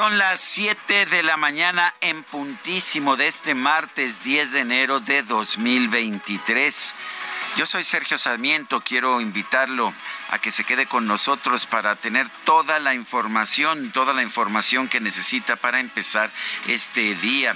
Son las 7 de la mañana en puntísimo de este martes 10 de enero de 2023. Yo soy Sergio Sarmiento, quiero invitarlo a que se quede con nosotros para tener toda la información, toda la información que necesita para empezar este día.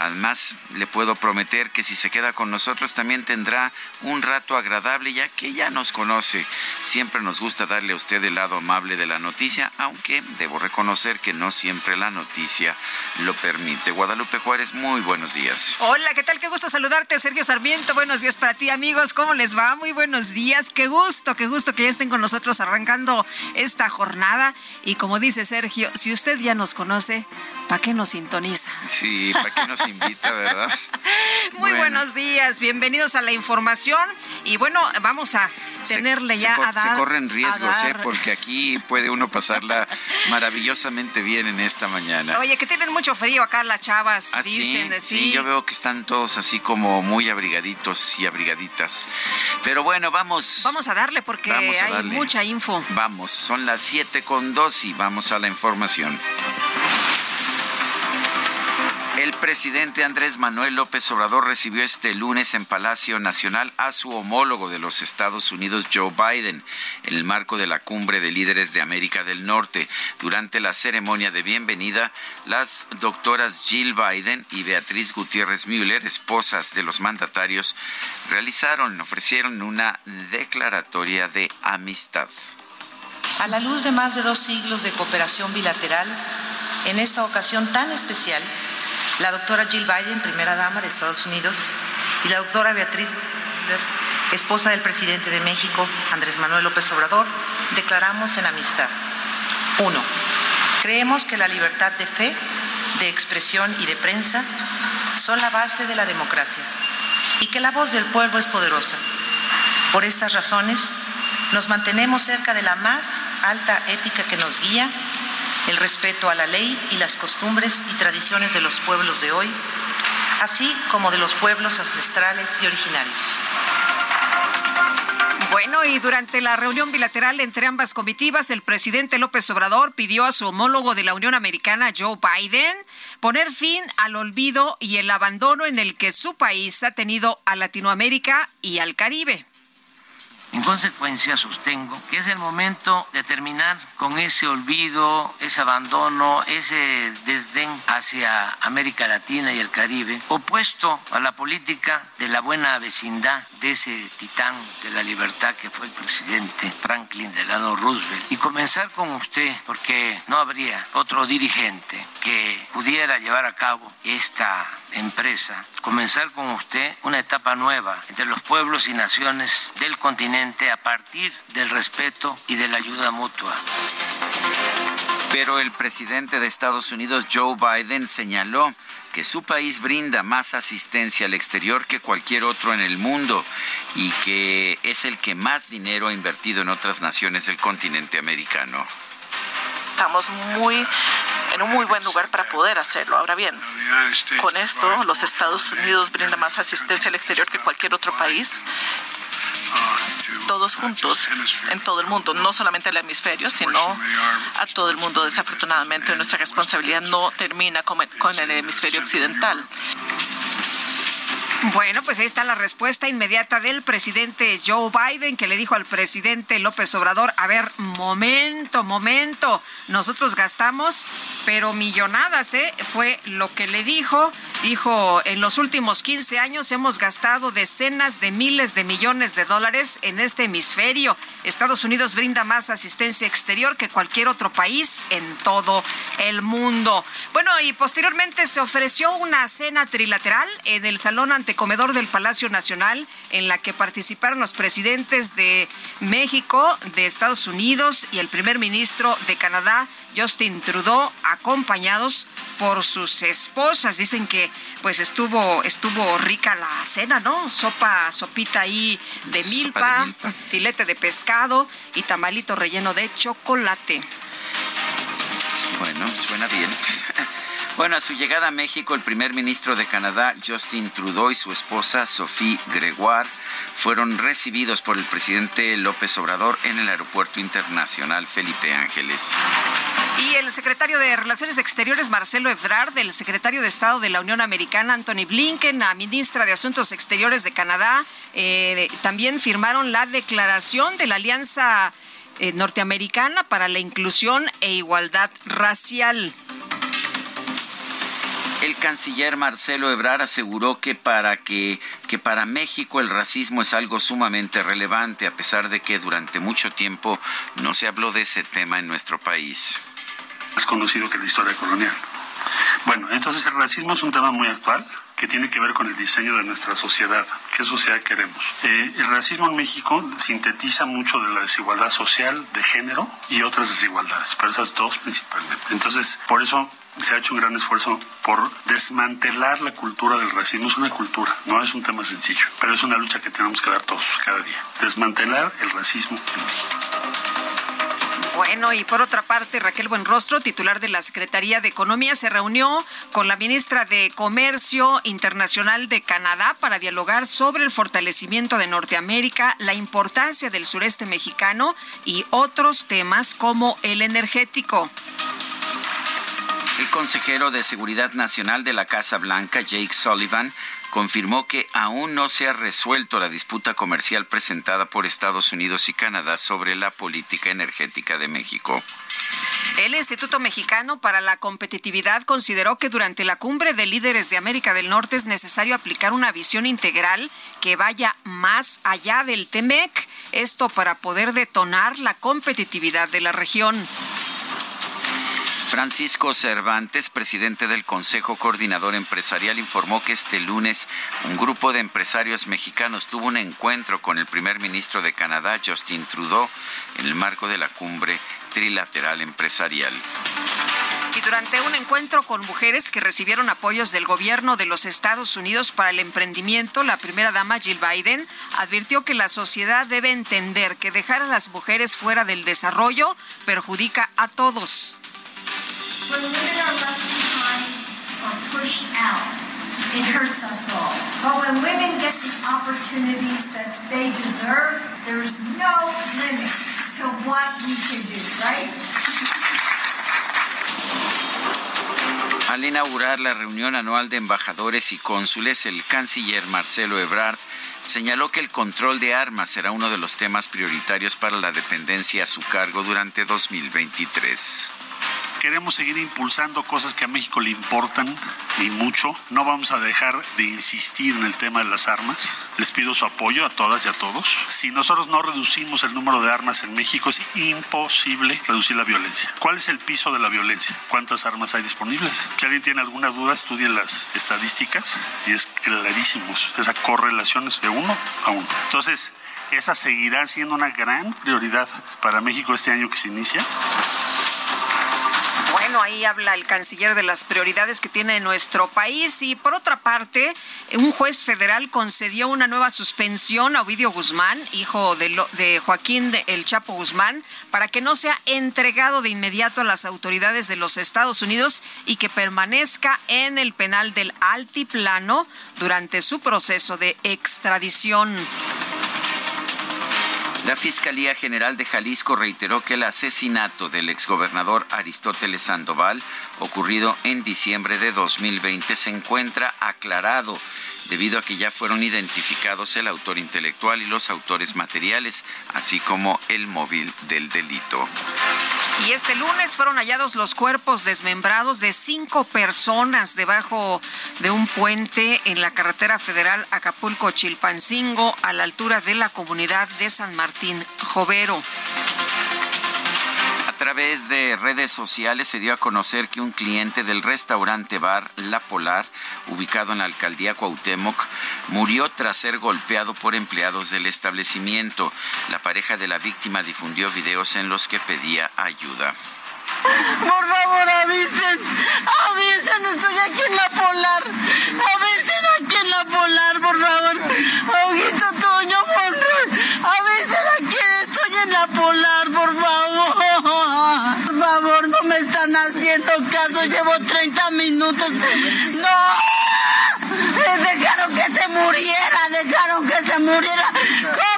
Además, le puedo prometer que si se queda con nosotros también tendrá un rato agradable, ya que ya nos conoce. Siempre nos gusta darle a usted el lado amable de la noticia, aunque debo reconocer que no siempre la noticia lo permite. Guadalupe Juárez, muy buenos días. Hola, ¿qué tal? Qué gusto saludarte, Sergio Sarmiento. Buenos días para ti, amigos. ¿Cómo les va? Muy buenos días. Qué gusto, qué gusto que ya estén con nosotros arrancando esta jornada. Y como dice Sergio, si usted ya nos conoce, ¿para qué nos sintoniza? Sí, ¿para qué nos invita, ¿verdad? Muy buenos días, bienvenidos a la información y bueno, vamos a tenerle ya se, a dar. Se corren riesgos, ¿eh? Porque aquí puede uno pasarla maravillosamente bien en esta mañana. Oye, que tienen mucho frío acá las chavas, ¿Ah, dicen. Sí? sí, yo veo que están todos así como muy abrigaditos y abrigaditas. Pero bueno, vamos. Vamos a darle porque hay mucha info. Vamos, son las 7 con 2 y vamos a la información. El presidente Andrés Manuel López Obrador recibió este lunes en Palacio Nacional a su homólogo de los Estados Unidos, Joe Biden, en el marco de la cumbre de líderes de América del Norte. Durante la ceremonia de bienvenida, las doctoras Jill Biden y Beatriz Gutiérrez Müller, esposas de los mandatarios, realizaron, ofrecieron una declaratoria de amistad. A la luz de más de dos siglos de cooperación bilateral, en esta ocasión tan especial, la doctora Jill Biden, primera dama de Estados Unidos, y la doctora Beatriz, esposa del presidente de México, Andrés Manuel López Obrador, declaramos en amistad. Uno, creemos que la libertad de fe, de expresión y de prensa son la base de la democracia y que la voz del pueblo es poderosa. Por estas razones, nos mantenemos cerca de la más alta ética que nos guía el respeto a la ley y las costumbres y tradiciones de los pueblos de hoy, así como de los pueblos ancestrales y originarios. Bueno, y durante la reunión bilateral entre ambas comitivas, el presidente López Obrador pidió a su homólogo de la Unión Americana, Joe Biden, poner fin al olvido y el abandono en el que su país ha tenido a Latinoamérica y al Caribe. En consecuencia, sostengo que es el momento de terminar con ese olvido, ese abandono, ese desdén hacia América Latina y el Caribe, opuesto a la política de la buena vecindad de ese titán de la libertad que fue el presidente Franklin Delano Roosevelt, y comenzar con usted, porque no habría otro dirigente que pudiera llevar a cabo esta empresa, comenzar con usted una etapa nueva entre los pueblos y naciones del continente a partir del respeto y de la ayuda mutua. Pero el presidente de Estados Unidos, Joe Biden, señaló que su país brinda más asistencia al exterior que cualquier otro en el mundo y que es el que más dinero ha invertido en otras naciones del continente americano. Estamos muy en un muy buen lugar para poder hacerlo. Ahora bien, con esto los Estados Unidos brindan más asistencia al exterior que cualquier otro país todos juntos en todo el mundo, no solamente el hemisferio, sino a todo el mundo. Desafortunadamente, nuestra responsabilidad no termina con el hemisferio occidental. Bueno, pues ahí está la respuesta inmediata del presidente Joe Biden que le dijo al presidente López Obrador, a ver, momento, momento, nosotros gastamos, pero millonadas, ¿eh? Fue lo que le dijo. Dijo, en los últimos 15 años hemos gastado decenas de miles de millones de dólares en este hemisferio. Estados Unidos brinda más asistencia exterior que cualquier otro país en todo el mundo. Bueno, y posteriormente se ofreció una cena trilateral en el Salón ante comedor del Palacio Nacional, en la que participaron los presidentes de México, de Estados Unidos y el primer ministro de Canadá, Justin Trudeau, acompañados por sus esposas. Dicen que pues estuvo estuvo rica la cena, ¿no? Sopa, sopita ahí de milpa, de milpa, filete de pescado y tamalito relleno de chocolate. Bueno, suena bien. Bueno, a su llegada a México, el primer ministro de Canadá, Justin Trudeau, y su esposa, Sophie Gregoire, fueron recibidos por el presidente López Obrador en el Aeropuerto Internacional Felipe Ángeles. Y el secretario de Relaciones Exteriores, Marcelo Ebrard, del secretario de Estado de la Unión Americana, Anthony Blinken, la ministra de Asuntos Exteriores de Canadá, eh, también firmaron la declaración de la Alianza eh, Norteamericana para la Inclusión e Igualdad Racial. El canciller Marcelo Ebrard aseguró que para que, que para México el racismo es algo sumamente relevante, a pesar de que durante mucho tiempo no se habló de ese tema en nuestro país. Es conocido que la historia colonial. Bueno, entonces el racismo es un tema muy actual que tiene que ver con el diseño de nuestra sociedad. ¿Qué sociedad queremos? Eh, el racismo en México sintetiza mucho de la desigualdad social, de género y otras desigualdades, pero esas dos principalmente. Entonces, por eso se ha hecho un gran esfuerzo por desmantelar la cultura del racismo. Es una cultura, no es un tema sencillo, pero es una lucha que tenemos que dar todos cada día. Desmantelar el racismo Bueno, y por otra parte, Raquel Buenrostro, titular de la Secretaría de Economía, se reunió con la ministra de Comercio Internacional de Canadá para dialogar sobre el fortalecimiento de Norteamérica, la importancia del sureste mexicano y otros temas como el energético. El consejero de Seguridad Nacional de la Casa Blanca, Jake Sullivan, confirmó que aún no se ha resuelto la disputa comercial presentada por Estados Unidos y Canadá sobre la política energética de México. El Instituto Mexicano para la Competitividad consideró que durante la cumbre de líderes de América del Norte es necesario aplicar una visión integral que vaya más allá del TEMEC, esto para poder detonar la competitividad de la región. Francisco Cervantes, presidente del Consejo Coordinador Empresarial, informó que este lunes un grupo de empresarios mexicanos tuvo un encuentro con el primer ministro de Canadá, Justin Trudeau, en el marco de la cumbre trilateral empresarial. Y durante un encuentro con mujeres que recibieron apoyos del gobierno de los Estados Unidos para el emprendimiento, la primera dama Jill Biden advirtió que la sociedad debe entender que dejar a las mujeres fuera del desarrollo perjudica a todos. When women are left behind or pushed out, it hurts us all. But when women get the opportunities that they deserve, there is no limit to what we can do, right? Al inaugurar la reunión anual de embajadores y cónsules, el canciller Marcelo Ebrard señaló que el control de armas será uno de los temas prioritarios para la dependencia a su cargo durante 2023 queremos seguir impulsando cosas que a México le importan y mucho. No vamos a dejar de insistir en el tema de las armas. Les pido su apoyo a todas y a todos. Si nosotros no reducimos el número de armas en México, es imposible reducir la violencia. ¿Cuál es el piso de la violencia? ¿Cuántas armas hay disponibles? Si alguien tiene alguna duda, estudie las estadísticas y es clarísimo. Esa correlación es de uno a uno. Entonces, esa seguirá siendo una gran prioridad para México este año que se inicia. Bueno, ahí habla el canciller de las prioridades que tiene nuestro país. Y por otra parte, un juez federal concedió una nueva suspensión a Ovidio Guzmán, hijo de, Joaquín de El Chapo Guzmán, para que no sea entregado de inmediato a las autoridades de los Estados Unidos y que permanezca en el penal del Altiplano durante su proceso de extradición. La Fiscalía General de Jalisco reiteró que el asesinato del exgobernador Aristóteles Sandoval, ocurrido en diciembre de 2020, se encuentra aclarado debido a que ya fueron identificados el autor intelectual y los autores materiales, así como el móvil del delito. Y este lunes fueron hallados los cuerpos desmembrados de cinco personas debajo de un puente en la carretera federal Acapulco-Chilpancingo a la altura de la comunidad de San Martín Jovero. Través de redes sociales se dio a conocer que un cliente del restaurante bar La Polar, ubicado en la alcaldía Cuauhtémoc, murió tras ser golpeado por empleados del establecimiento. La pareja de la víctima difundió videos en los que pedía ayuda. Por favor, avisen. Avisen, estoy aquí en la polar. Avisen aquí en la polar, por favor. Ojito minutos. ¡No! Dejaron que se muriera, dejaron que se muriera. ¿Cómo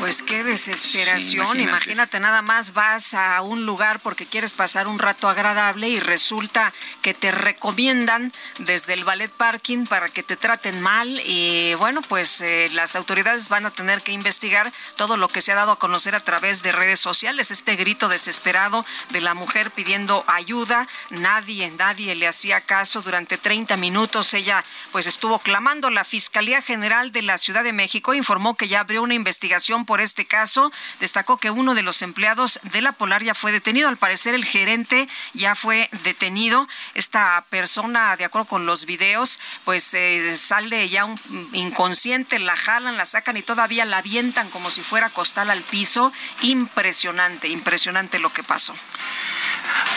Pues qué desesperación. imagínate. nada más vas a un lugar porque quieres pasar un rato agradable y resulta que te recomiendan desde el ballet parking para que te traten mal y bueno, pues eh, las autoridades van a tener que investigar todo lo que se ha dado a conocer a través de redes sociales. Este grito desesperado de la mujer pidiendo ayuda, nadie, nadie le hacía caso durante 30 minutos. Ella pues estuvo clamando. La Fiscalía General de la Ciudad de México informó que ya abrió una investigación por este caso. Destacó que uno de los empleados de la Polar ya fue detenido. Al parecer el gerente ya fue detenido. Esta persona, de acuerdo con los videos, pues eh, sale ya inconsciente, la jalan, la sacan y todavía la avientan como si fuera costal al piso. Impresionante, impresionante lo que pasó.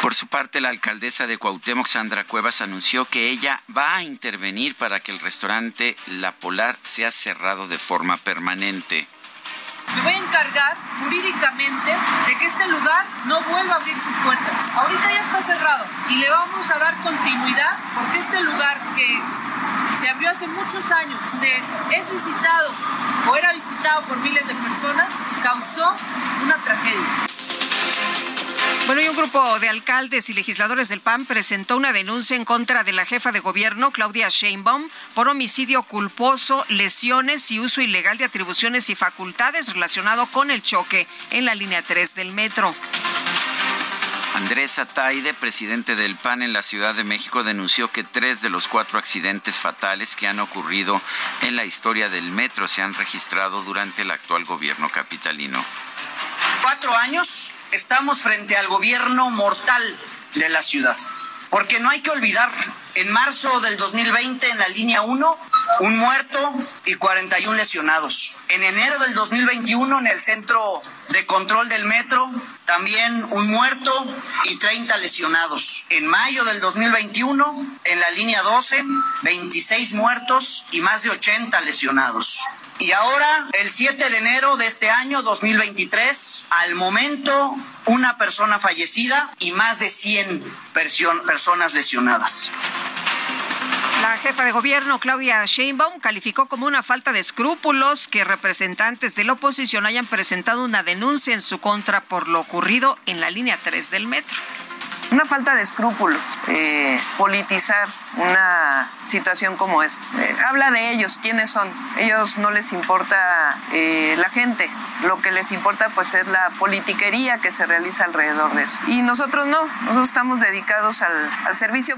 Por su parte, la alcaldesa de Cuauhtémoc, Sandra Cuevas, anunció que ella va a intervenir para que el restaurante La Polar sea cerrado de forma permanente. Me voy a encargar jurídicamente de que este lugar no vuelva a abrir sus puertas. Ahorita ya está cerrado y le vamos a dar continuidad porque este lugar que se abrió hace muchos años, es visitado o era visitado por miles de personas, causó una tragedia. Bueno, y un grupo de alcaldes y legisladores del PAN presentó una denuncia en contra de la jefa de gobierno, Claudia Sheinbaum, por homicidio culposo, lesiones y uso ilegal de atribuciones y facultades relacionado con el choque en la línea 3 del metro. Andrés Ataide, presidente del PAN en la Ciudad de México, denunció que tres de los cuatro accidentes fatales que han ocurrido en la historia del metro se han registrado durante el actual gobierno capitalino. Cuatro años estamos frente al gobierno mortal de la ciudad. Porque no hay que olvidar, en marzo del 2020 en la línea 1, un muerto y 41 lesionados. En enero del 2021 en el centro de control del metro, también un muerto y 30 lesionados. En mayo del 2021 en la línea 12, 26 muertos y más de 80 lesionados. Y ahora, el 7 de enero de este año 2023, al momento, una persona fallecida y más de 100 personas lesionadas. La jefa de gobierno, Claudia Sheinbaum, calificó como una falta de escrúpulos que representantes de la oposición hayan presentado una denuncia en su contra por lo ocurrido en la línea 3 del metro una falta de escrúpulo eh, politizar una situación como esta. Eh, habla de ellos, quiénes son. Ellos no les importa eh, la gente, lo que les importa pues es la politiquería que se realiza alrededor de eso. Y nosotros no, nosotros estamos dedicados al, al servicio.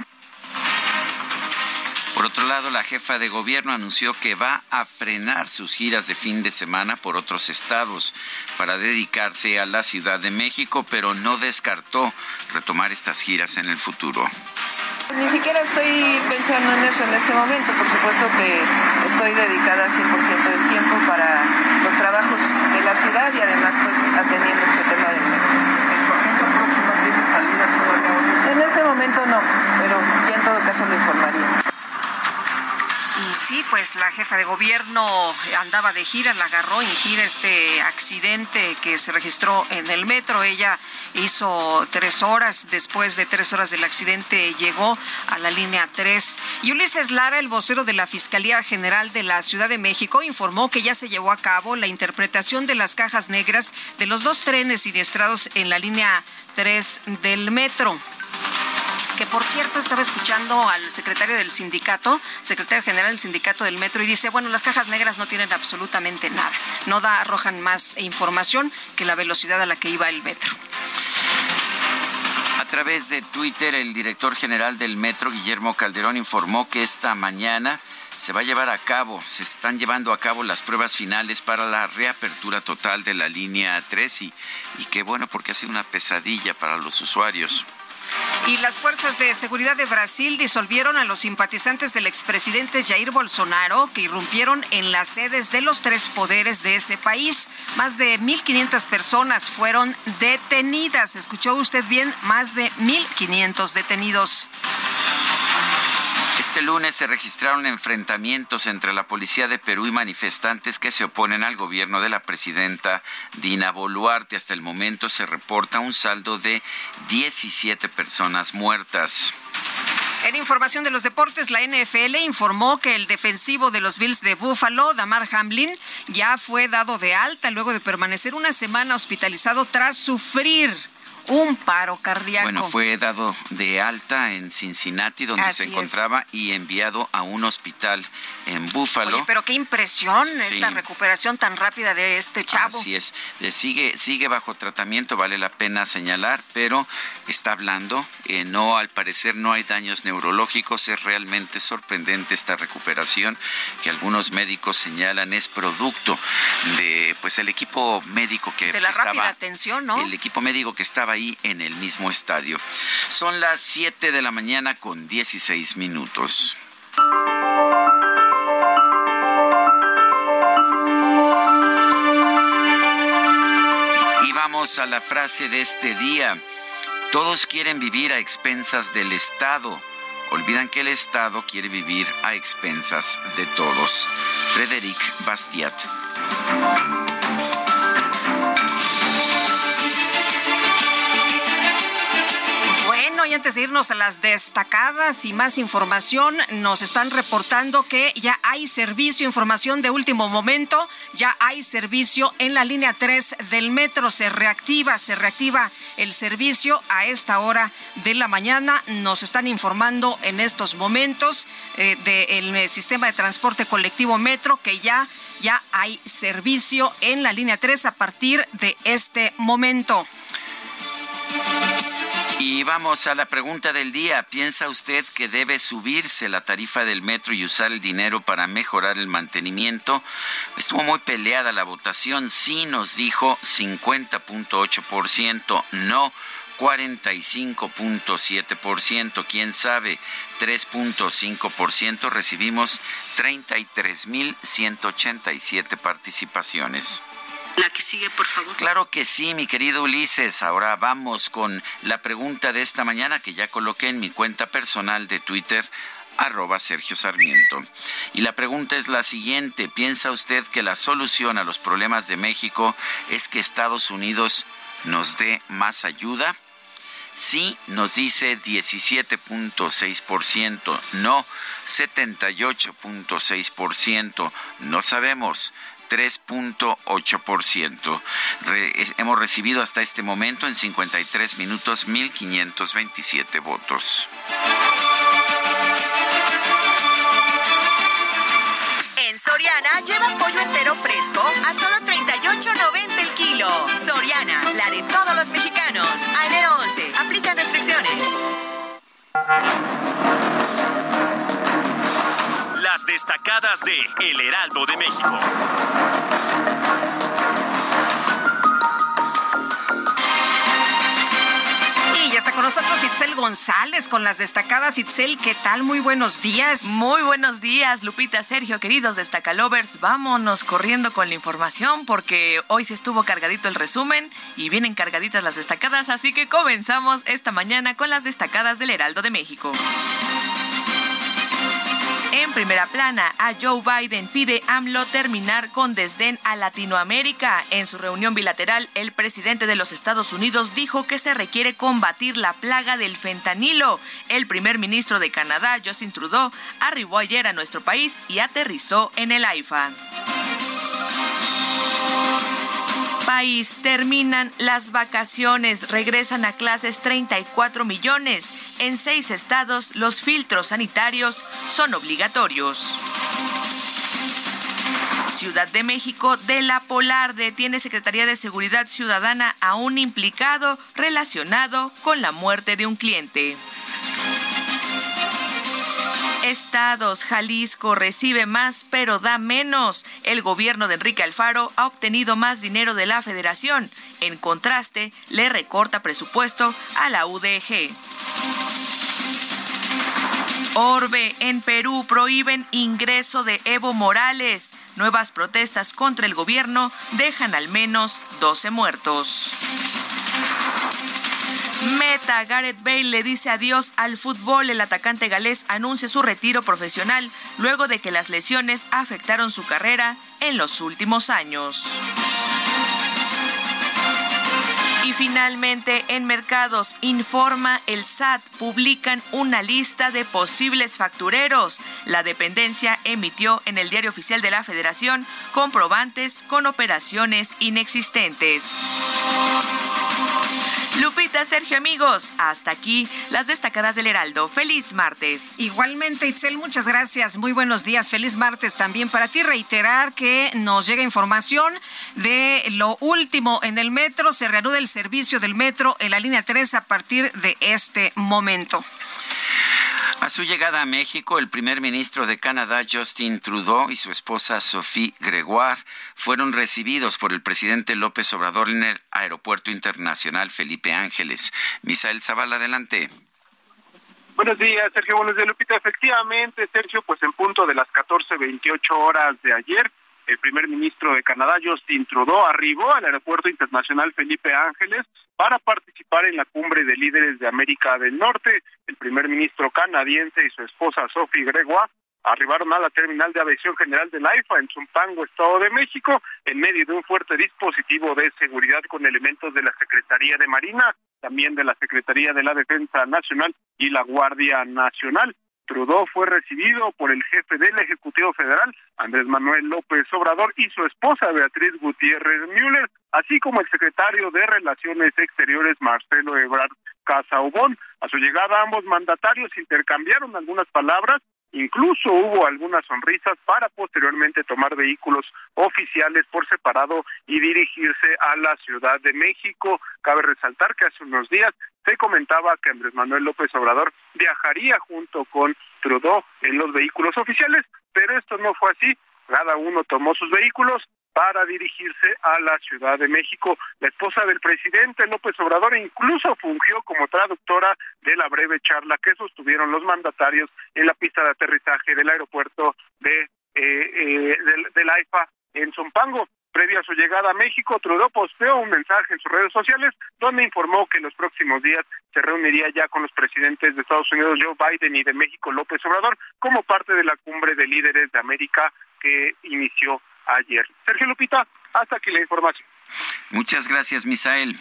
Por otro lado, la jefa de gobierno anunció que va a frenar sus giras de fin de semana por otros estados para dedicarse a la Ciudad de México, pero no descartó retomar estas giras en el futuro. Ni siquiera estoy pensando en eso en este momento. Por supuesto que estoy dedicada 100% del tiempo para los trabajos de la ciudad y además pues atendiendo este tema del metro. ¿En su agenda próxima tiene salida todavía? En este momento no, pero ya en todo caso lo informaría. Sí, pues la jefa de gobierno andaba de gira, la agarró en gira este accidente que se registró en el metro. Ella hizo tres horas, después de tres horas del accidente llegó a la línea 3. Y Ulises Lara, el vocero de la Fiscalía General de la Ciudad de México, informó que ya se llevó a cabo la interpretación de las cajas negras de los dos trenes siniestrados en la línea 3 del metro que por cierto estaba escuchando al secretario del sindicato, secretario general del sindicato del metro, y dice, bueno, las cajas negras no tienen absolutamente nada, no da, arrojan más información que la velocidad a la que iba el metro. A través de Twitter, el director general del metro, Guillermo Calderón, informó que esta mañana se va a llevar a cabo, se están llevando a cabo las pruebas finales para la reapertura total de la línea 3 y, y qué bueno porque ha sido una pesadilla para los usuarios. Y las fuerzas de seguridad de Brasil disolvieron a los simpatizantes del expresidente Jair Bolsonaro que irrumpieron en las sedes de los tres poderes de ese país. Más de 1.500 personas fueron detenidas. ¿Escuchó usted bien? Más de 1.500 detenidos. Este lunes se registraron enfrentamientos entre la policía de Perú y manifestantes que se oponen al gobierno de la presidenta Dina Boluarte. Hasta el momento se reporta un saldo de 17 personas muertas. En información de los deportes, la NFL informó que el defensivo de los Bills de Buffalo, Damar Hamlin, ya fue dado de alta luego de permanecer una semana hospitalizado tras sufrir un paro cardíaco. Bueno, fue dado de alta en Cincinnati, donde se encontraba, y enviado a un hospital en Búfalo. pero qué impresión esta recuperación tan rápida de este chavo. Así es, sigue, sigue bajo tratamiento, vale la pena señalar, pero está hablando, eh, no, al parecer no hay daños neurológicos, es realmente sorprendente esta recuperación que algunos médicos señalan es producto de, pues, el equipo médico que de la estaba, rápida atención, ¿no? El equipo médico que estaba ahí en el mismo estadio. Son las 7 de la mañana con 16 minutos. Y vamos a la frase de este día. Todos quieren vivir a expensas del Estado. Olvidan que el Estado quiere vivir a expensas de todos. Frederic Bastiat. Antes de irnos a las destacadas y más información, nos están reportando que ya hay servicio, información de último momento, ya hay servicio en la línea 3 del metro, se reactiva, se reactiva el servicio a esta hora de la mañana. Nos están informando en estos momentos eh, del sistema de transporte colectivo metro que ya ya hay servicio en la línea 3 a partir de este momento. Y vamos a la pregunta del día. ¿Piensa usted que debe subirse la tarifa del metro y usar el dinero para mejorar el mantenimiento? Estuvo muy peleada la votación. Sí nos dijo 50.8%, no 45.7%, quién sabe, 3.5%, recibimos 33.187 participaciones. La que sigue, por favor. Claro que sí, mi querido Ulises. Ahora vamos con la pregunta de esta mañana que ya coloqué en mi cuenta personal de Twitter arroba Sergio Sarmiento. Y la pregunta es la siguiente. ¿Piensa usted que la solución a los problemas de México es que Estados Unidos nos dé más ayuda? Sí, nos dice 17.6%, no 78.6%, no sabemos 3.8%. hemos recibido hasta este momento en 53 minutos 1.527 votos. En Soriana lleva pollo entero fresco a solo 38.90 el kilo. Soriana, la de todos los mexicanos. A enero 11. Aplica restricciones. Destacadas de El Heraldo de México. Y ya está con nosotros Itzel González con las destacadas. Itzel, ¿qué tal? Muy buenos días. Muy buenos días, Lupita, Sergio, queridos destacalovers. Vámonos corriendo con la información porque hoy se estuvo cargadito el resumen y vienen cargaditas las destacadas, así que comenzamos esta mañana con las destacadas del Heraldo de México. Primera plana, a Joe Biden pide AMLO terminar con desdén a Latinoamérica. En su reunión bilateral, el presidente de los Estados Unidos dijo que se requiere combatir la plaga del fentanilo. El primer ministro de Canadá, Justin Trudeau, arribó ayer a nuestro país y aterrizó en el AIFA país terminan las vacaciones, regresan a clases 34 millones. En seis estados los filtros sanitarios son obligatorios. Ciudad de México de la Polar detiene Secretaría de Seguridad Ciudadana a un implicado relacionado con la muerte de un cliente. Estados, Jalisco recibe más pero da menos. El gobierno de Enrique Alfaro ha obtenido más dinero de la federación. En contraste, le recorta presupuesto a la UDG. Orbe, en Perú prohíben ingreso de Evo Morales. Nuevas protestas contra el gobierno dejan al menos 12 muertos. Meta, Gareth Bale le dice adiós al fútbol. El atacante galés anuncia su retiro profesional luego de que las lesiones afectaron su carrera en los últimos años. Y finalmente, en mercados, informa el SAT, publican una lista de posibles factureros. La dependencia emitió en el Diario Oficial de la Federación comprobantes con operaciones inexistentes. Lupita, Sergio, amigos, hasta aquí las destacadas del Heraldo. Feliz martes. Igualmente, Itzel, muchas gracias. Muy buenos días. Feliz martes también para ti. Reiterar que nos llega información de lo último en el metro. Se reanuda el servicio del metro en la línea 3 a partir de este momento. A su llegada a México, el primer ministro de Canadá, Justin Trudeau, y su esposa Sophie Gregoire fueron recibidos por el presidente López Obrador en el Aeropuerto Internacional Felipe Ángeles. Misael Zavala, adelante. Buenos días, Sergio. Buenos días, Lupita. Efectivamente, Sergio, pues en punto de las 14.28 horas de ayer, el primer ministro de Canadá, Justin Trudeau, arribó al Aeropuerto Internacional Felipe Ángeles para participar en la cumbre de líderes de América del Norte. El primer ministro canadiense y su esposa Sophie Gregoire arribaron a la terminal de aviación general del AIFA en Zumpango, Estado de México, en medio de un fuerte dispositivo de seguridad con elementos de la Secretaría de Marina, también de la Secretaría de la Defensa Nacional y la Guardia Nacional. Trudeau fue recibido por el jefe del Ejecutivo Federal, Andrés Manuel López Obrador, y su esposa Beatriz Gutiérrez Müller, así como el secretario de Relaciones Exteriores, Marcelo Ebrard Casaubón. A su llegada, ambos mandatarios intercambiaron algunas palabras Incluso hubo algunas sonrisas para posteriormente tomar vehículos oficiales por separado y dirigirse a la Ciudad de México. Cabe resaltar que hace unos días se comentaba que Andrés Manuel López Obrador viajaría junto con Trudeau en los vehículos oficiales, pero esto no fue así. Cada uno tomó sus vehículos para dirigirse a la Ciudad de México. La esposa del presidente López Obrador incluso fungió como traductora de la breve charla que sostuvieron los mandatarios en la pista de aterrizaje del aeropuerto de eh, eh, del, AIFA en Zompango. Previo a su llegada a México, Trudeau posteó un mensaje en sus redes sociales donde informó que en los próximos días se reuniría ya con los presidentes de Estados Unidos Joe Biden y de México López Obrador como parte de la cumbre de líderes de América que inició ayer. Sergio Lupita, hasta aquí la información. Muchas gracias, Misael.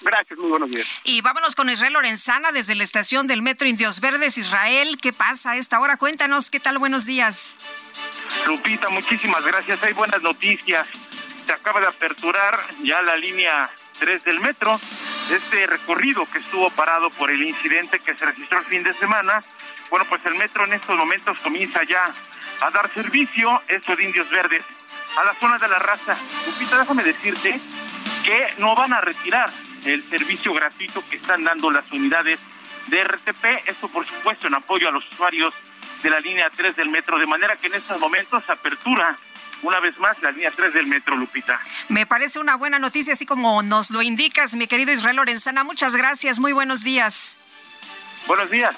Gracias, muy buenos días. Y vámonos con Israel Lorenzana desde la estación del Metro Indios Verdes, Israel. ¿Qué pasa a esta hora? Cuéntanos, ¿qué tal? Buenos días. Lupita, muchísimas gracias. Hay buenas noticias. Se acaba de aperturar ya la línea 3 del metro. Este recorrido que estuvo parado por el incidente que se registró el fin de semana. Bueno, pues el metro en estos momentos comienza ya a dar servicio, esto de Indios Verdes, a la zona de la raza. Lupita, déjame decirte que no van a retirar el servicio gratuito que están dando las unidades de RTP, esto por supuesto en apoyo a los usuarios de la línea 3 del metro, de manera que en estos momentos apertura una vez más la línea 3 del metro, Lupita. Me parece una buena noticia, así como nos lo indicas, mi querido Israel Lorenzana. Muchas gracias, muy buenos días. Buenos días.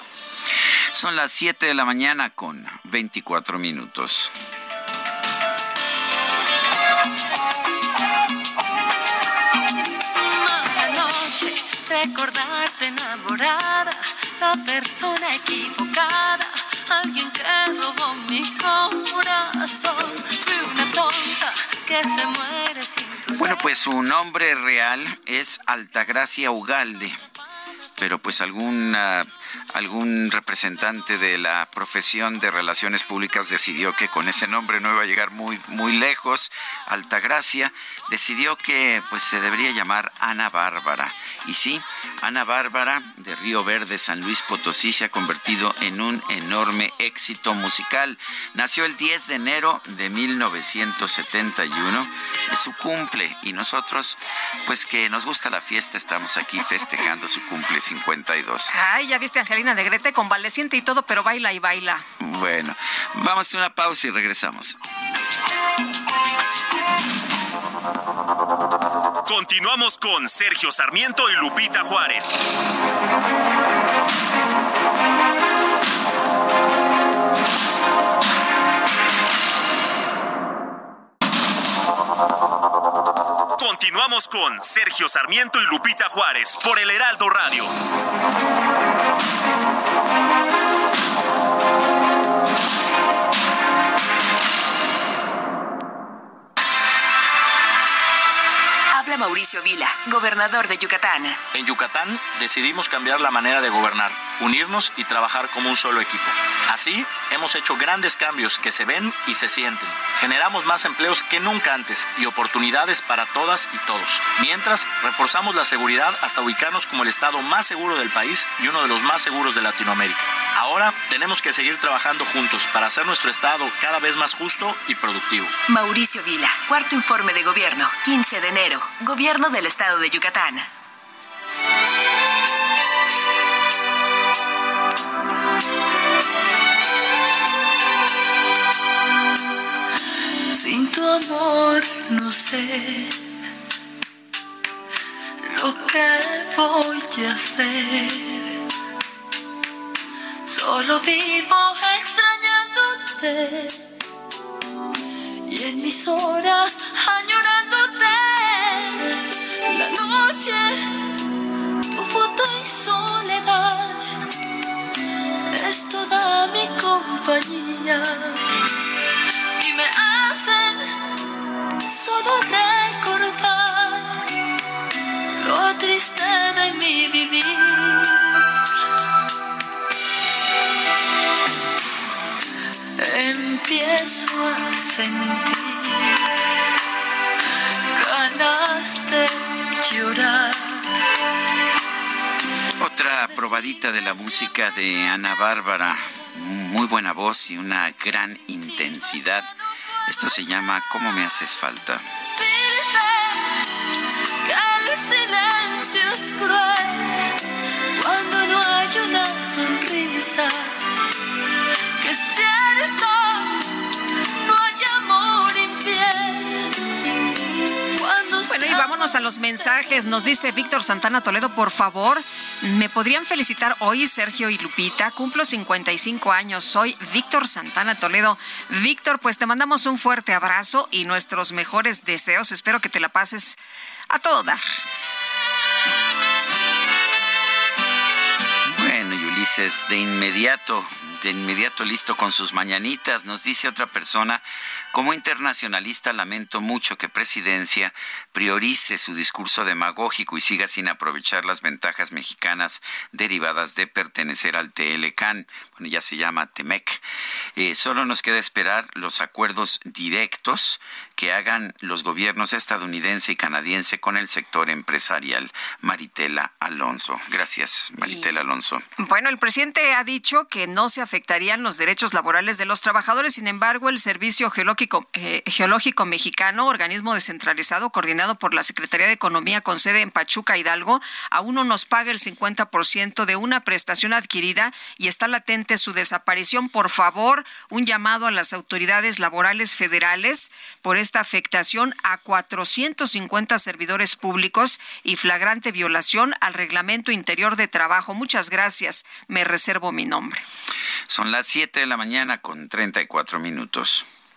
Son las 7 de la mañana con 24 minutos. Mala noche, recordarte enamorada, la persona equivocada alguien que robó mi corazón. Fui una tonta que se muere sin tus Bueno, pues su nombre real es Altagracia Ugalde, pero pues alguna algún representante de la profesión de relaciones públicas decidió que con ese nombre no iba a llegar muy muy lejos. Altagracia decidió que pues se debería llamar Ana Bárbara. Y sí, Ana Bárbara de Río Verde, San Luis Potosí se ha convertido en un enorme éxito musical. Nació el 10 de enero de 1971, es su cumple y nosotros pues que nos gusta la fiesta estamos aquí festejando su cumple 52. Ay, ya viste Angelina Negrete, convaleciente y todo, pero baila y baila. Bueno, vamos a una pausa y regresamos. Continuamos con Sergio Sarmiento y Lupita Juárez. Continuamos con Sergio Sarmiento y Lupita Juárez por el Heraldo Radio. Wow. Habla Mauricio Vila, gobernador de Yucatán. En Yucatán decidimos cambiar la manera de gobernar, unirnos y trabajar como un solo equipo. Así, hemos hecho grandes cambios que se ven y se sienten. Generamos más empleos que nunca antes y oportunidades para todas y todos. Mientras, reforzamos la seguridad hasta ubicarnos como el estado más seguro del país y uno de los más seguros de Latinoamérica. Ahora tenemos que seguir trabajando juntos para hacer nuestro estado cada vez más justo y productivo. Mauricio Vila, cuarto informe de gobierno, 15 de enero. Gobierno del estado de Yucatán. Sin tu amor no sé lo que voy a hacer. Solo vivo extrañándote y en mis horas añorándote. Noche, tu foto y soledad es toda mi compañía y me hacen solo recordar lo triste de mi vivir. Empiezo a sentir ganas llorar. Otra probadita de la música de Ana Bárbara. Muy buena voz y una gran intensidad. Esto se llama ¿Cómo me haces falta? Silencio es cruel cuando no hay una sonrisa. Que vámonos a los mensajes. Nos dice Víctor Santana Toledo, por favor, ¿me podrían felicitar hoy Sergio y Lupita? Cumplo 55 años, soy Víctor Santana Toledo. Víctor, pues te mandamos un fuerte abrazo y nuestros mejores deseos. Espero que te la pases a todo dar. Ulises, de inmediato, de inmediato listo con sus mañanitas, nos dice otra persona, como internacionalista lamento mucho que Presidencia priorice su discurso demagógico y siga sin aprovechar las ventajas mexicanas derivadas de pertenecer al TLCAN, bueno, ya se llama TEMEC. Eh, solo nos queda esperar los acuerdos directos que hagan los gobiernos estadounidense y canadiense con el sector empresarial. Maritela Alonso. Gracias, Maritela Alonso. Bueno, el presidente ha dicho que no se afectarían los derechos laborales de los trabajadores. Sin embargo, el Servicio Geológico, eh, Geológico Mexicano, organismo descentralizado coordinado por la Secretaría de Economía con sede en Pachuca, Hidalgo, aún no nos paga el 50% de una prestación adquirida y está latente su desaparición. Por favor, un llamado a las autoridades laborales federales por esta afectación a 450 servidores públicos y flagrante violación al reglamento interior de trabajo. Muchas gracias. Me reservo mi nombre. Son las 7 de la mañana con 34 minutos.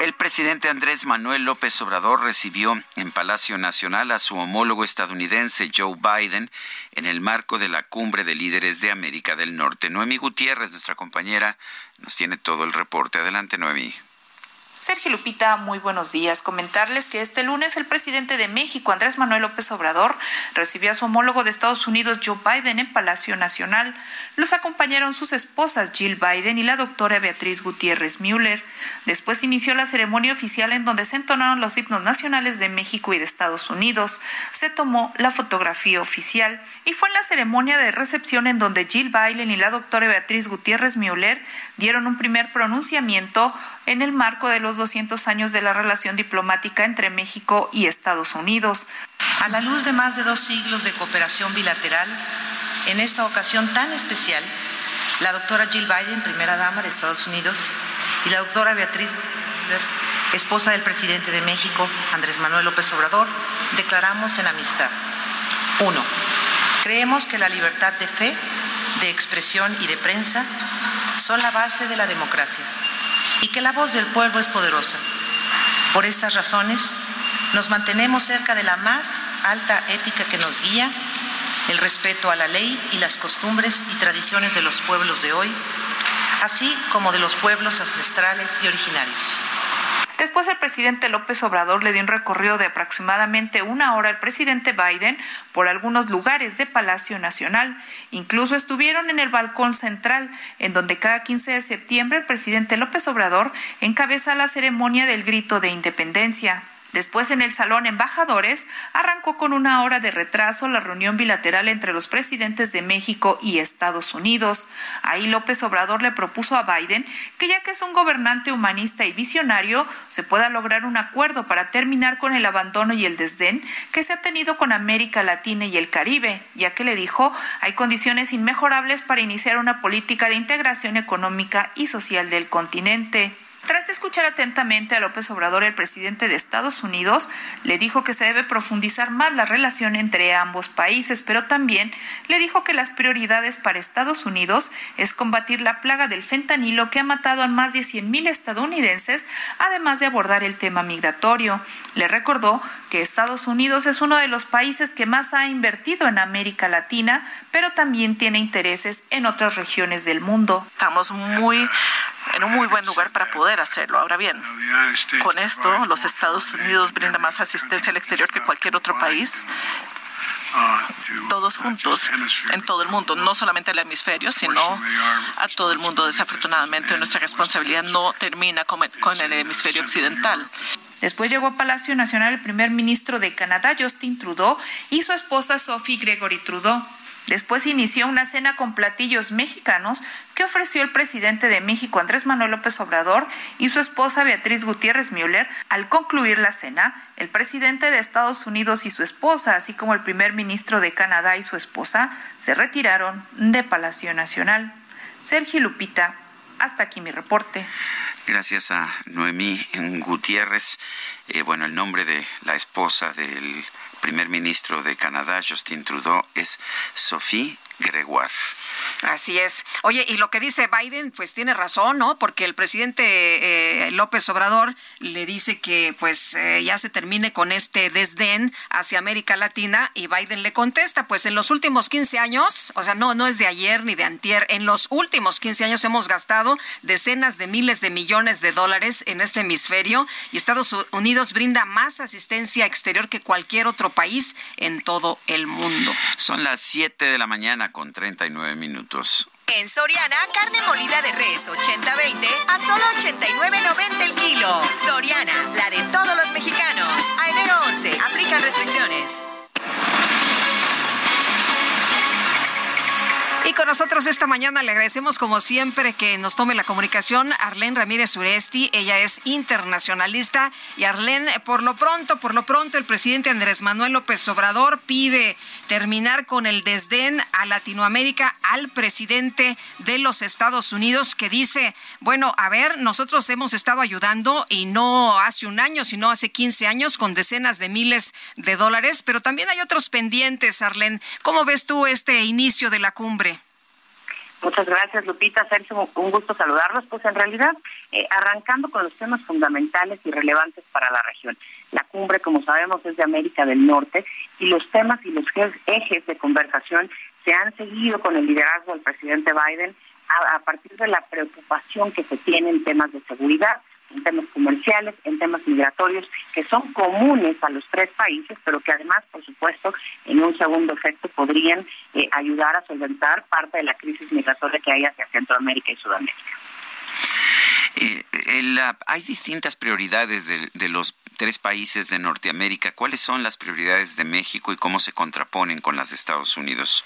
El presidente Andrés Manuel López Obrador recibió en Palacio Nacional a su homólogo estadounidense Joe Biden en el marco de la cumbre de líderes de América del Norte. Noemí Gutiérrez, nuestra compañera, nos tiene todo el reporte. Adelante, Noemí. Sergio Lupita, muy buenos días. Comentarles que este lunes el presidente de México, Andrés Manuel López Obrador, recibió a su homólogo de Estados Unidos, Joe Biden, en Palacio Nacional. Los acompañaron sus esposas, Jill Biden y la doctora Beatriz Gutiérrez Müller. Después inició la ceremonia oficial en donde se entonaron los himnos nacionales de México y de Estados Unidos. Se tomó la fotografía oficial y fue en la ceremonia de recepción en donde Jill Biden y la doctora Beatriz Gutiérrez Müller dieron un primer pronunciamiento en el marco de los 200 años de la relación diplomática entre México y Estados Unidos. A la luz de más de dos siglos de cooperación bilateral, en esta ocasión tan especial, la doctora Jill Biden, primera dama de Estados Unidos, y la doctora Beatriz, esposa del presidente de México, Andrés Manuel López Obrador, declaramos en amistad. Uno, creemos que la libertad de fe, de expresión y de prensa son la base de la democracia y que la voz del pueblo es poderosa. Por estas razones, nos mantenemos cerca de la más alta ética que nos guía, el respeto a la ley y las costumbres y tradiciones de los pueblos de hoy, así como de los pueblos ancestrales y originarios. Después el presidente López Obrador le dio un recorrido de aproximadamente una hora al presidente Biden por algunos lugares de Palacio Nacional. Incluso estuvieron en el balcón central, en donde cada 15 de septiembre el presidente López Obrador encabeza la ceremonia del grito de independencia. Después, en el Salón Embajadores, arrancó con una hora de retraso la reunión bilateral entre los presidentes de México y Estados Unidos. Ahí López Obrador le propuso a Biden que ya que es un gobernante humanista y visionario, se pueda lograr un acuerdo para terminar con el abandono y el desdén que se ha tenido con América Latina y el Caribe, ya que le dijo hay condiciones inmejorables para iniciar una política de integración económica y social del continente. Tras escuchar atentamente a López Obrador, el presidente de Estados Unidos le dijo que se debe profundizar más la relación entre ambos países, pero también le dijo que las prioridades para Estados Unidos es combatir la plaga del fentanilo que ha matado a más de 100.000 estadounidenses, además de abordar el tema migratorio. Le recordó que Estados Unidos es uno de los países que más ha invertido en América Latina, pero también tiene intereses en otras regiones del mundo. Estamos muy en un muy buen lugar para poder hacerlo. Ahora bien, con esto los Estados Unidos brindan más asistencia al exterior que cualquier otro país todos juntos en todo el mundo, no solamente el hemisferio, sino a todo el mundo. Desafortunadamente, nuestra responsabilidad no termina con el hemisferio occidental. Después llegó a Palacio Nacional el primer ministro de Canadá, Justin Trudeau, y su esposa Sophie Gregory Trudeau. Después inició una cena con platillos mexicanos que ofreció el presidente de México, Andrés Manuel López Obrador, y su esposa Beatriz Gutiérrez Müller. Al concluir la cena, el presidente de Estados Unidos y su esposa, así como el primer ministro de Canadá y su esposa, se retiraron de Palacio Nacional. Sergio Lupita, hasta aquí mi reporte. Gracias a Noemí Gutiérrez. Eh, bueno, el nombre de la esposa del primer ministro de Canadá, Justin Trudeau, es Sophie Gregoire. Así es. Oye, y lo que dice Biden, pues tiene razón, ¿no? Porque el presidente eh, López Obrador le dice que pues eh, ya se termine con este desdén hacia América Latina y Biden le contesta, pues en los últimos 15 años, o sea, no, no es de ayer ni de antier, en los últimos 15 años hemos gastado decenas de miles de millones de dólares en este hemisferio y Estados Unidos brinda más asistencia exterior que cualquier otro país en todo el mundo. Son las 7 de la mañana con 39 minutos. En Soriana, carne molida de res 80-20 a solo 89.90 el kilo. Soriana, la de todos los mexicanos. A enero 11, aplican restricciones. Con nosotros esta mañana le agradecemos como siempre que nos tome la comunicación Arlén Ramírez Uresti. Ella es internacionalista. Y Arlén, por lo pronto, por lo pronto, el presidente Andrés Manuel López Obrador pide terminar con el desdén a Latinoamérica al presidente de los Estados Unidos que dice, bueno, a ver, nosotros hemos estado ayudando y no hace un año, sino hace 15 años con decenas de miles de dólares, pero también hay otros pendientes, Arlén. ¿Cómo ves tú este inicio de la cumbre? Muchas gracias, Lupita. Sergio, un gusto saludarlos. Pues en realidad, eh, arrancando con los temas fundamentales y relevantes para la región. La cumbre, como sabemos, es de América del Norte y los temas y los ejes de conversación se han seguido con el liderazgo del presidente Biden a partir de la preocupación que se tiene en temas de seguridad en temas comerciales, en temas migratorios, que son comunes a los tres países, pero que además, por supuesto, en un segundo efecto podrían eh, ayudar a solventar parte de la crisis migratoria que hay hacia Centroamérica y Sudamérica. Eh, hay distintas prioridades de, de, los tres países de Norteamérica. ¿Cuáles son las prioridades de México y cómo se contraponen con las de Estados Unidos?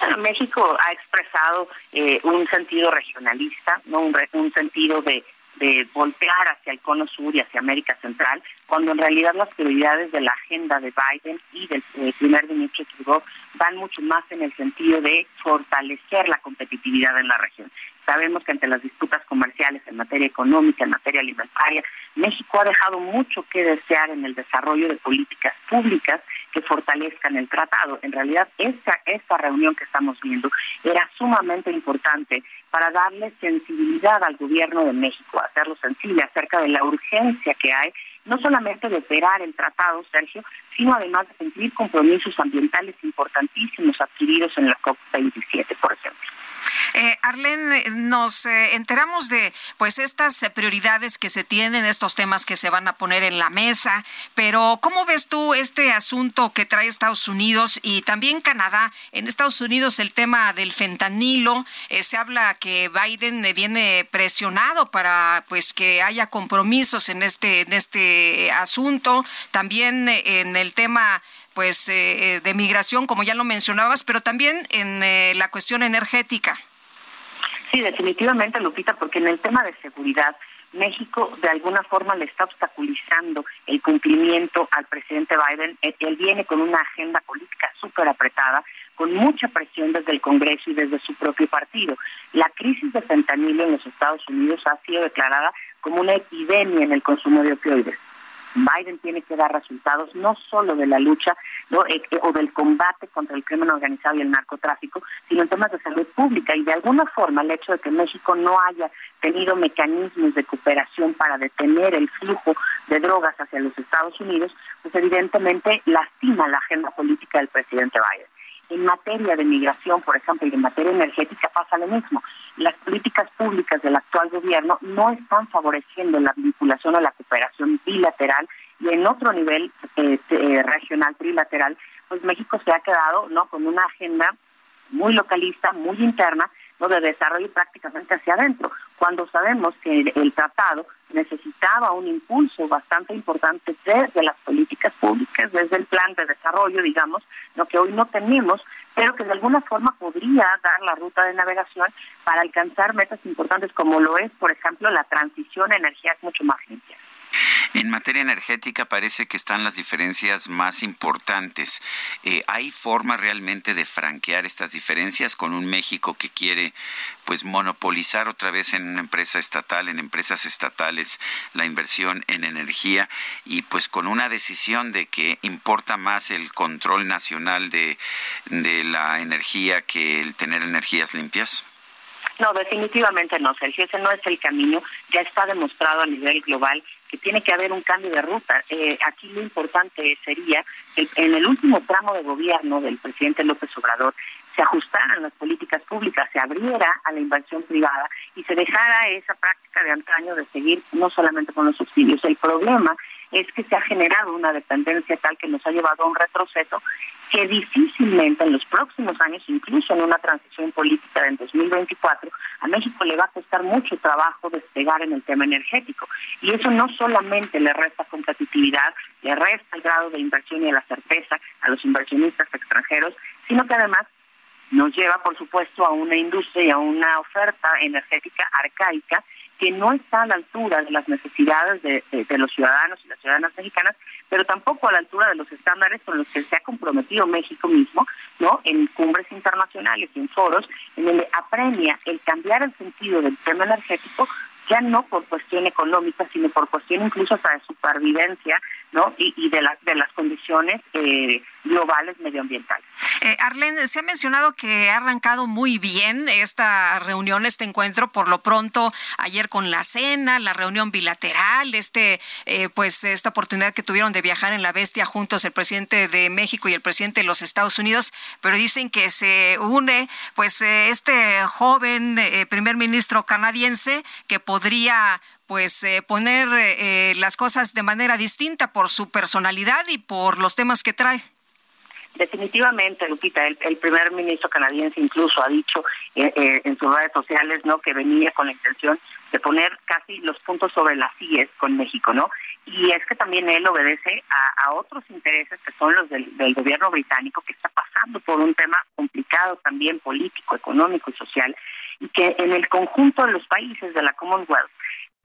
Bueno, México ha expresado eh, un sentido regionalista, no un, un sentido de de voltear hacia el cono sur y hacia América Central, cuando en realidad las prioridades de la agenda de Biden y del eh, primer ministro Trudeau van mucho más en el sentido de fortalecer la competitividad en la región. Sabemos que ante las disputas comerciales en materia económica, en materia alimentaria, México ha dejado mucho que desear en el desarrollo de políticas públicas que fortalezcan el tratado. En realidad, esta, esta reunión que estamos viendo era sumamente importante para darle sensibilidad al gobierno de México, hacerlo sensible acerca de la urgencia que hay, no solamente de operar el tratado, Sergio, sino además de cumplir compromisos ambientales importantísimos adquiridos en la COP27, por ejemplo. Eh, Arlen, nos eh, enteramos de pues estas eh, prioridades que se tienen, estos temas que se van a poner en la mesa, pero ¿cómo ves tú este asunto que trae Estados Unidos y también Canadá? En Estados Unidos el tema del fentanilo, eh, se habla que Biden viene presionado para pues que haya compromisos en este en este asunto, también en el tema pues de migración, como ya lo mencionabas, pero también en la cuestión energética. Sí, definitivamente, Lupita, porque en el tema de seguridad, México de alguna forma le está obstaculizando el cumplimiento al presidente Biden. Él viene con una agenda política súper apretada, con mucha presión desde el Congreso y desde su propio partido. La crisis de fentanilo en los Estados Unidos ha sido declarada como una epidemia en el consumo de opioides. Biden tiene que dar resultados no solo de la lucha eh, eh, o del combate contra el crimen organizado y el narcotráfico, sino en temas de salud pública. Y de alguna forma el hecho de que México no haya tenido mecanismos de cooperación para detener el flujo de drogas hacia los Estados Unidos, pues evidentemente lastima la agenda política del presidente Biden. En materia de migración, por ejemplo, y en materia energética pasa lo mismo. Las políticas públicas del actual gobierno no están favoreciendo la vinculación o la cooperación bilateral y en otro nivel eh, eh, regional trilateral, pues México se ha quedado no con una agenda muy localista, muy interna, de desarrollo prácticamente hacia adentro, cuando sabemos que el, tratado necesitaba un impulso bastante importante desde las políticas públicas, desde el plan de desarrollo, digamos, lo que hoy no tenemos, pero que de alguna forma podría dar la ruta de navegación para alcanzar metas importantes como lo es, por ejemplo, la transición a energías mucho más limpias. En materia energética parece que están las diferencias más importantes. Eh, ¿Hay forma realmente de franquear estas diferencias con un México que quiere pues monopolizar otra vez en una empresa estatal, en empresas estatales, la inversión en energía y pues con una decisión de que importa más el control nacional de, de la energía que el tener energías limpias? No, definitivamente no, Sergio, ese no es el camino, ya está demostrado a nivel global que tiene que haber un cambio de ruta. Eh, aquí lo importante sería que en el último tramo de gobierno del presidente López Obrador se ajustaran las políticas públicas, se abriera a la inversión privada y se dejara esa práctica de antaño de seguir no solamente con los subsidios. El problema es que se ha generado una dependencia tal que nos ha llevado a un retroceso que difícilmente en los próximos años, incluso en una transición política en 2024, a México le va a costar mucho trabajo despegar en el tema energético. Y eso no solamente le resta competitividad, le resta el grado de inversión y de la certeza a los inversionistas extranjeros, sino que además nos lleva, por supuesto, a una industria y a una oferta energética arcaica que no está a la altura de las necesidades de, los ciudadanos y las ciudadanas mexicanas, pero tampoco a la altura de los estándares con los que se ha comprometido México mismo, ¿no? En cumbres internacionales y en foros, en donde apremia el cambiar el sentido del tema energético ya no por cuestión económica, sino por cuestión incluso hasta de supervivencia, ¿no? Y, de, las de las condiciones eh, globales medioambientales. Eh, Arlen, se ha mencionado que ha arrancado muy bien esta reunión, este encuentro, por lo pronto ayer con la cena, la reunión bilateral, este, eh, pues esta oportunidad que tuvieron de viajar en la bestia juntos el presidente de México y el presidente de los Estados Unidos, pero dicen que se une, pues eh, este joven eh, primer ministro canadiense que podría pues poner las cosas de manera distinta por su personalidad y por los temas que trae. Definitivamente, Lupita, el, primer ministro canadiense incluso ha dicho eh, eh, en sus redes sociales no que venía con la intención de poner casi los puntos sobre las IES con México, ¿no? Y es que también él obedece a, otros intereses que son los del, gobierno británico, que está pasando por un tema complicado también político, económico y social, y que en el conjunto de los países de la Commonwealth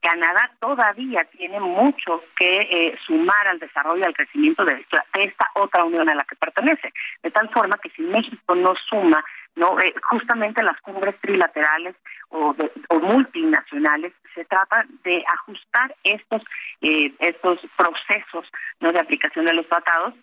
Canadá todavía tiene mucho que eh, sumar al desarrollo y al crecimiento de esta, otra unión a la que pertenece, de tal forma que si México no suma no eh, justamente las cumbres trilaterales o, multinacionales se trata de ajustar estos eh, estos procesos no de aplicación de los tratados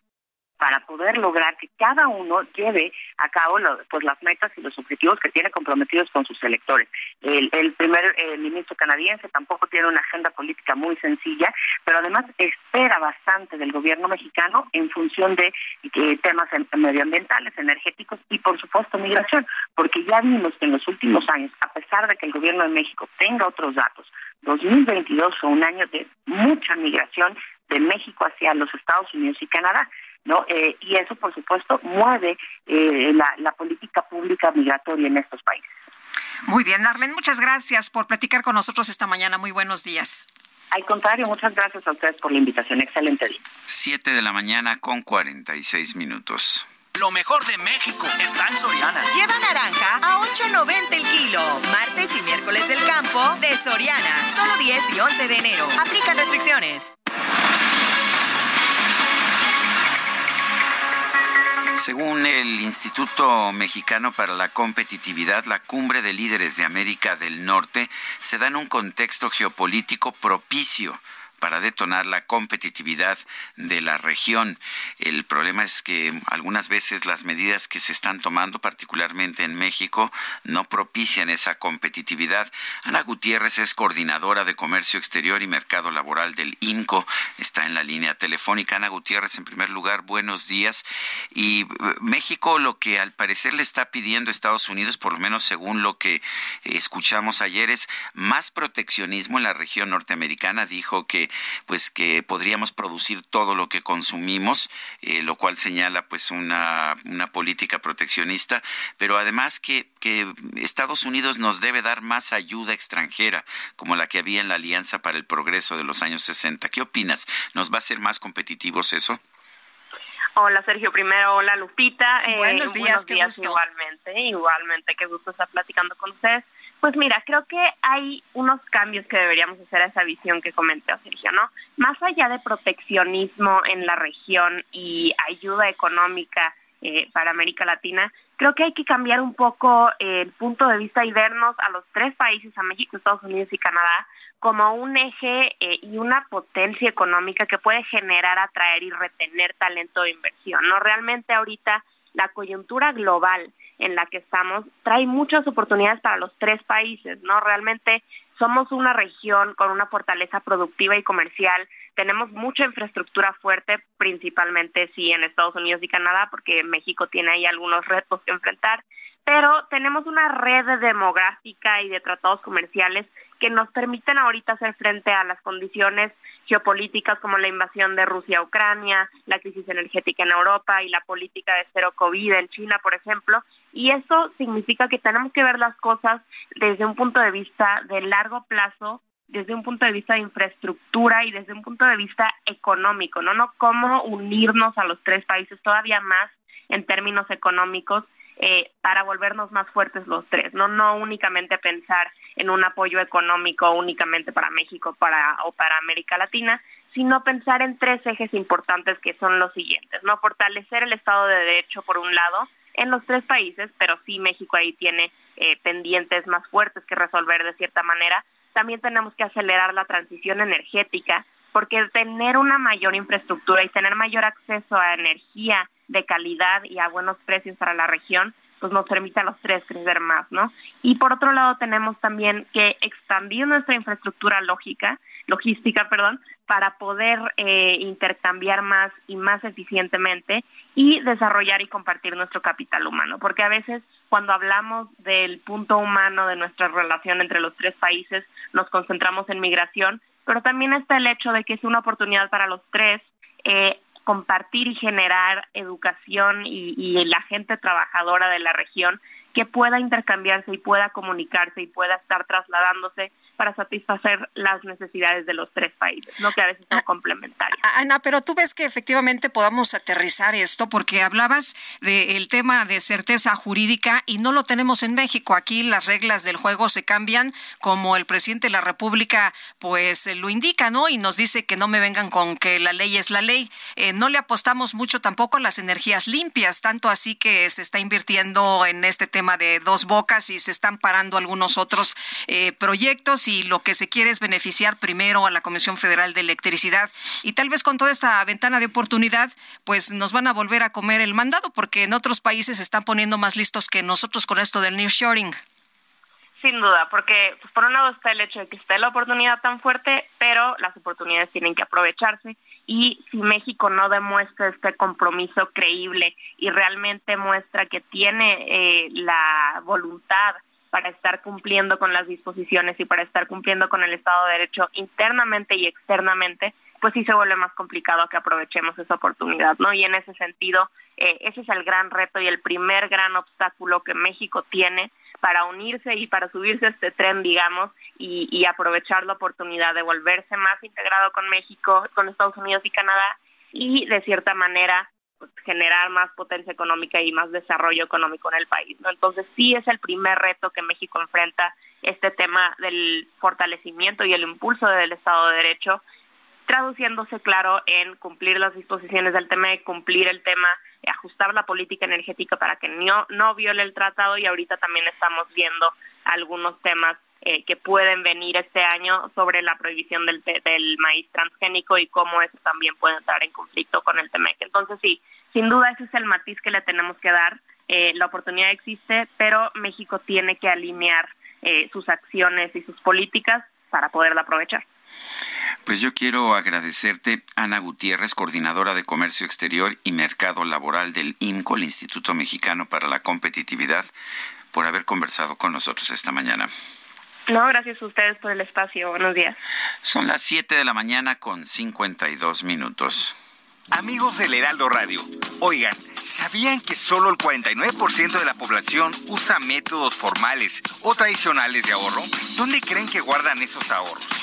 para poder lograr que cada uno lleve a cabo pues las metas y los objetivos que tiene comprometidos con sus electores. El, primer eh, ministro canadiense tampoco tiene una agenda política muy sencilla, pero además espera bastante del gobierno mexicano en función de temas medioambientales, energéticos y por supuesto migración, porque ya vimos que en los últimos años, a pesar de que el gobierno de México tenga otros datos, 2022 fue un año de mucha migración de México hacia los Estados Unidos y Canadá. ¿No? Eh, y eso, por supuesto, mueve eh, la, política pública migratoria en estos países. Muy bien, Arlen, muchas gracias por platicar con nosotros esta mañana. Muy buenos días. Al contrario, muchas gracias a ustedes por la invitación. Excelente día. Siete de la mañana con cuarenta y seis minutos. Lo mejor de México está en Soriana. Lleva naranja a 8.90 el kilo. Martes y miércoles del campo de Soriana. Solo 10 y 11 de enero. Aplican restricciones. Según el Instituto Mexicano para la Competitividad, la cumbre de líderes de América del Norte se da en un contexto geopolítico propicio para detonar la competitividad de la región. El problema es que algunas veces las medidas que se están tomando, particularmente en México, no propician esa competitividad. Ana Gutiérrez es coordinadora de Comercio Exterior y Mercado Laboral del INCO. Está en la línea telefónica. Ana Gutiérrez, en primer lugar, buenos días. Y eh, México lo que al parecer le está pidiendo a Estados Unidos, por lo menos según lo que escuchamos ayer, es más proteccionismo en la región norteamericana. Dijo que pues que podríamos producir todo lo que consumimos, eh, lo cual señala pues una, una política proteccionista, pero además que, que Estados Unidos nos debe dar más ayuda extranjera, como la que había en la Alianza para el Progreso de los años 60. ¿Qué opinas? ¿Nos va a hacer más competitivos eso? Hola Sergio, primero hola Lupita. Eh, buenos días, qué gusto. Igualmente, igualmente, qué gusto estar platicando con ustedes. Pues mira, creo que hay unos cambios que deberíamos hacer a esa visión que comentó Sergio, ¿no? Más allá de proteccionismo en la región y ayuda económica eh, para América Latina, creo que hay que cambiar un poco el punto de vista y vernos a los tres países, a México, Estados Unidos y Canadá, como un eje eh, y una potencia económica que puede generar, atraer y retener talento de inversión, ¿no? Realmente ahorita la coyuntura global en la que estamos trae muchas oportunidades para los tres países, ¿no? Realmente somos una región con una fortaleza productiva y comercial, tenemos mucha infraestructura fuerte, principalmente sí en Estados Unidos y Canadá, porque México tiene ahí algunos retos que enfrentar, pero tenemos una red demográfica y de tratados comerciales que nos permiten ahorita hacer frente a las condiciones geopolíticas como la invasión de Rusia a Ucrania, la crisis energética en Europa y la política de cero COVID en China, por ejemplo, y eso significa que tenemos que ver las cosas desde un punto de vista de largo plazo, desde un punto de vista de infraestructura y desde un punto de vista económico, ¿no? No cómo unirnos a los tres países todavía más en términos económicos eh, para volvernos más fuertes los tres, no no únicamente pensar en un apoyo económico únicamente para México para o para América Latina, sino pensar en tres ejes importantes que son los siguientes, no fortalecer el Estado de Derecho por un lado en los tres países, pero sí México ahí tiene eh, pendientes más fuertes que resolver de cierta manera. También tenemos que acelerar la transición energética, porque tener una mayor infraestructura y tener mayor acceso a energía de calidad y a buenos precios para la región, pues nos permite a los tres crecer más, ¿no? Y por otro lado tenemos también que expandir nuestra infraestructura lógica, logística, perdón, para poder eh, intercambiar más y más eficientemente y desarrollar y compartir nuestro capital humano, porque a veces cuando hablamos del punto humano de nuestra relación entre los tres países nos concentramos en migración, pero también está el hecho de que es una oportunidad para los tres eh, compartir y generar educación y, y la gente trabajadora de la región que pueda intercambiarse y pueda comunicarse y pueda estar trasladándose para satisfacer las necesidades de los tres países, no que a veces son ah, complementarias. Ana, pero tú ves que efectivamente podamos aterrizar esto, porque hablabas del tema de certeza jurídica y no lo tenemos en México. Aquí las reglas del juego se cambian como el presidente de la República pues lo indica, ¿no? Y nos dice que no me vengan con que la ley es la ley. Eh, no le apostamos mucho tampoco a las energías limpias, tanto así que se está invirtiendo en este tema de dos bocas y se están parando algunos otros eh, proyectos y lo que se quiere es beneficiar primero a la Comisión Federal de Electricidad y tal vez con toda esta ventana de oportunidad, pues nos van a volver a comer el mandado porque en otros países se están poniendo más listos que nosotros con esto del nearshoring. Sin duda, porque pues, por un lado está el hecho de que esté la oportunidad tan fuerte, pero las oportunidades tienen que aprovecharse y si México no demuestra este compromiso creíble y realmente muestra que tiene eh, la voluntad para estar cumpliendo con las disposiciones y para estar cumpliendo con el Estado de Derecho internamente y externamente, pues sí se vuelve más complicado que aprovechemos esa oportunidad, ¿no? Y en ese sentido, eh, ese es el gran reto y el primer gran obstáculo que México tiene para unirse y para subirse a este tren, digamos, y, y aprovechar la oportunidad de volverse más integrado con México, con Estados Unidos y Canadá, y de cierta manera generar más potencia económica y más desarrollo económico en el país. Entonces sí es el primer reto que México enfrenta este tema del fortalecimiento y el impulso del Estado de Derecho, traduciéndose claro en cumplir las disposiciones del tema, cumplir el tema, ajustar la política energética para que no, no viole el tratado y ahorita también estamos viendo algunos temas eh, que pueden venir este año sobre la prohibición del, del maíz transgénico y cómo eso también puede entrar en conflicto con el TEMEC. Entonces sí, sin duda ese es el matiz que le tenemos que dar. Eh, la oportunidad existe, pero México tiene que alinear eh, sus acciones y sus políticas para poderla aprovechar. Pues yo quiero agradecerte, Ana Gutiérrez, coordinadora de Comercio Exterior y Mercado Laboral del INCO, el Instituto Mexicano para la Competitividad, por haber conversado con nosotros esta mañana. No, gracias a ustedes por el espacio. Buenos días. Son las 7 de la mañana con 52 minutos. Amigos del Heraldo Radio, oigan, ¿sabían que solo el 49% de la población usa métodos formales o tradicionales de ahorro? ¿Dónde creen que guardan esos ahorros?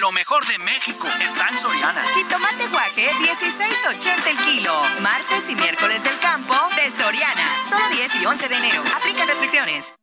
Lo mejor de México está en Soriana. Y tomate guaje 16.80 el kilo. Martes y miércoles del campo de Soriana. Solo 10 y 11 de enero. Aplica restricciones.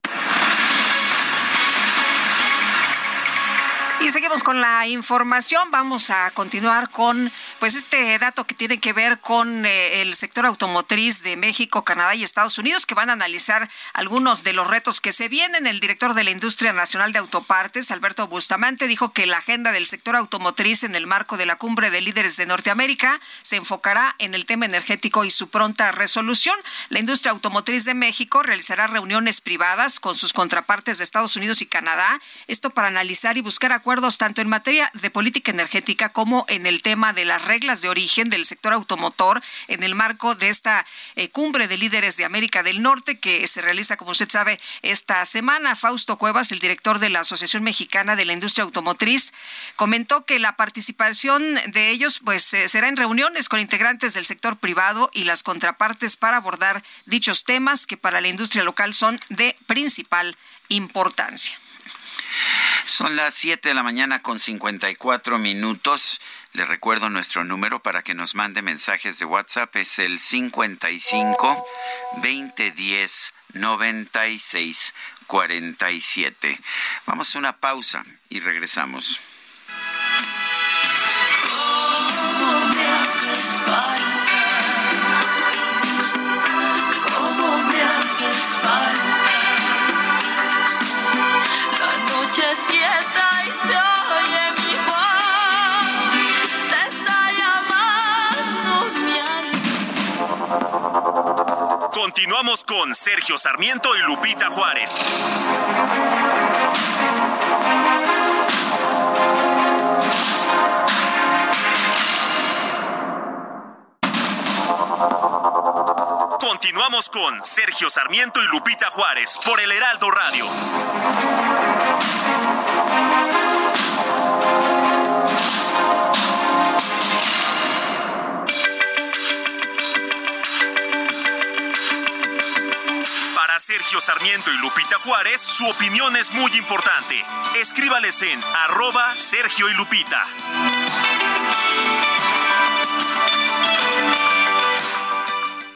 Y seguimos con la información. Vamos a continuar con pues este dato que tiene que ver con eh, el sector automotriz de México, Canadá y Estados Unidos, que van a analizar algunos de los retos que se vienen. El director de la Industria Nacional de Autopartes, Alberto Bustamante, dijo que la agenda del sector automotriz en el marco de la cumbre de líderes de Norteamérica se enfocará en el tema energético y su pronta resolución. La industria automotriz de México realizará reuniones privadas con sus contrapartes de Estados Unidos y Canadá, esto para analizar y buscar acuerdos tanto en materia de política energética como en el tema de las reglas de origen del sector automotor en el marco de esta eh, cumbre de líderes de América del Norte que se realiza, como usted sabe, esta semana. Fausto Cuevas, el director de la Asociación Mexicana de la Industria Automotriz, comentó que la participación de ellos pues eh, será en reuniones con integrantes del sector privado y las contrapartes para abordar dichos temas que para la industria local son de principal importancia. Son las 7 de la mañana con 54 minutos. Le recuerdo nuestro número para que nos mande mensajes de WhatsApp. Es el 55 2010 96 47. Vamos a una pausa y regresamos. ¿Cómo me haces? ¿Cómo me haces falta? Continuamos con Sergio Sarmiento y Lupita Juárez. Continuamos con Sergio Sarmiento y Lupita Juárez por el Heraldo Radio. Para Sergio Sarmiento y Lupita Juárez, su opinión es muy importante. Escríbales en arroba Sergio y Lupita.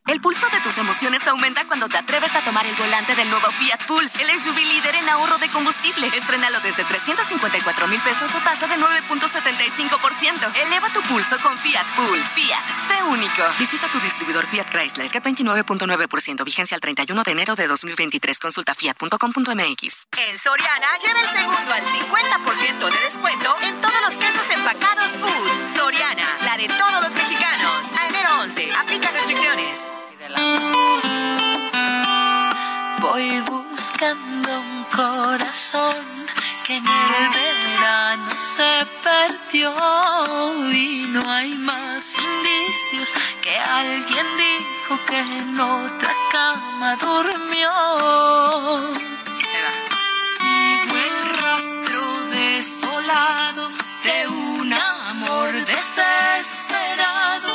El pulso de tus emociones aumenta cuando te atreves a tomar el volante del nuevo Fiat Pulse, el SUV líder en ahorro de combustible. Estrenalo desde 354 mil pesos o tasa de 9.75%. Eleva tu pulso con Fiat Pulse. Fiat, sé único. Visita tu distribuidor Fiat Chrysler, que 29.9%, vigencia al 31 de enero de 2023. Consulta fiat.com.mx. En Soriana, lleva el segundo al 50% de descuento en todos los quesos empacados Food. Soriana, la de todos los mexicanos. A enero 11, aplica restricciones. Voy buscando un corazón que en el verano se perdió y no hay más indicios que alguien dijo que en otra cama durmió. Sigo el rastro desolado de un amor desesperado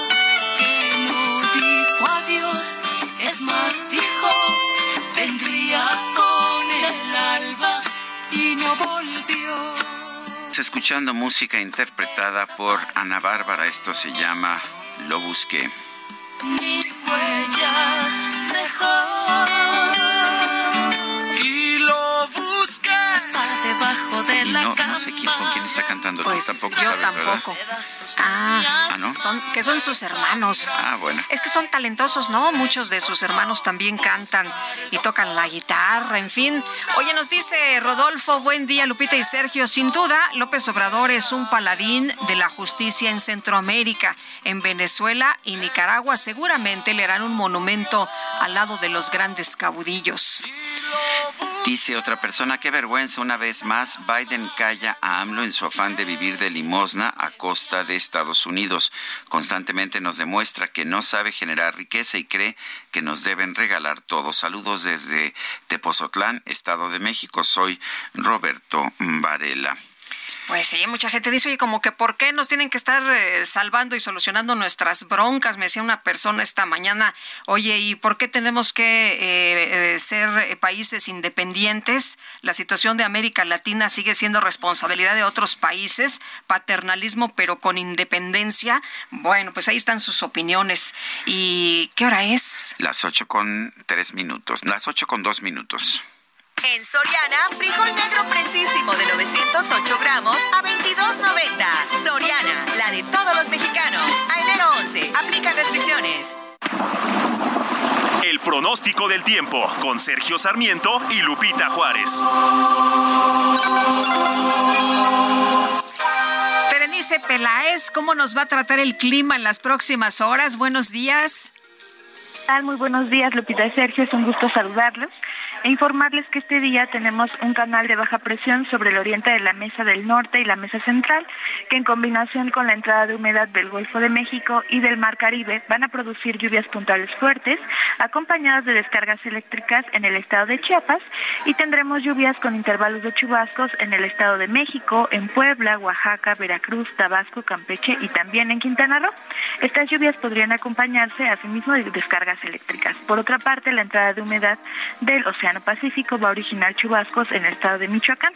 escuchando música interpretada por Ana Bárbara. Esto se llama Lo Busqué. Mi huella dejó debajo de Y la no, cama. no sé quién, con quién está cantando. Pues Tú tampoco yo sabes, tampoco. ¿verdad? Ah, Ah, ¿no? son, que son sus hermanos. Ah, bueno. Es que son talentosos, ¿no? Muchos de sus hermanos también cantan y tocan la guitarra, en fin. Oye, nos dice Rodolfo, buen día, Lupita y Sergio. Sin duda, López Obrador es un paladín de la justicia en Centroamérica. En Venezuela y Nicaragua seguramente le harán un monumento al lado de los grandes caudillos. Dice otra persona, qué vergüenza, una vez más, Biden calla a AMLO en su afán de vivir de limosna a costa de Estados Unidos. Constantemente nos demuestra que no sabe generar riqueza y cree que nos deben regalar todo. Saludos desde Tepozotlán, Estado de México. Soy Roberto Varela. Pues sí, mucha gente dice, oye, como que ¿por qué nos tienen que estar eh, salvando y solucionando nuestras broncas? Me decía una persona esta mañana, oye, ¿y por qué tenemos que eh, eh, ser países independientes? La situación de América Latina sigue siendo responsabilidad de otros países, paternalismo pero con independencia. Bueno, pues ahí están sus opiniones. ¿Y qué hora es? Las ocho con tres minutos, las ocho con dos minutos. En Soriana, frijol negro precisísimo de 908 gramos a 22.90. Soriana, la de todos los mexicanos. A enero 11, aplica restricciones. El pronóstico del tiempo con Sergio Sarmiento y Lupita Juárez. Berenice Peláez, ¿cómo nos va a tratar el clima en las próximas horas? Buenos días. Muy buenos días, Lupita y Sergio. Es un gusto saludarlos. E informarles que este día tenemos un canal de baja presión sobre el oriente de la Mesa del Norte y la Mesa Central, que en combinación con la entrada de humedad del Golfo de México y del Mar Caribe van a producir lluvias puntuales fuertes, acompañadas de descargas eléctricas en el estado de Chiapas y tendremos lluvias con intervalos de chubascos en el estado de México, en Puebla, Oaxaca, Veracruz, Tabasco, Campeche y también en Quintana Roo. Estas lluvias podrían acompañarse asimismo de descargas eléctricas. Por otra parte, la entrada de humedad del Océano Pacífico va a originar chubascos en el estado de Michoacán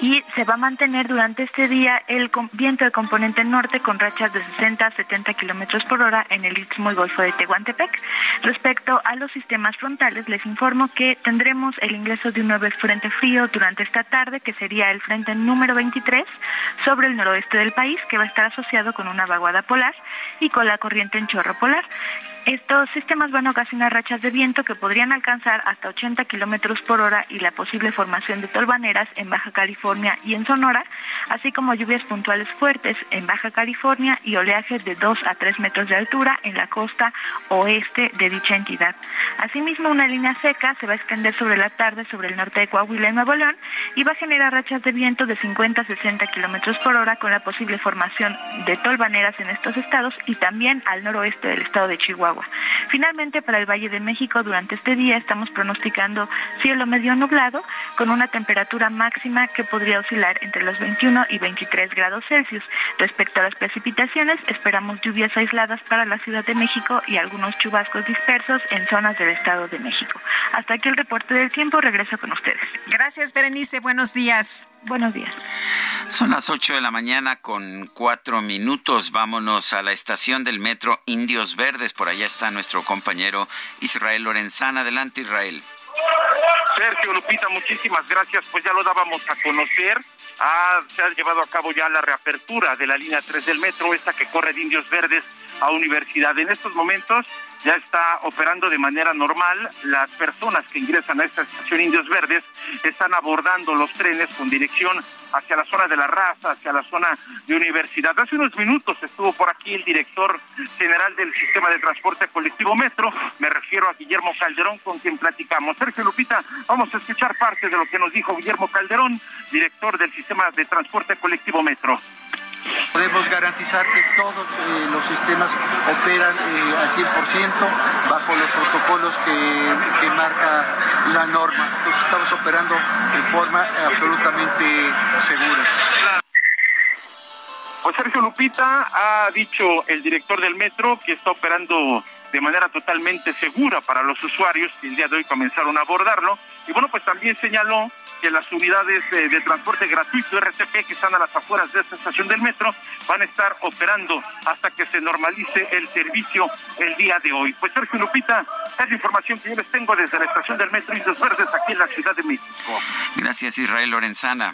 y se va a mantener durante este día el viento de componente norte con rachas de 60 a 70 kilómetros por hora en el istmo y golfo de Tehuantepec. Respecto a los sistemas frontales, les informo que tendremos el ingreso de un nuevo frente frío durante esta tarde, que sería el frente número 23 sobre el noroeste del país, que va a estar asociado con una vaguada polar y con la corriente en chorro polar. Estos sistemas van a ocasionar rachas de viento que podrían alcanzar hasta 80 kilómetros por hora y la posible formación de tolvaneras en Baja California y en Sonora, así como lluvias puntuales fuertes en Baja California y oleajes de 2 a 3 metros de altura en la costa oeste de dicha entidad. Asimismo, una línea seca se va a extender sobre la tarde sobre el norte de Coahuila y Nuevo León y va a generar rachas de viento de 50 a 60 kilómetros por hora con la posible formación de tolvaneras en estos estados y también al noroeste del estado de Chihuahua. Finalmente, para el Valle de México, durante este día estamos pronosticando cielo medio nublado con una temperatura máxima que podría oscilar entre los 21 y 23 grados Celsius. Respecto a las precipitaciones, esperamos lluvias aisladas para la Ciudad de México y algunos chubascos dispersos en zonas del Estado de México. Hasta aquí el reporte del tiempo. Regreso con ustedes. Gracias, Berenice. Buenos días. Buenos días. Son las 8 de la mañana con cuatro minutos. Vámonos a la estación del metro Indios Verdes. Por allá está nuestro compañero Israel Lorenzana. Adelante, Israel. Sergio Lupita, muchísimas gracias. Pues ya lo dábamos a conocer. se ha llevado a cabo ya la reapertura de la línea 3 del metro, esta que corre de Indios Verdes a Universidad. En estos momentos ya está operando de manera normal. Las personas que ingresan a esta estación Indios Verdes están abordando los trenes con dirección hacia la zona de la raza, hacia la zona de universidad. Hace unos minutos estuvo por aquí el director general del sistema de transporte colectivo Metro, me refiero a Guillermo Calderón, con quien platicamos. Sergio Lupita, vamos a escuchar parte de lo que nos dijo Guillermo Calderón, director del sistema de transporte colectivo Metro. Podemos garantizar que todos eh, los sistemas operan eh, al 100% bajo los protocolos que, marca la norma. Entonces estamos operando de forma absolutamente segura. Pues Sergio Lupita ha dicho el director del metro que está operando de manera totalmente segura para los usuarios que el día de hoy comenzaron a abordarlo. Y bueno, pues también señaló que las unidades de, transporte gratuito RTP que están a las afueras de esta estación del metro van a estar operando hasta que se normalice el servicio el día de hoy. Pues Sergio Lupita, es la información que yo les tengo desde la estación del metro Indios Verdes aquí en la Ciudad de México. Gracias Israel Lorenzana.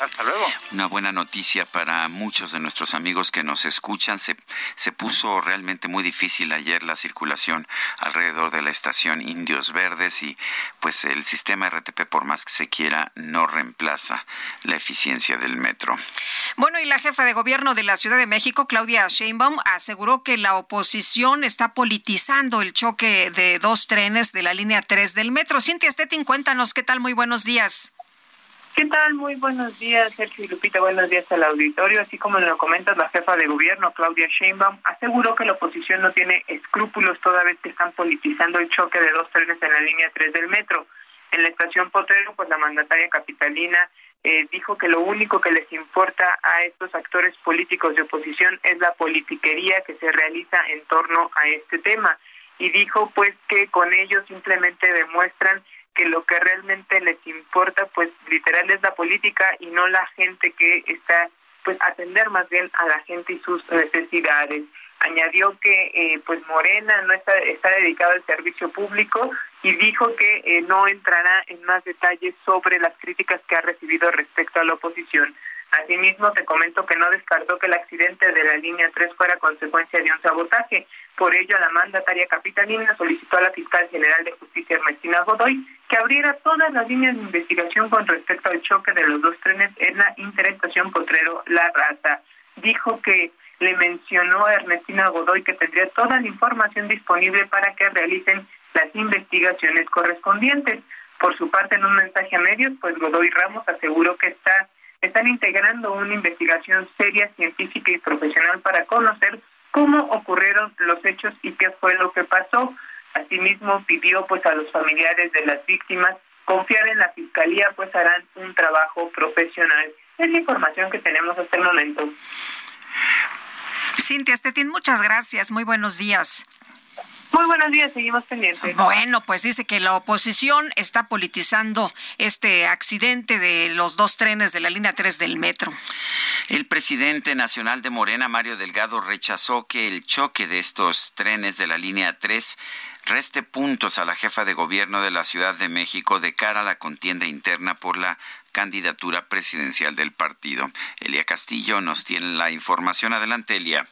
Hasta luego. Una buena noticia para muchos de nuestros amigos que nos escuchan. Se, se puso realmente muy difícil ayer la circulación alrededor de la estación Indios Verdes y pues el sistema RTP por más que se quiera no reemplaza la eficiencia del metro. Bueno, y la jefa de gobierno de la Ciudad de México, Claudia Sheinbaum, aseguró que la oposición está politizando el choque de dos trenes de la línea 3 del metro. Cintia Stettin, cuéntanos qué tal. Muy buenos días. ¿Qué tal? Muy buenos días, Sergio y Lupita. Buenos días al auditorio. Así como lo comentas, la jefa de gobierno, Claudia Sheinbaum, aseguró que la oposición no tiene escrúpulos toda vez que están politizando el choque de dos trenes en la línea 3 del metro. En la estación Potrero, pues la mandataria capitalina eh, dijo que lo único que les importa a estos actores políticos de oposición es la politiquería que se realiza en torno a este tema. Y dijo pues que con ello simplemente demuestran que lo que realmente les importa pues literal es la política y no la gente que está pues atender más bien a la gente y sus necesidades. Añadió que eh, pues Morena no está está dedicado al servicio público y dijo que eh, no entrará en más detalles sobre las críticas que ha recibido respecto a la oposición Asimismo, te comento que no descartó que el accidente de la línea 3 fuera consecuencia de un sabotaje. Por ello, la mandataria capitalina solicitó a la fiscal general de justicia Ernestina Godoy que abriera todas las líneas de investigación con respecto al choque de los dos trenes en la interestación Potrero La Raza. Dijo que le mencionó a Ernestina Godoy que tendría toda la información disponible para que realicen las investigaciones correspondientes. Por su parte, en un mensaje a medios, pues Godoy Ramos aseguró que está están integrando una investigación seria, científica y profesional para conocer cómo ocurrieron los hechos y qué fue lo que pasó. Asimismo, pidió pues a los familiares de las víctimas confiar en la fiscalía, pues harán un trabajo profesional. Es la información que tenemos hasta el momento. Cintia Estetín, muchas gracias. Muy buenos días. Muy buenos días, seguimos pendientes. Bueno, pues dice que la oposición está politizando este accidente de los dos trenes de la línea 3 del metro. El presidente nacional de Morena, Mario Delgado, rechazó que el choque de estos trenes de la línea 3 reste puntos a la jefa de gobierno de la Ciudad de México de cara a la contienda interna por la candidatura presidencial del partido. Elia Castillo nos tiene la información. Adelante, Elia.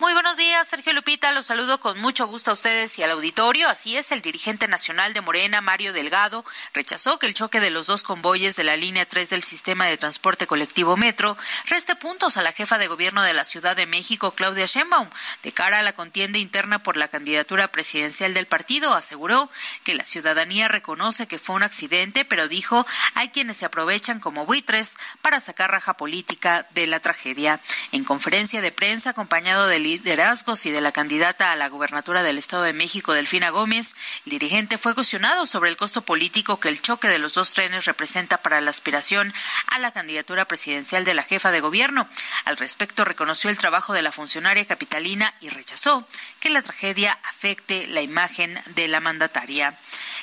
Muy buenos días, Sergio Lupita. Los saludo con mucho gusto a ustedes y al auditorio. Así es, el dirigente nacional de Morena, Mario Delgado, rechazó que el choque de los dos convoyes de la línea 3 del sistema de transporte colectivo Metro reste puntos a la jefa de gobierno de la Ciudad de México, Claudia Sheinbaum, de cara a la contienda interna por la candidatura presidencial del partido. Aseguró que la ciudadanía reconoce que fue un accidente, pero dijo hay quienes se aprovechan como buitres para sacar raja política de la tragedia. En conferencia de prensa acompañado del liderazgos y de la candidata a la gubernatura del Estado de México, Delfina Gómez, el dirigente fue cuestionado sobre el costo político que el choque de los dos trenes representa para la aspiración a la candidatura presidencial de la jefa de gobierno. Al respecto, reconoció el trabajo de la funcionaria capitalina y rechazó que la tragedia afecte la imagen de la mandataria.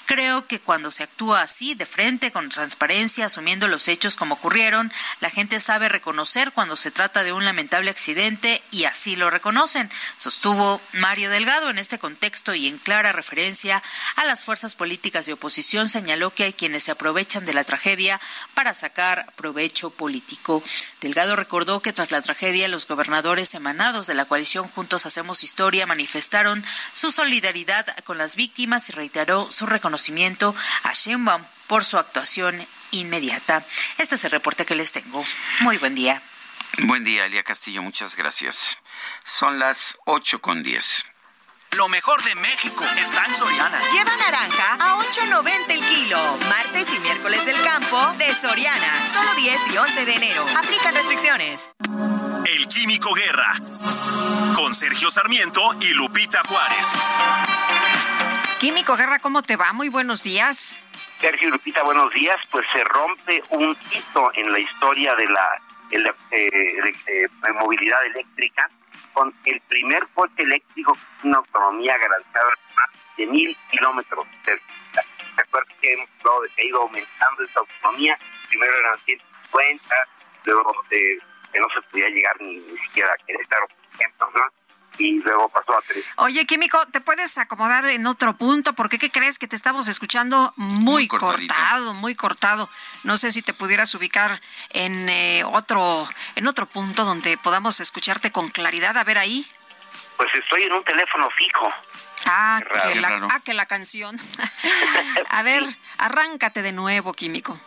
Creo que cuando se actúa así, de frente, con transparencia, asumiendo los hechos como ocurrieron, la gente sabe reconocer cuando se trata de un lamentable accidente y así lo reconocen, sostuvo Mario Delgado. En este contexto y en clara referencia a las fuerzas políticas de oposición, señaló que hay quienes se aprovechan de la tragedia para sacar provecho político. Delgado recordó que tras la tragedia, los gobernadores emanados de la coalición Juntos Hacemos Historia manifestaron su solidaridad con las víctimas y reiteró su reconocimiento a Sheinbaum por su actuación inmediata. Este es el reporte que les tengo. Muy buen día. Buen día, Elia Castillo. Muchas gracias. Son las 8 con 10. Lo mejor de México está en Soriana. Lleva naranja a 8.90 el kilo. Martes y miércoles del campo de Soriana. Solo 10 y 11 de enero. Aplican restricciones. El Químico Guerra. Con Sergio Sarmiento y Lupita Juárez. Químico Guerra, ¿cómo te va? Muy buenos días. Sergio Lupita, buenos días. Pues se rompe un hito en la historia de la, eh, eh, movilidad eléctrica con el primer coche eléctrico con una autonomía garantizada de mil kilómetros. Recuerda que hemos hablado de que ha ido aumentando esa autonomía. Primero eran 150, luego que no se podía llegar ni, ni siquiera a Querétaro, por ejemplo, ¿no? Y luego pasó a tres. Oye, Químico, ¿te puedes acomodar en otro punto? Porque ¿qué crees que te estamos escuchando muy, cortado, muy cortado? No sé si te pudieras ubicar en eh, otro en otro punto donde podamos escucharte con claridad. A ver ahí. Pues estoy en un teléfono fijo. Ah, que la, ah, que la canción. a ver, arráncate de nuevo, Químico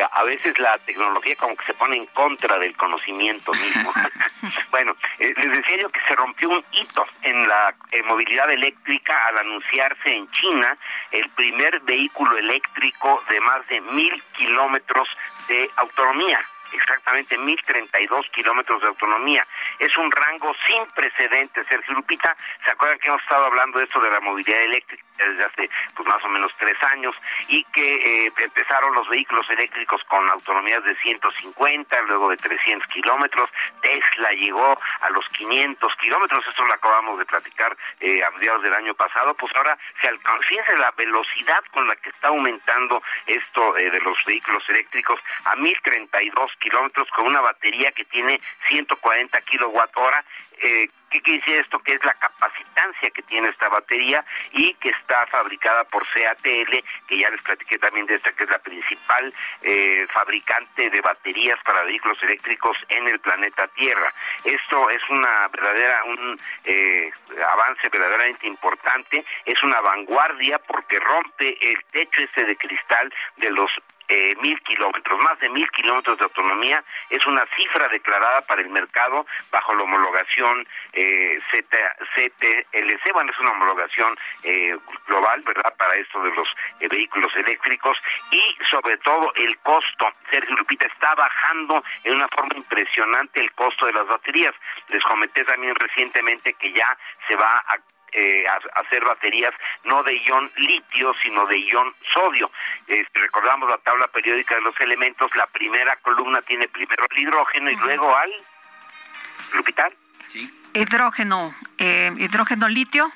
a veces la tecnología como que se pone en contra del conocimiento mismo. bueno, eh, les decía yo que se rompió un hito en la movilidad eléctrica al anunciarse en China el primer vehículo eléctrico de más de mil kilómetros de autonomía exactamente 1.032 kilómetros de autonomía. Es un rango sin precedentes. Sergio Lupita, ¿se acuerdan que hemos estado hablando de esto de la movilidad eléctrica desde hace pues más o menos tres años y que eh, empezaron los vehículos eléctricos con autonomías de 150, luego de 300 kilómetros. Tesla llegó a los 500 kilómetros. Esto lo acabamos de platicar eh, a mediados del año pasado. Pues ahora se alcanza, la velocidad con la que está aumentando esto eh, de los vehículos eléctricos a 1032 kilómetros con una batería que tiene 140 kilowatt hora. Eh, ¿Qué quiere decir esto? Que es la capacitancia que tiene esta batería y que está fabricada por CATL, que ya les platiqué también de esta, que es la principal eh, fabricante de baterías para vehículos eléctricos en el planeta Tierra. Esto es una verdadera, un eh, avance verdaderamente importante, es una vanguardia porque rompe el techo este de cristal de los eh, mil kilómetros, más de mil kilómetros de autonomía, es una cifra declarada para el mercado bajo la homologación eh, CTLC, bueno, es una homologación eh, global, ¿verdad?, para esto de los eh, vehículos eléctricos y sobre todo el costo, Sergio Lupita, está bajando en una forma impresionante el costo de las baterías. Les comenté también recientemente que ya se va a eh, hacer baterías no de ion litio, sino de ion sodio. Este, recordamos la tabla periódica de los elementos, la primera columna tiene primero el hidrógeno y luego al... Lupita. Hidrógeno, eh, hidrógeno litio.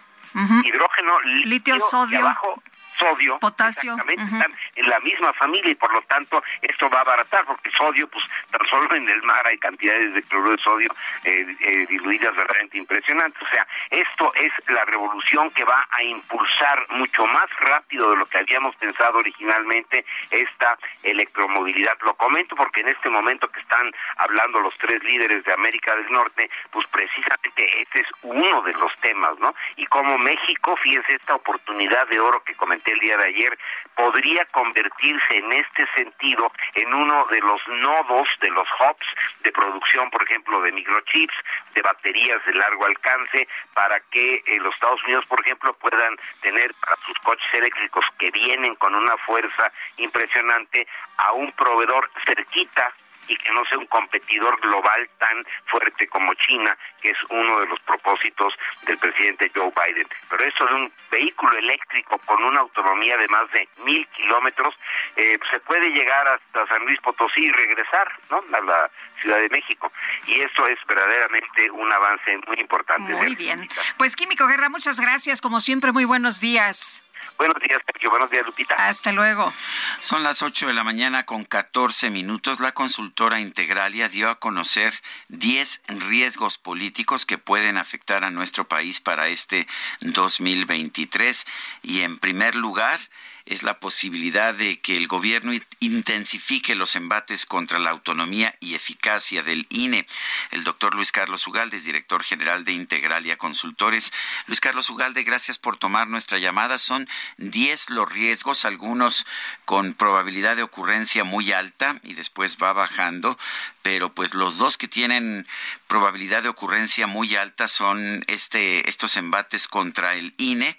Hidrógeno litio, sodio. y abajo sodio, potasio, están en la misma familia y por lo tanto esto va a abaratar porque el sodio, pues tan solo en el mar hay cantidades de cloruro de sodio eh, eh, diluidas verdaderamente impresionantes. O sea, esto es la revolución que va a impulsar mucho más rápido de lo que habíamos pensado originalmente esta electromovilidad. Lo comento porque en este momento que están hablando los tres líderes de América del Norte, pues precisamente este es uno de los temas, ¿no? Y como México, fíjense esta oportunidad de oro que el día de ayer, podría convertirse en este sentido en uno de los nodos de los hubs de producción, por ejemplo, de microchips, de baterías de largo alcance, para que eh, los Estados Unidos, por ejemplo, puedan tener para sus coches eléctricos que vienen con una fuerza impresionante a un proveedor cerquita y que no sea un competidor global tan fuerte como China, que es uno de los propósitos del presidente Joe Biden. Pero esto de un vehículo eléctrico con una autonomía de más de mil kilómetros, eh, se puede llegar hasta San Luis Potosí y regresar ¿no? a la Ciudad de México. Y esto es verdaderamente un avance muy importante. Muy bien. Pues Químico Guerra, muchas gracias. Como siempre, muy buenos días. Buenos días, Sergio. Buenos días, Lupita. Hasta luego. Son las 8 de la mañana con 14 minutos. La consultora Integralia dio a conocer 10 riesgos políticos que pueden afectar a nuestro país para este 2023. Y en primer lugar, es la posibilidad de que el gobierno intensifique los embates contra la autonomía y eficacia del INE. El doctor Luis Carlos Ugalde es director general de Integralia Consultores. Luis Carlos Ugalde, gracias por tomar nuestra llamada. Son 10 los riesgos, algunos con probabilidad de ocurrencia muy alta y después va bajando, pero pues los dos que tienen probabilidad de ocurrencia muy alta son este estos embates contra el INE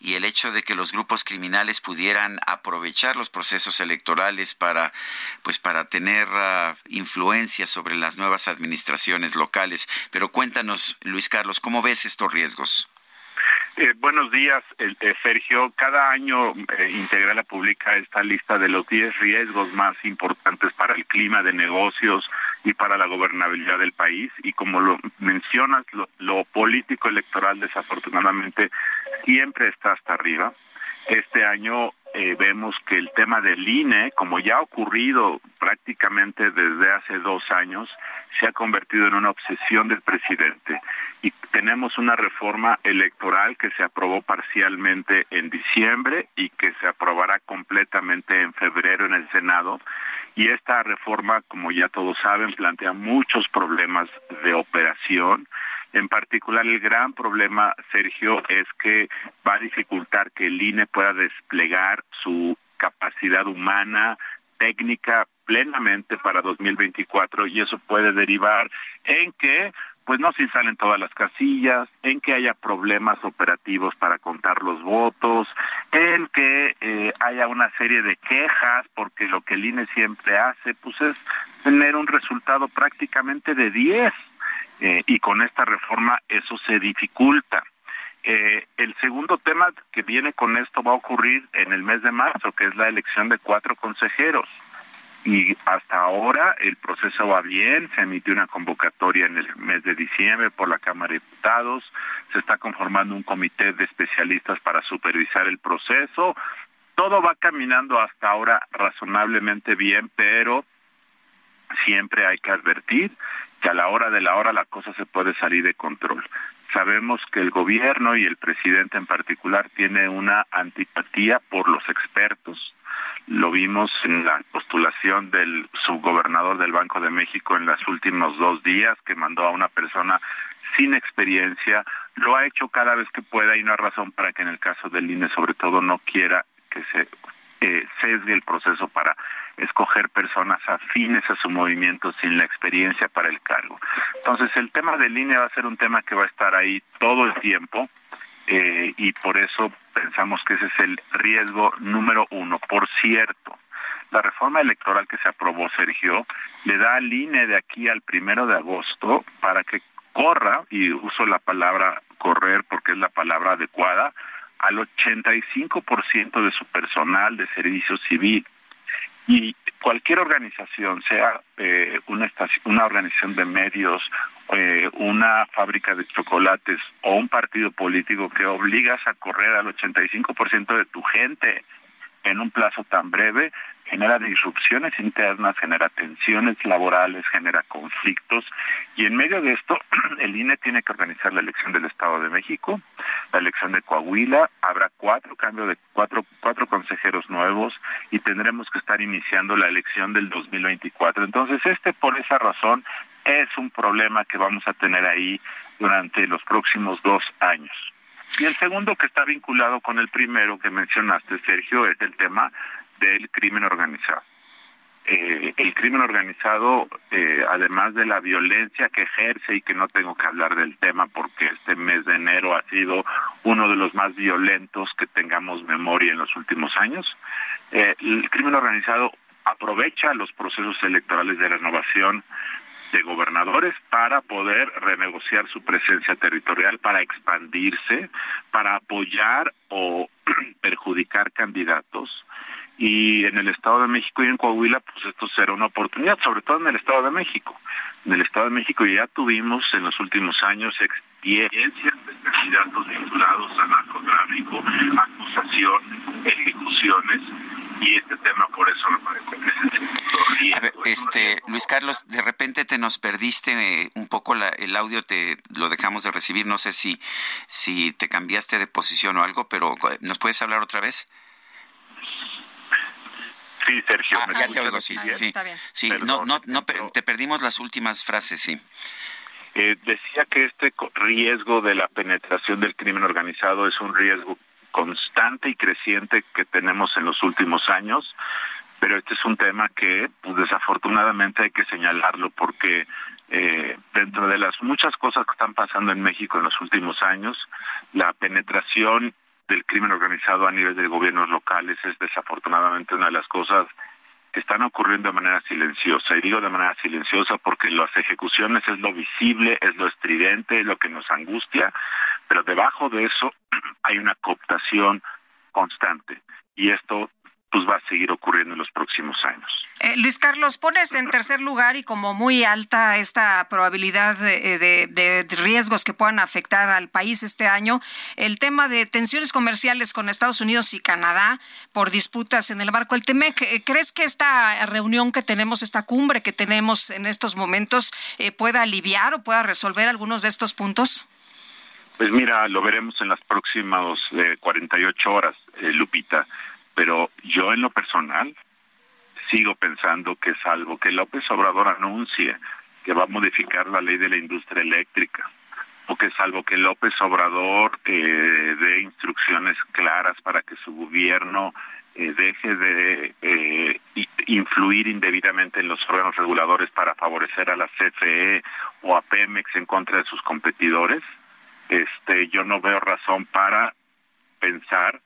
y el hecho de que los grupos criminales pudieran aprovechar los procesos electorales para pues para tener uh, influencia sobre las nuevas administraciones locales. Pero cuéntanos, Luis Carlos, ¿cómo ves estos riesgos? Eh, buenos días, eh, Sergio. Cada año eh, Integrala publica esta lista de los 10 riesgos más importantes para el clima de negocios y para la gobernabilidad del país. Y como lo mencionas, lo, lo político electoral desafortunadamente siempre está hasta arriba. Este año eh, vemos que el tema del INE, como ya ha ocurrido prácticamente desde hace dos años, se ha convertido en una obsesión del presidente. Y tenemos una reforma electoral que se aprobó parcialmente en diciembre y que se aprobará completamente en febrero en el Senado. Y esta reforma, como ya todos saben, plantea muchos problemas de operación en particular, el gran problema, Sergio, es que va a dificultar que el INE pueda desplegar su capacidad humana, técnica, plenamente para 2024 y eso puede derivar en que pues no se instalen todas las casillas, en que haya problemas operativos para contar los votos, en que eh, haya una serie de quejas, porque lo que el INE siempre hace, pues es tener un resultado prácticamente de 10 eh, y con esta reforma eso se dificulta. Eh, el segundo tema que viene con esto va a ocurrir en el mes de marzo, que es la elección de cuatro consejeros. Y hasta ahora el proceso va bien, se emitió una convocatoria en el mes de diciembre por la Cámara de Diputados, se está conformando un comité de especialistas para supervisar el proceso. Todo va caminando hasta ahora razonablemente bien, pero siempre hay que advertir que a la hora de la hora la cosa se puede salir de control. Sabemos que el gobierno y el presidente en particular tiene una antipatía por los expertos. Lo vimos en la postulación del subgobernador del Banco de México en los últimos dos días, que mandó a una persona sin experiencia. Lo ha hecho cada vez que pueda y no hay razón para que en el caso del INE sobre todo no quiera que se eh, sesgue el proceso para escoger personas afines a su movimiento sin la experiencia para el cargo. Entonces el tema de línea va a ser un tema que va a estar ahí todo el tiempo eh, y por eso pensamos que ese es el riesgo número uno. Por cierto, la reforma electoral que se aprobó, Sergio, le da a INE de aquí al primero de agosto para que corra, y uso la palabra correr porque es la palabra adecuada, al 85% de su personal de servicio civil. Y cualquier organización, sea eh, una, una organización de medios, eh, una fábrica de chocolates o un partido político que obligas a correr al 85% de tu gente en un plazo tan breve, genera disrupciones internas, genera tensiones laborales, genera conflictos y en medio de esto el INE tiene que organizar la elección del Estado de México, la elección de Coahuila, habrá cuatro cambios de cuatro cuatro consejeros nuevos y tendremos que estar iniciando la elección del 2024. Entonces, este por esa razón es un problema que vamos a tener ahí durante los próximos dos años. Y el segundo que está vinculado con el primero que mencionaste, Sergio, es el tema del crimen organizado. Eh, el crimen organizado, eh, además de la violencia que ejerce y que no tengo que hablar del tema porque este mes de enero ha sido uno de los más violentos que tengamos memoria en los últimos años, eh, el crimen organizado aprovecha los procesos electorales de renovación de gobernadores para poder renegociar su presencia territorial, para expandirse, para apoyar o perjudicar candidatos y en el Estado de México y en Coahuila, pues esto será una oportunidad, sobre todo en el Estado de México. En el Estado de México ya tuvimos en los últimos años experiencias de candidatos vinculados a narcotráfico, acusación, ejecuciones, y este tema por eso me parece a ver, este Luis Carlos de repente te nos perdiste eh, un poco la, el audio te lo dejamos de recibir no sé si si te cambiaste de posición o algo pero eh, nos puedes hablar otra vez Sí, Sergio. Ah, ya te oigo, sí. sí. Está bien. Sí, no, no, no, te perdimos las últimas frases, sí. Eh, decía que este riesgo de la penetración del crimen organizado es un riesgo constante y creciente que tenemos en los últimos años, pero este es un tema que pues, desafortunadamente hay que señalarlo porque eh, dentro de las muchas cosas que están pasando en México en los últimos años, la penetración del crimen organizado a nivel de gobiernos locales es desafortunadamente una de las cosas que están ocurriendo de manera silenciosa. Y digo de manera silenciosa porque las ejecuciones es lo visible, es lo estridente, es lo que nos angustia, pero debajo de eso hay una cooptación constante. Y esto pues va a seguir ocurriendo en los próximos años. Eh, Luis Carlos, pones en tercer lugar y como muy alta esta probabilidad de, riesgos que puedan afectar al país este año, el tema de tensiones comerciales con Estados Unidos y Canadá por disputas en el barco El Temec. Eh, ¿Crees que esta reunión que tenemos, esta cumbre que tenemos en estos momentos, eh, pueda aliviar o pueda resolver algunos de estos puntos? Pues mira, lo veremos en las próximas 48 horas, Lupita. Pero yo en lo personal sigo pensando que salvo que López Obrador anuncie que va a modificar la ley de la industria eléctrica, o que salvo que López Obrador eh, dé instrucciones claras para que su gobierno eh, deje de eh, influir indebidamente en los órganos reguladores para favorecer a la CFE o a Pemex en contra de sus competidores, este, yo no veo razón para pensar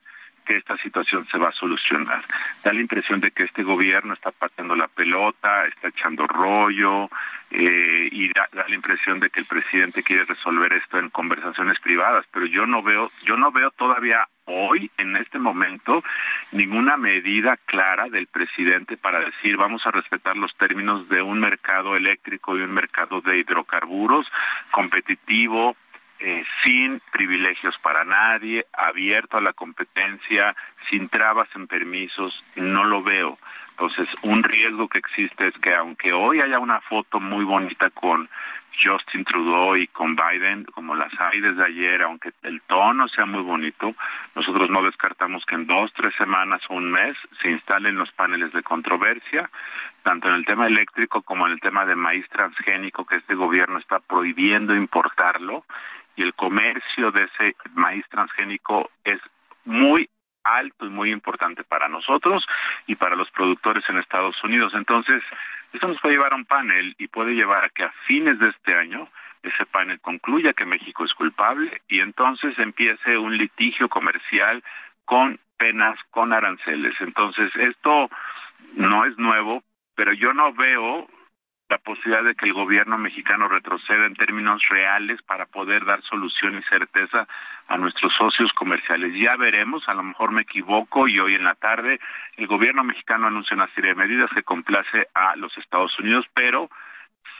que esta situación se va a solucionar. Da la impresión de que este gobierno está pateando la pelota, está echando rollo eh, y da, la impresión de que el presidente quiere resolver esto en conversaciones privadas, pero yo no veo, yo no veo todavía hoy, en este momento, ninguna medida clara del presidente para decir vamos a respetar los términos de un mercado eléctrico y un mercado de hidrocarburos competitivo, eh, sin privilegios para nadie, abierto a la competencia, sin trabas en permisos, no lo veo. Entonces, un riesgo que existe es que aunque hoy haya una foto muy bonita con Justin Trudeau y con Biden, como las hay desde ayer, aunque el tono sea muy bonito, nosotros no descartamos que en dos, tres semanas o un mes se instalen los paneles de controversia, tanto en el tema eléctrico como en el tema de maíz transgénico, que este gobierno está prohibiendo importarlo, y el comercio de ese maíz transgénico es muy alto y muy importante para nosotros y para los productores en Estados Unidos. Entonces, esto nos puede llevar a un panel y puede llevar a que a fines de este año ese panel concluya que México es culpable y entonces empiece un litigio comercial con penas, con aranceles. Entonces, esto no es nuevo, pero yo no veo la posibilidad de que el gobierno mexicano retroceda en términos reales para poder dar solución y certeza a nuestros socios comerciales. Ya veremos, a lo mejor me equivoco y hoy en la tarde el gobierno mexicano anuncia una serie de medidas que complace a los Estados Unidos, pero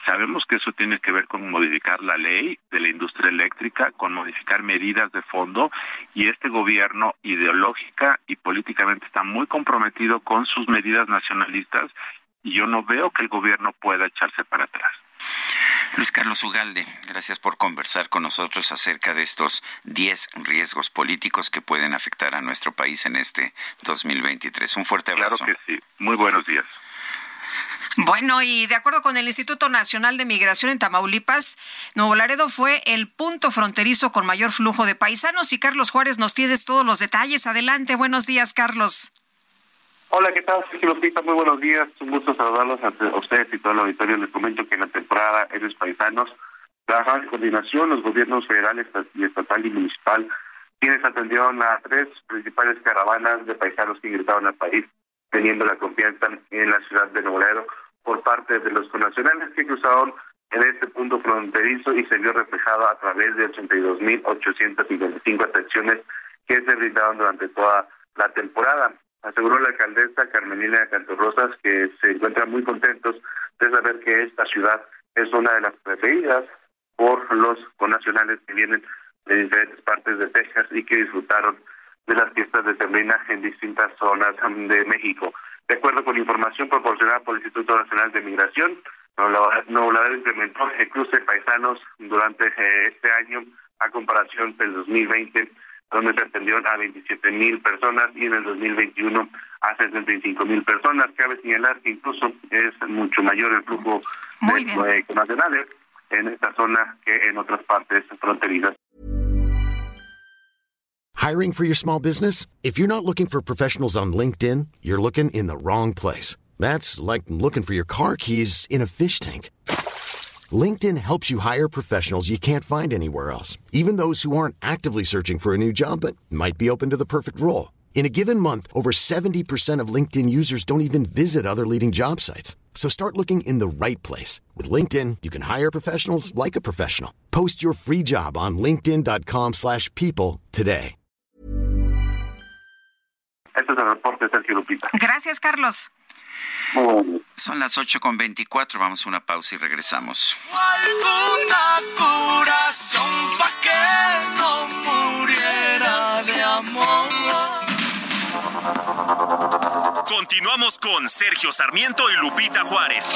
sabemos que eso tiene que ver con modificar la ley de la industria eléctrica, con modificar medidas de fondo y este gobierno ideológica y políticamente está muy comprometido con sus medidas nacionalistas y yo no veo que el gobierno pueda echarse para atrás. Luis Carlos Ugalde, gracias por conversar con nosotros acerca de estos 10 riesgos políticos que pueden afectar a nuestro país en este 2023. Un fuerte abrazo. Claro que sí. Muy buenos días. Bueno, y de acuerdo con el Instituto Nacional de Migración en Tamaulipas, Nuevo Laredo fue el punto fronterizo con mayor flujo de paisanos y Carlos Juárez nos tienes todos los detalles. Adelante, buenos días, Carlos. Hola, ¿qué tal? Muy buenos días. Un gusto saludarlos a ustedes y todo el auditorio. Les comento que en la temporada Héroes Paisanos trabajan en coordinación los gobiernos federales estatal y municipal, quienes atendieron a tres principales caravanas de paisanos que ingresaron al país, teniendo la confianza en la ciudad de Nuevo Laredo por parte de los connacionales que cruzaron en este punto fronterizo y se vio reflejado a través de 82.855 atenciones que se brindaron durante toda la temporada aseguró la alcaldesa Carmelina Cantorrosas que se encuentran muy contentos de saber que esta ciudad es una de las preferidas por los connacionales que vienen de diferentes partes de Texas y que disfrutaron de las fiestas de Sembrina en distintas zonas de México. De acuerdo con información proporcionada por el Instituto Nacional de Migración, Nuevo Laredo incrementó el cruce de paisanos durante eh, este año a comparación del 2020 donde se atendieron a 27 mil personas y en el 2021 a 65 mil personas. Cabe señalar que incluso es mucho mayor el flujo de nacionales en esta zona que en otras partes fronterizas. Hiring for your small business? If you're not looking for professionals on LinkedIn, you're looking in the wrong place. That's like looking for your car keys in a fish tank. LinkedIn helps you hire professionals you can't find anywhere else, even those who aren't actively searching for a new job but might be open to the perfect role. In a given month, over 70% of LinkedIn users don't even visit other leading job sites. So start looking in the right place. With LinkedIn, you can hire professionals like a professional. Post your free job on linkedin.com slash people today. Este es el reporte, Sergio Lupita. Gracias, Carlos. Son las 8 con 24, vamos a una pausa y regresamos. Alguna curación pa' que no muriera de amor. Continuamos con Sergio Sarmiento y Lupita Juárez.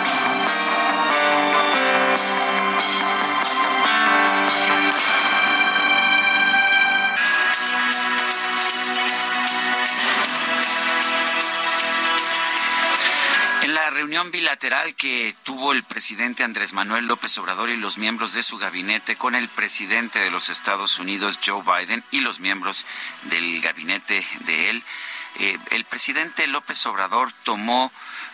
Reunión bilateral que tuvo el presidente Andrés Manuel López Obrador y los miembros de su gabinete con el presidente de los Estados Unidos, Joe Biden, y los miembros del gabinete de él, eh, el presidente López Obrador tomó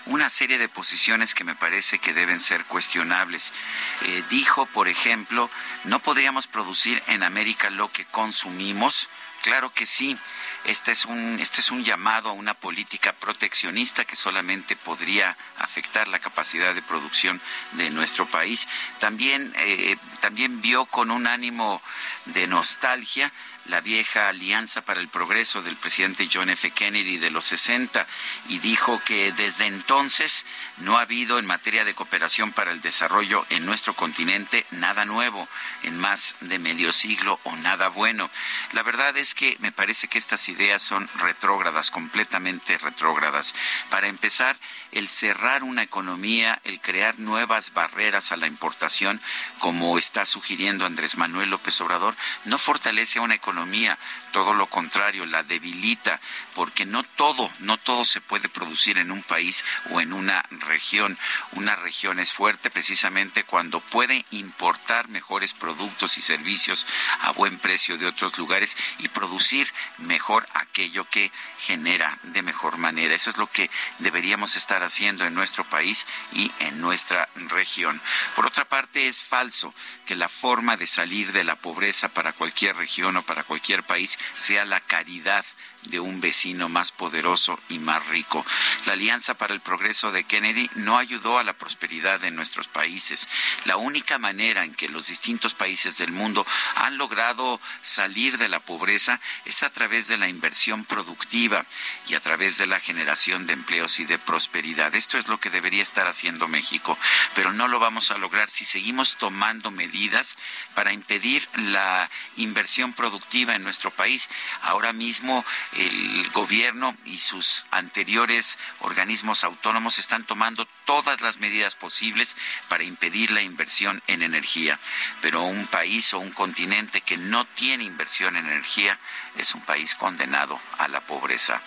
una serie de posiciones que me parece que deben ser cuestionables. Eh, dijo, por ejemplo, no podríamos producir en América lo que consumimos. Claro que sí. Este es un este es un llamado a una política proteccionista que solamente podría afectar la capacidad de producción de nuestro país. También eh, también vio con un ánimo de nostalgia la vieja Alianza para el Progreso del presidente John F. Kennedy de los 60 y dijo que desde entonces no ha habido en materia de cooperación para el desarrollo en nuestro continente nada nuevo en más de medio siglo o nada bueno. La verdad es que me parece que estas ideas son retrógradas, completamente retrógradas. Para empezar, el cerrar una economía, el crear nuevas barreras a la importación, como está sugiriendo Andrés Manuel López Obrador, no fortalece a una economía, economía todo lo contrario, la debilita, porque no todo, no todo se puede producir en un país o en una región. Una región es fuerte precisamente cuando puede importar mejores productos y servicios a buen precio de otros lugares y producir mejor aquello que genera de mejor manera. Eso es lo que deberíamos estar haciendo en nuestro país y en nuestra región. Por otra parte, es falso que la forma de salir de la pobreza para cualquier región o para cualquier país sea la caridad de un vecino más poderoso y más rico. La Alianza para el Progreso de Kennedy no ayudó a la prosperidad de nuestros países. La única manera en que los distintos países del mundo han logrado salir de la pobreza es a través de la inversión productiva y a través de la generación de empleos y de prosperidad. Esto es lo que debería estar haciendo México, pero no lo vamos a lograr si seguimos tomando medidas para impedir la inversión productiva en nuestro país. Ahora mismo el gobierno y sus anteriores organismos autónomos están tomando todas las medidas posibles para impedir la inversión en energía. Pero un país o un continente que no tiene inversión en energía es un país condenado a la pobreza.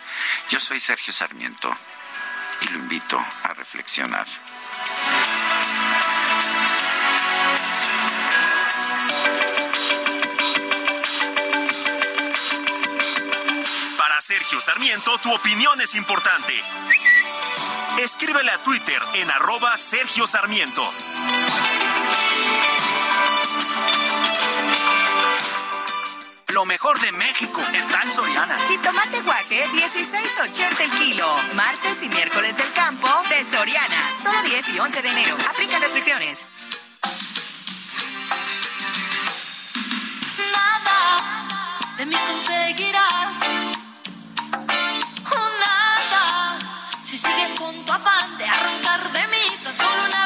Yo soy Sergio Sarmiento y lo invito a reflexionar. Sergio Sarmiento, tu opinión es importante. Escríbele a Twitter en arroba Sergio Sarmiento. Lo mejor de México está en Soriana. Y tomate guaje, 16.80 el kilo. Martes y miércoles del campo de Soriana. Solo 10 y 11 de enero. Aplica restricciones. Nada de mí conseguirás tan solo una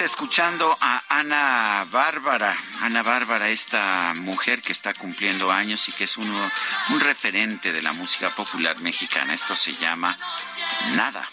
escuchando a Ana Bárbara. Ana Bárbara, esta mujer que está cumpliendo años y que es uno, un referente de la música popular mexicana. Esto se llama Nada.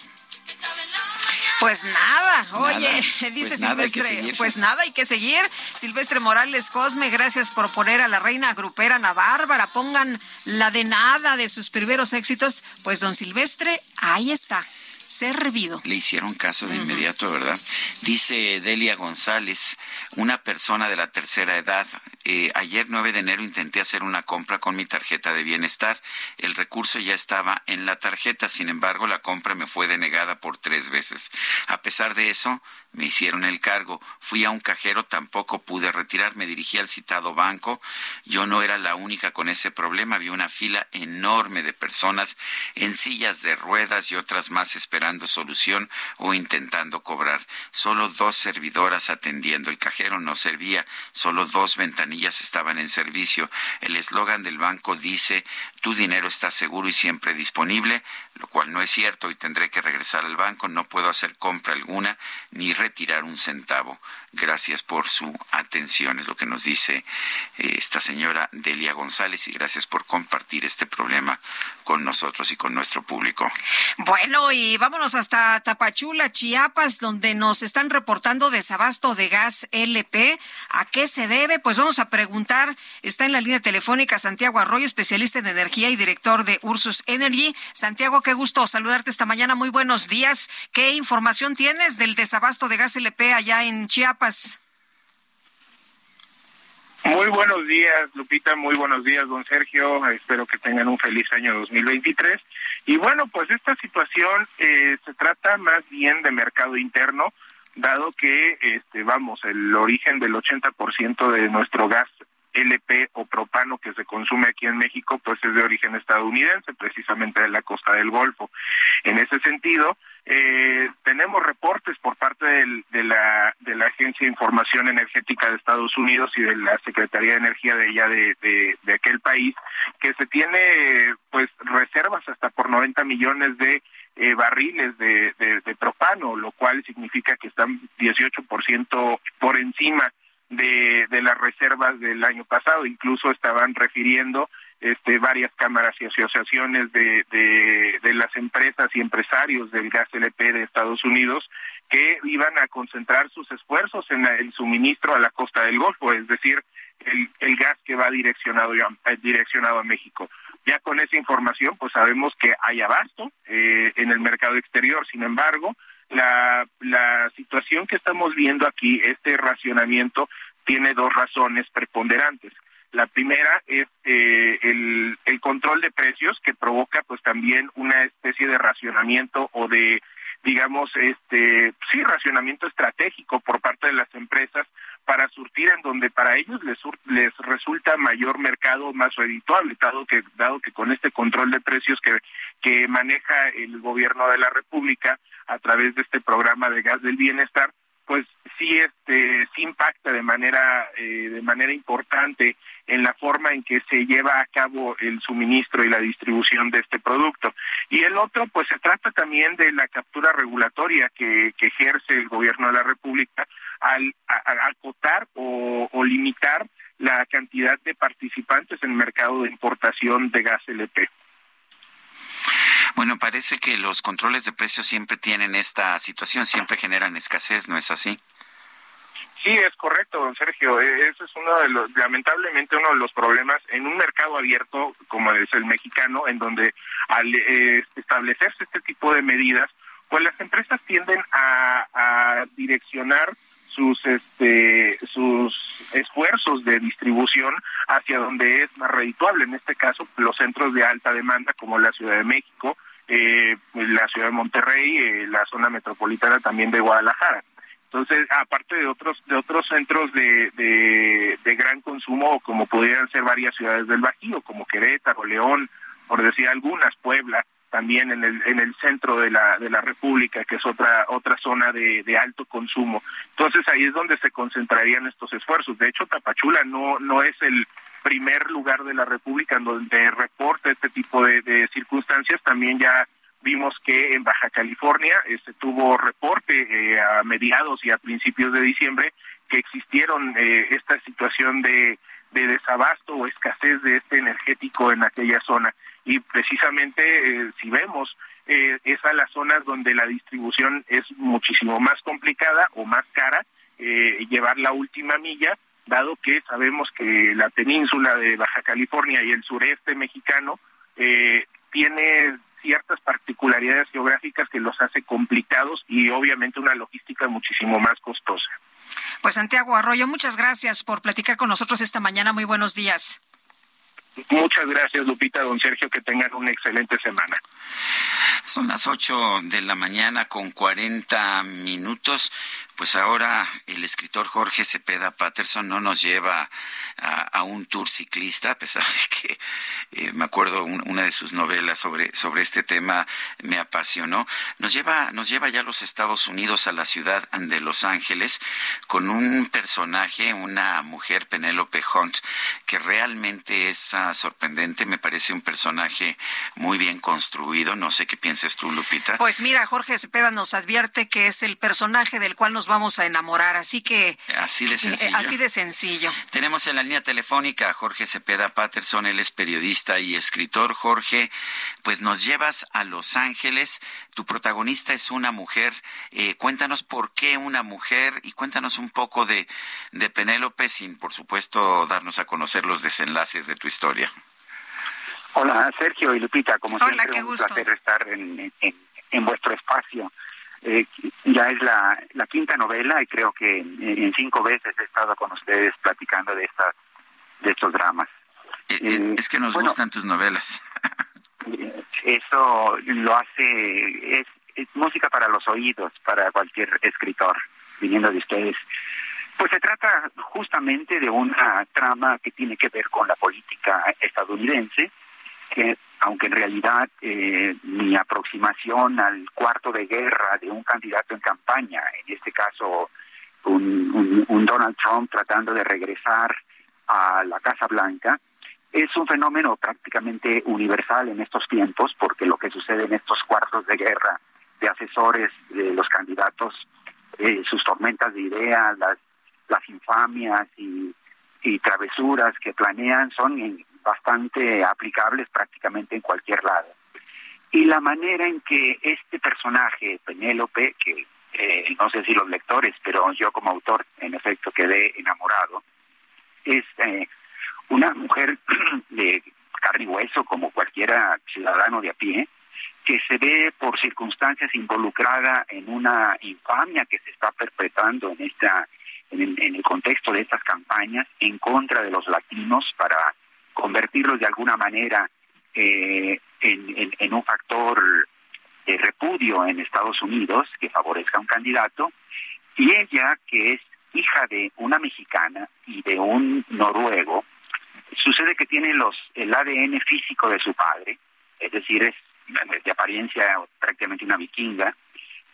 Pues nada, oye, dice Pues nada, que Silvestre, pues nada, hay que seguir. Silvestre Morales Cosme, gracias por poner a la reina grupera Ana Bárbara. Pongan la de nada de sus primeros éxitos. Pues don Silvestre, ahí está, servido. Le hicieron caso de inmediato, ¿verdad? Dice Delia González, una persona de la tercera edad. eh, ayer 9 de enero intenté hacer una compra con mi tarjeta de bienestar. El recurso ya estaba en la tarjeta, sin embargo la compra me fue denegada por tres veces. A pesar de eso, me hicieron el cargo. Fui a un cajero, tampoco pude retirar. Me dirigí al citado banco. Yo no era la única con ese problema. Había una fila enorme de personas en sillas de ruedas y otras más esperando solución o intentando cobrar. Solo dos servidoras atendiendo. El cajero no servía. Solo dos ventanillas estaban en servicio. El eslogan del banco dice, tu dinero está seguro y siempre disponible, lo cual no es cierto y tendré que regresar al banco. No puedo hacer compra alguna ni retirar un centavo. Gracias por su atención, es lo que nos dice eh, esta señora Delia González y gracias por compartir este problema con nosotros y con nuestro público. Bueno, y vámonos hasta Tapachula, Chiapas, donde nos están reportando desabasto de gas LP. ¿A qué se debe? Pues vamos a preguntar. Está en la línea telefónica Santiago Arroyo, especialista en energía y director de Ursus Energy. Santiago, qué gusto saludarte esta mañana. Muy buenos días. ¿Qué información tienes del desabasto de gas LP allá en Chiapas? Muy buenos días, Lupita. Muy buenos días, don Sergio. Espero que tengan un feliz año 2023. Y bueno, pues esta situación eh, se trata más bien de mercado interno, dado que, este, vamos, el origen del 80% de nuestro gas LP o propano que se consume aquí en México, pues es de origen estadounidense, precisamente de la costa del Golfo. En ese sentido, eh, tenemos reportes por parte del, de, la, de la Agencia de Información Energética de Estados Unidos y de la Secretaría de Energía de de, de aquel país, que se tiene pues reservas hasta por 90 millones de eh, barriles de, de, de propano, lo cual significa que están 18% por encima de, de las reservas del año pasado. Incluso estaban refiriendo este, varias cámaras y asociaciones de, de, las empresas y empresarios del gas LP de Estados Unidos que iban a concentrar sus esfuerzos en el suministro a la costa del Golfo, es decir, el, el gas que va direccionado, eh, direccionado a México. Ya con esa información, pues sabemos que hay abasto eh, en el mercado exterior. Sin embargo, la, la situación que estamos viendo aquí, este racionamiento, tiene dos razones preponderantes. La primera es eh, el, control de precios que provoca pues también una especie de racionamiento o de digamos este sí racionamiento estratégico por parte de las empresas para surtir en donde para ellos les les resulta mayor mercado más redituable dado que dado que con este control de precios que que maneja el gobierno de la República a través de este programa de gas del bienestar pues sí este sí impacta de manera eh, de manera importante en la forma en que se lleva a cabo el suministro y la distribución de este producto y el otro pues se trata también de la captura regulatoria que, que ejerce el gobierno de la república al acotar o, o limitar la cantidad de participantes en el mercado de importación de gas LP. Bueno, parece que los controles de precios siempre tienen esta situación, siempre generan escasez, ¿no es así? Sí, es correcto, don Sergio. Eh, Ese es uno de los, lamentablemente, uno de los problemas en un mercado abierto como es el mexicano, en donde al eh, establecerse este tipo de medidas, pues las empresas tienden a direccionar sus este sus esfuerzos de distribución hacia donde es más redituable. En este caso los centros de alta demanda como la Ciudad de México eh, la Ciudad de Monterrey eh, la zona metropolitana también de Guadalajara. Entonces, aparte de otros de otros centros de, de, de gran consumo, como pudieran ser varias ciudades del Bajío, como Querétaro, León, por decir algunas, Puebla, también en el en el centro de la de la República, que es otra otra zona de, alto consumo. Entonces, ahí es donde se concentrarían estos esfuerzos. De hecho, Tapachula no no es el primer lugar de la República en donde reporta este tipo de, de circunstancias. También ya vimos que en Baja California este tuvo reporte eh, a mediados y a principios de diciembre que existieron eh, esta situación de, de desabasto o escasez de este energético en aquella zona y precisamente eh, si vemos eh, es a las zonas donde la distribución es muchísimo más complicada o más cara eh, llevar la última milla dado que sabemos que la península de Baja California y el sureste mexicano eh, tiene ciertas particularidades geográficas que los hace complicados y obviamente una logística muchísimo más costosa. Pues Santiago Arroyo, muchas gracias por platicar con nosotros esta mañana. Muy buenos días. Muchas gracias, Lupita, don Sergio, que tengan una excelente semana. Son las 8 de la mañana con 40 minutos. Pues ahora el escritor Jorge Cepeda Patterson no nos lleva a, un tour ciclista, a pesar de que eh, me acuerdo un- una de sus novelas sobre, sobre este tema me apasionó. Nos lleva, nos lleva ya a los Estados Unidos, a la ciudad de Los Ángeles, con un personaje, una mujer, Penélope Hunt, que realmente es ah, sorprendente. Me parece un personaje muy bien construido. No sé qué pienses tú, Lupita. Pues mira, Jorge Cepeda nos advierte que es el personaje del cual nos vamos a enamorar, así que Así de eh, sencillo. así de sencillo. Tenemos en la línea telefónica a Jorge Cepeda Patterson, él es periodista y escritor. Jorge, pues nos llevas a Los Ángeles, tu protagonista es una mujer. Eh, cuéntanos por qué una mujer y cuéntanos un poco de, de Penélope, sin por supuesto darnos a conocer los desenlaces de tu historia. Hola, Sergio y Lupita, como Hola, siempre, qué un gusto. placer estar en, en, en vuestro espacio. Eh, ya es la, la quinta novela y creo que en, en cinco veces he estado con ustedes platicando de estas de estos dramas. Eh, es que nos gustan tus novelas. Eso lo hace, es, es música para los oídos, para cualquier escritor, viniendo de ustedes. Pues se trata justamente de una trama que tiene que ver con la política estadounidense, que aunque en realidad eh, mi aproximación al cuarto de guerra de un candidato en campaña, en este caso un, Donald Trump tratando de regresar a la Casa Blanca, es un fenómeno prácticamente universal en estos tiempos, porque lo que sucede en estos cuartos de guerra de asesores de los candidatos, eh, sus tormentas de ideas, las, las infamias y, y travesuras que planean son bastante aplicables prácticamente en cualquier lado. Y la manera en que este personaje, Penélope, que eh, no sé si los lectores, pero yo como autor en efecto quedé enamorado, es eh, una mujer de carne y hueso como cualquiera ciudadano de a pie, que se ve por circunstancias involucrada en una infamia que se está perpetrando en esta en, el contexto de estas campañas en contra de los latinos para convertirlos de alguna manera eh, en, un factor de repudio en Estados Unidos que favorezca a un candidato y ella que es hija de una mexicana y de un noruego sucede que tiene los el ADN físico de su padre es decir es de apariencia prácticamente una vikinga,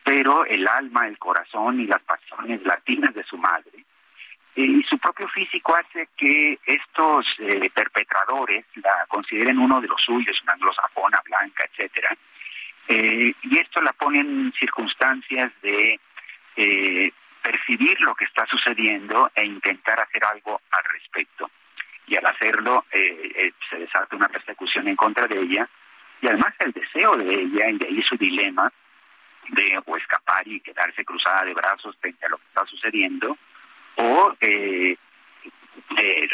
pero el alma, el corazón y las pasiones latinas de su madre. Y su propio físico hace que estos eh, perpetradores la consideren uno de los suyos, una anglosajona, blanca, etcétera. Eh, y esto la pone en circunstancias de eh, percibir lo que está sucediendo e intentar hacer algo al respecto. Y al hacerlo se desata una persecución en contra de ella y además el deseo de ella, y de ahí su dilema de o escapar y quedarse cruzada de brazos frente a lo que está sucediendo, o eh,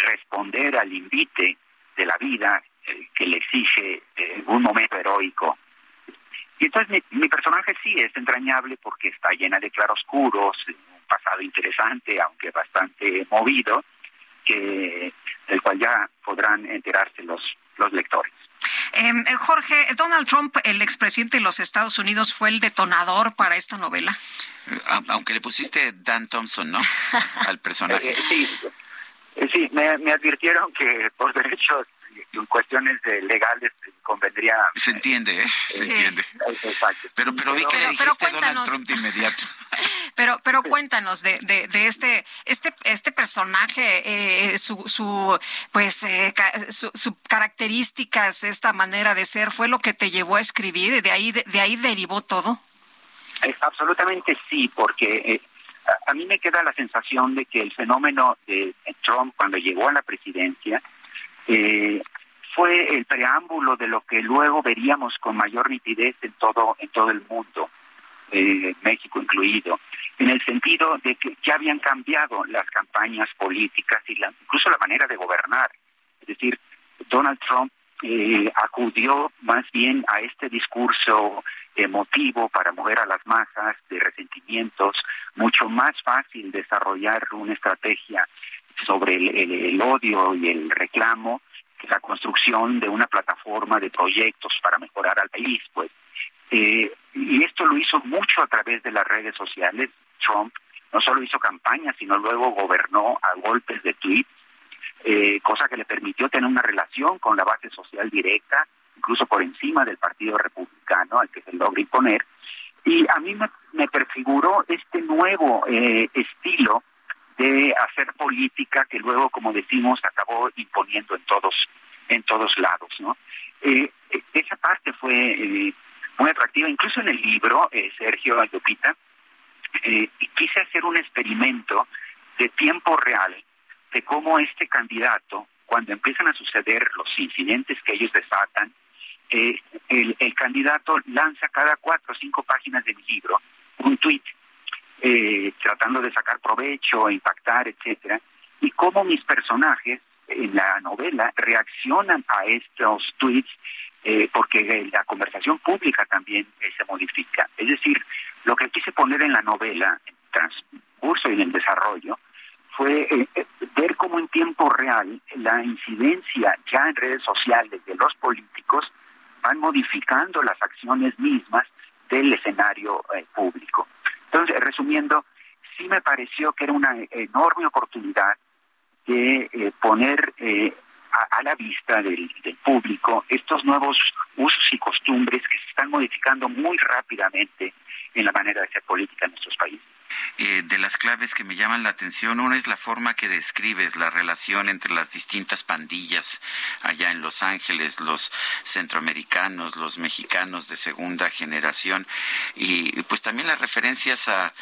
responder al invite de la vida eh, que le exige eh, un momento heroico. Y entonces mi, personaje sí es entrañable porque está llena de claroscuros, un pasado interesante, aunque bastante movido, que del cual ya podrán enterarse los, los lectores. Em, eh, Jorge, Donald Trump, el expresidente de los Estados Unidos, fue el detonador para esta novela. Eh, aunque le pusiste Dan Thompson, ¿no? Al personaje. Eh, sí, sí me, advirtieron que por derechos en cuestiones legales convendría. Se entiende, ¿eh? Se entiende. Pero, pero vi que le dijiste Donald Trump de inmediato. Pero, pero cuéntanos de, de, este, este, este personaje, eh, su, su, pues, eh, su, características, esta manera de ser, fue lo que te llevó a escribir, de ahí, de, ahí derivó todo. absolutamente sí, porque eh, a mí me queda la sensación de que el fenómeno de Trump cuando llegó a la presidencia eh, fue el preámbulo de lo que luego veríamos con mayor nitidez en todo en todo el mundo, eh, México incluido, en el sentido de que ya habían cambiado las campañas políticas y la, incluso la manera de gobernar. Es decir, Donald Trump eh, acudió más bien a este discurso emotivo para mover a las masas de resentimientos, mucho más fácil desarrollar una estrategia sobre el odio y el reclamo la construcción de una plataforma de proyectos para mejorar al país, pues. Eh, y esto lo hizo mucho a través de las redes sociales. Trump no solo hizo campaña, sino luego gobernó a golpes de tweets, eh, cosa que le permitió tener una relación con la base social directa, incluso por encima del Partido Republicano al que se logra imponer. Y a mí me, me prefiguró este nuevo eh, estilo de hacer política que luego, como decimos, acabó imponiendo en todos en todos lados, ¿no? Eh, eh, esa parte fue eh, muy atractiva, incluso en el libro, Sergio Ayopita, quise hacer un experimento de tiempo real de cómo este candidato, cuando empiezan a suceder los incidentes que ellos desatan, el, el, candidato lanza cada cuatro o cinco páginas de mi libro un tuit eh, tratando de sacar provecho, impactar, etcétera, y cómo mis personajes en la novela reaccionan a estos tweets eh, porque la conversación pública también eh, se modifica. Es decir, lo que quise poner en la novela, en transcurso y en el desarrollo, fue ver cómo en tiempo real la incidencia ya en redes sociales de los políticos van modificando las acciones mismas del escenario eh, público. Entonces, resumiendo, sí me pareció que era una enorme oportunidad de eh, poner eh, a, la vista del, público estos nuevos usos y costumbres que se están modificando muy rápidamente en la manera de hacer política en nuestros países. Eh, de las claves que me llaman la atención, una es la forma que describes la relación entre las distintas pandillas allá en Los Ángeles, los centroamericanos, los mexicanos de segunda generación, y pues también las referencias a,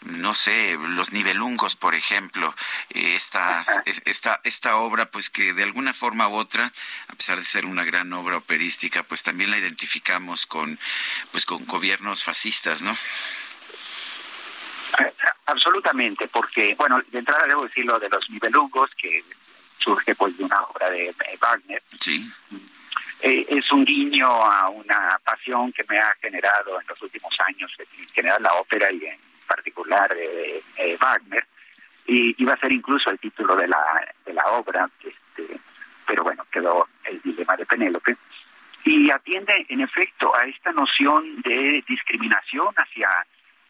no sé, los nivelungos, por ejemplo, eh, esta, esta, esta obra, pues que de alguna forma u otra, a pesar de ser una gran obra operística, pues también la identificamos con, pues con gobiernos fascistas, ¿no? Absolutamente, porque, bueno, de entrada debo decir lo de los nivelungos, que surge pues de una obra de, de Wagner. Sí. Eh, es un guiño a una pasión que me ha generado en los últimos años, en general la ópera y en particular eh, eh, Wagner. Y iba a ser incluso el título de la, de la obra, este, pero bueno, quedó el dilema de Penélope. Y atiende, en efecto, a esta noción de discriminación hacia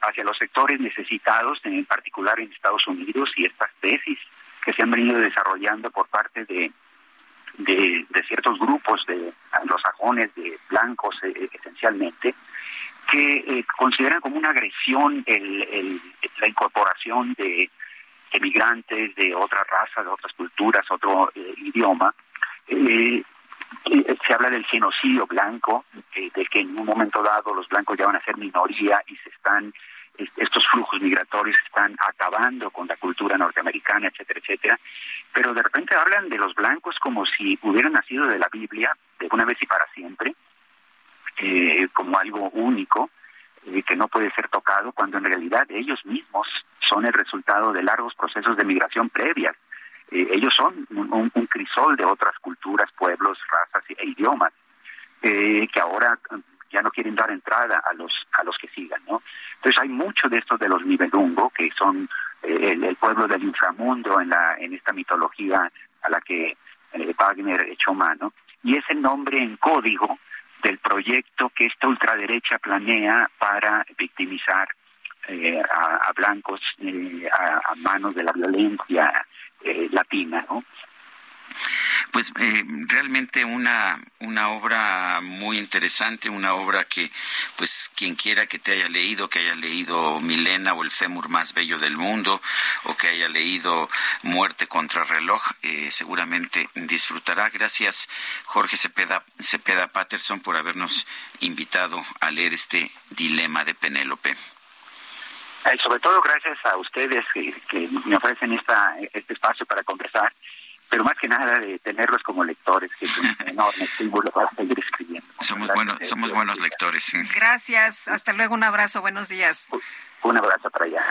hacia los sectores necesitados, en particular en Estados Unidos, y estas tesis que se han venido desarrollando por parte de, de, ciertos grupos de anglosajones, de blancos eh, esencialmente, que eh, consideran como una agresión el, el, la incorporación de emigrantes de otras razas, de otras culturas, otro eh, idioma. Se habla del genocidio blanco, de que en un momento dado los blancos ya van a ser minoría y se están estos flujos migratorios están acabando con la cultura norteamericana, etcétera, etcétera, pero de repente hablan de los blancos como si hubieran nacido de la Biblia, de una vez y para siempre, eh, como algo único, eh, que no puede ser tocado, cuando en realidad ellos mismos son el resultado de largos procesos de migración previas. Eh, ellos son un, un, crisol de otras culturas, pueblos, razas e idiomas, que ahora ya no quieren dar entrada a los a los que sigan, ¿no? Entonces hay mucho de estos de los nivelungo que son eh, el, pueblo del inframundo en la en esta mitología a la que eh, Wagner echó mano y es el nombre en código del proyecto que esta ultraderecha planea para victimizar eh, a, blancos eh, a, manos de la violencia eh, latina, ¿no? Pues eh, realmente una, una obra muy interesante, una obra que, pues, quien quiera que te haya leído, que haya leído Milena o el fémur más bello del mundo, o que haya leído Muerte contra reloj, eh, seguramente disfrutará. Gracias, Jorge Cepeda, Cepeda Patterson, por habernos invitado a leer este dilema de Penélope. Eh, sobre todo gracias a ustedes que, que me ofrecen esta, este espacio para conversar pero más que nada de tenerlos como lectores, que es un enorme símbolo para seguir escribiendo. Somos, buenos, somos buenos lectores. Sí. Gracias, hasta luego, un abrazo, buenos días. Un abrazo para allá.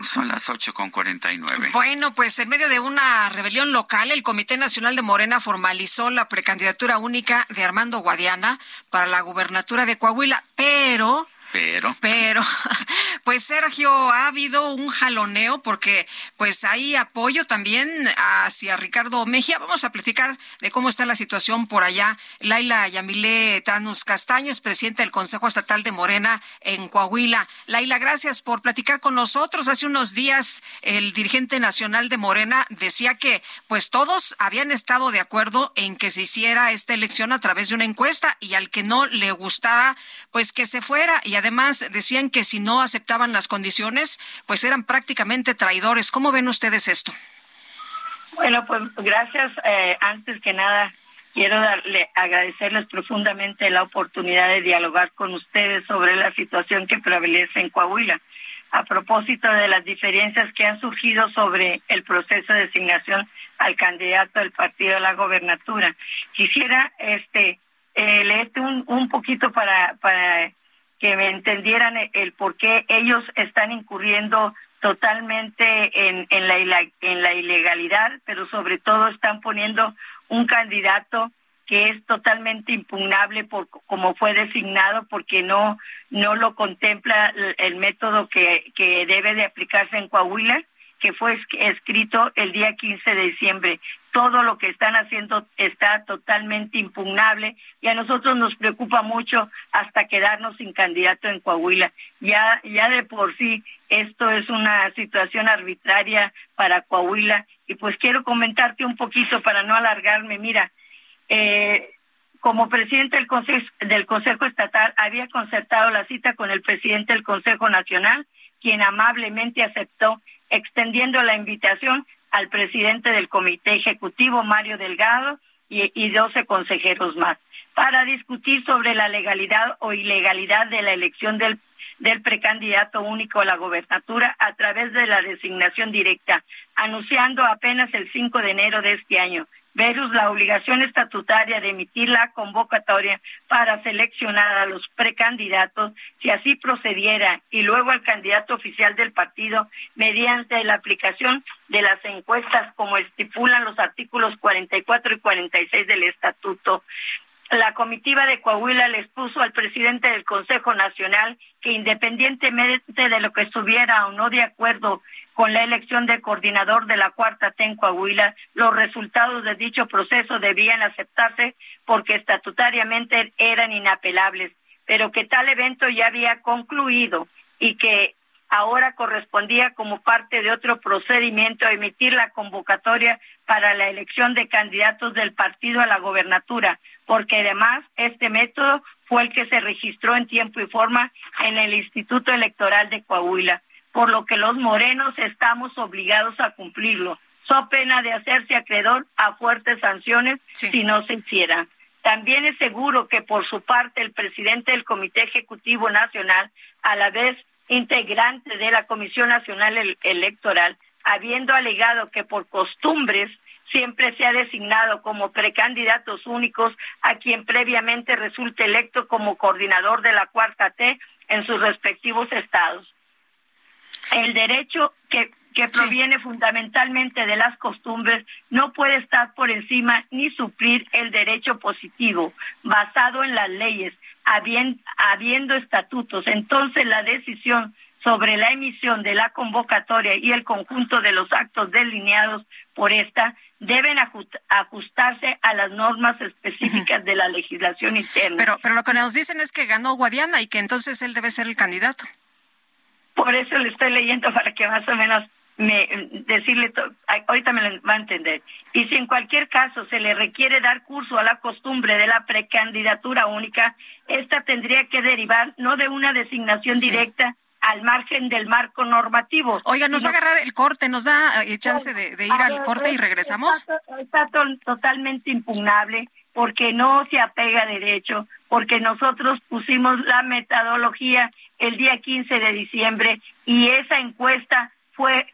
Son las ocho con cuarenta y nueve. Bueno, pues en medio de una rebelión local, el Comité Nacional de Morena formalizó la precandidatura única de Armando Guadiana para la gubernatura de Coahuila, pero pero. Pero, pues Sergio, ha habido un jaloneo porque pues hay apoyo también hacia Ricardo Mejía. Vamos a platicar de cómo está la situación por allá. Laila Yamile Tanus Castaños, presidenta del Consejo Estatal de Morena en Coahuila. Laila, gracias por platicar con nosotros. Hace unos días el dirigente nacional de Morena decía que pues todos habían estado de acuerdo en que se hiciera esta elección a través de una encuesta y al que no le gustaba pues que se fuera y además decían que si no aceptaban las condiciones, pues eran prácticamente traidores. ¿Cómo ven ustedes esto? Bueno, pues gracias. Eh, antes que nada, quiero darle, agradecerles profundamente la oportunidad de dialogar con ustedes sobre la situación que prevalece en Coahuila. A propósito de las diferencias que han surgido sobre el proceso de designación al candidato del partido a la gobernatura, quisiera este eh, leerte un, un poquito para, para que me entendieran el por qué ellos están incurriendo totalmente en, en, la, en la ilegalidad, pero sobre todo están poniendo un candidato que es totalmente impugnable por como fue designado porque no no lo contempla el, el método que, que debe de aplicarse en Coahuila que fue escrito el día 15 de diciembre. Todo lo que están haciendo está totalmente impugnable y a nosotros nos preocupa mucho hasta quedarnos sin candidato en Coahuila. Ya, ya de por sí esto es una situación arbitraria para Coahuila y pues quiero comentarte un poquito para no alargarme. Mira, eh, como presidente del Consejo, del Consejo Estatal había concertado la cita con el presidente del Consejo Nacional, quien amablemente aceptó extendiendo la invitación al presidente del Comité Ejecutivo, Mario Delgado, y, y 12 consejeros más, para discutir sobre la legalidad o ilegalidad de la elección del, del precandidato único a la gobernatura a través de la designación directa, anunciando apenas el 5 de enero de este año versus la obligación estatutaria de emitir la convocatoria para seleccionar a los precandidatos, si así procediera, y luego al candidato oficial del partido mediante la aplicación de las encuestas como estipulan los artículos 44 y 46 del estatuto. La comitiva de Coahuila le expuso al presidente del Consejo Nacional que independientemente de lo que estuviera o no de acuerdo con la elección de coordinador de la cuarta T en Coahuila, los resultados de dicho proceso debían aceptarse porque estatutariamente eran inapelables, pero que tal evento ya había concluido y que ahora correspondía como parte de otro procedimiento emitir la convocatoria para la elección de candidatos del partido a la gobernatura, porque además este método fue el que se registró en tiempo y forma en el Instituto Electoral de Coahuila por lo que los morenos estamos obligados a cumplirlo, so pena de hacerse acreedor a fuertes sanciones si no se hiciera. También es seguro que por su parte el presidente del Comité Ejecutivo Nacional, a la vez integrante de la Comisión Nacional Electoral, habiendo alegado que por costumbres siempre se ha designado como precandidatos únicos a quien previamente resulte electo como coordinador de la cuarta T en sus respectivos estados el derecho que, que proviene fundamentalmente de las costumbres no puede estar por encima ni suplir el derecho positivo basado en las leyes, habiendo, habiendo estatutos. Entonces la decisión sobre la emisión de la convocatoria y el conjunto de los actos delineados por esta deben ajustarse a las normas específicas de la legislación interna. Pero, pero lo que nos dicen es que ganó Guadiana y que entonces él debe ser el candidato. Por eso le estoy leyendo para que más o menos me decirle, ahorita me lo va a entender. Y si en cualquier caso se le requiere dar curso a la costumbre de la precandidatura única, esta tendría que derivar no de una designación directa al margen del marco normativo. Oiga, nos va a agarrar el corte, nos da eh, chance de, ir al corte y regresamos. Está, totalmente impugnable porque no se apega a derecho, porque nosotros pusimos la metodología el día 15 de diciembre y esa encuesta fue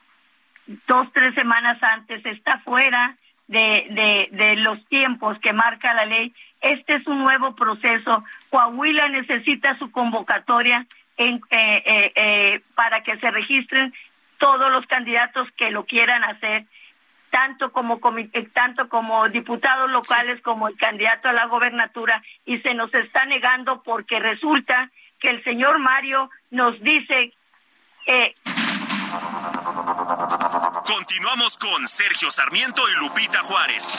dos, tres semanas antes, está fuera de, de, los tiempos que marca la ley. Este es un nuevo proceso. Coahuila necesita su convocatoria en, eh, eh, eh, para que se registren todos los candidatos que lo quieran hacer, tanto como, tanto como diputados locales como el candidato a la gobernatura, y se nos está negando porque resulta que el señor Mario nos dice que... Continuamos con Sergio Sarmiento y Lupita Juárez.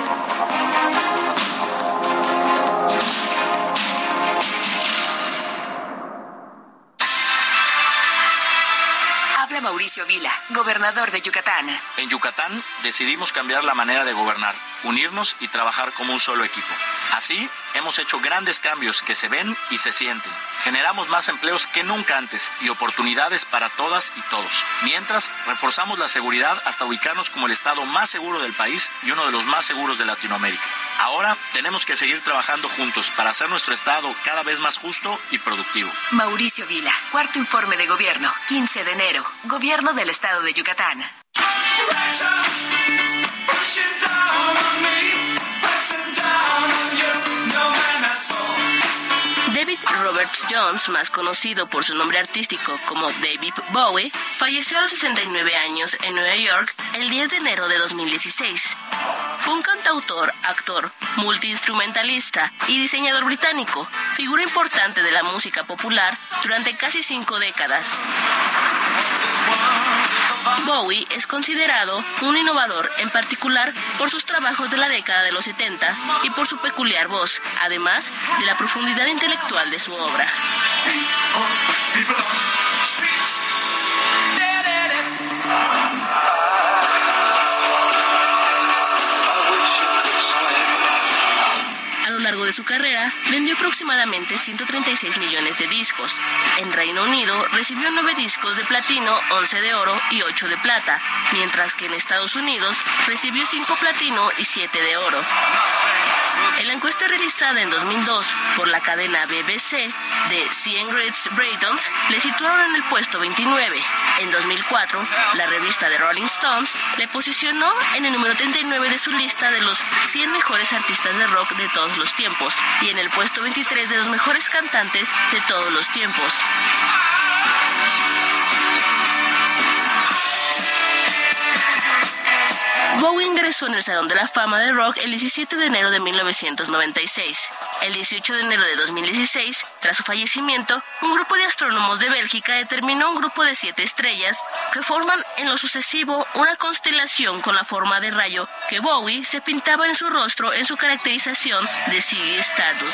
Mauricio Vila, gobernador de Yucatán. En Yucatán decidimos cambiar la manera de gobernar, unirnos y trabajar como un solo equipo. Así, hemos hecho grandes cambios que se ven y se sienten. Generamos más empleos que nunca antes y oportunidades para todas y todos. Mientras, reforzamos la seguridad hasta ubicarnos como el estado más seguro del país y uno de los más seguros de Latinoamérica. Ahora tenemos que seguir trabajando juntos para hacer nuestro estado cada vez más justo y productivo. Mauricio Vila, cuarto informe de gobierno, 15 de enero, gobierno del estado de Yucatán. David Roberts Jones, más conocido por su nombre artístico como David Bowie, falleció a los 69 años en Nueva York el 10 de enero de 2016. Fue un cantautor, actor, multiinstrumentalista y diseñador británico, figura importante de la música popular durante casi cinco décadas. Bowie es considerado un innovador, en particular por sus trabajos de la década de los 70 y por su peculiar voz, además de la profundidad intelectual de su obra. De su carrera, vendió aproximadamente 136 millones de discos. En Reino Unido recibió 9 discos de platino, 11 de oro y 8 de plata, mientras que en Estados Unidos recibió 5 platino y 7 de oro. En la encuesta realizada en 2002 por la cadena BBC de 100 Greatest Britons, le situaron en el puesto 29. En 2004, la revista de Rolling Stones le posicionó en el número 39 de su lista de los 100 mejores artistas de rock de todos los tiempos y en el puesto 23 de los mejores cantantes de todos los tiempos. Bowie ingresó en el Salón de la Fama de Rock el 17 de enero de 1996. El 18 de enero de 2016, tras su fallecimiento, un grupo de astrónomos de Bélgica determinó un grupo de siete estrellas que forman en lo sucesivo una constelación con la forma de rayo que Bowie se pintaba en su rostro en su caracterización de Ziggy Stardust.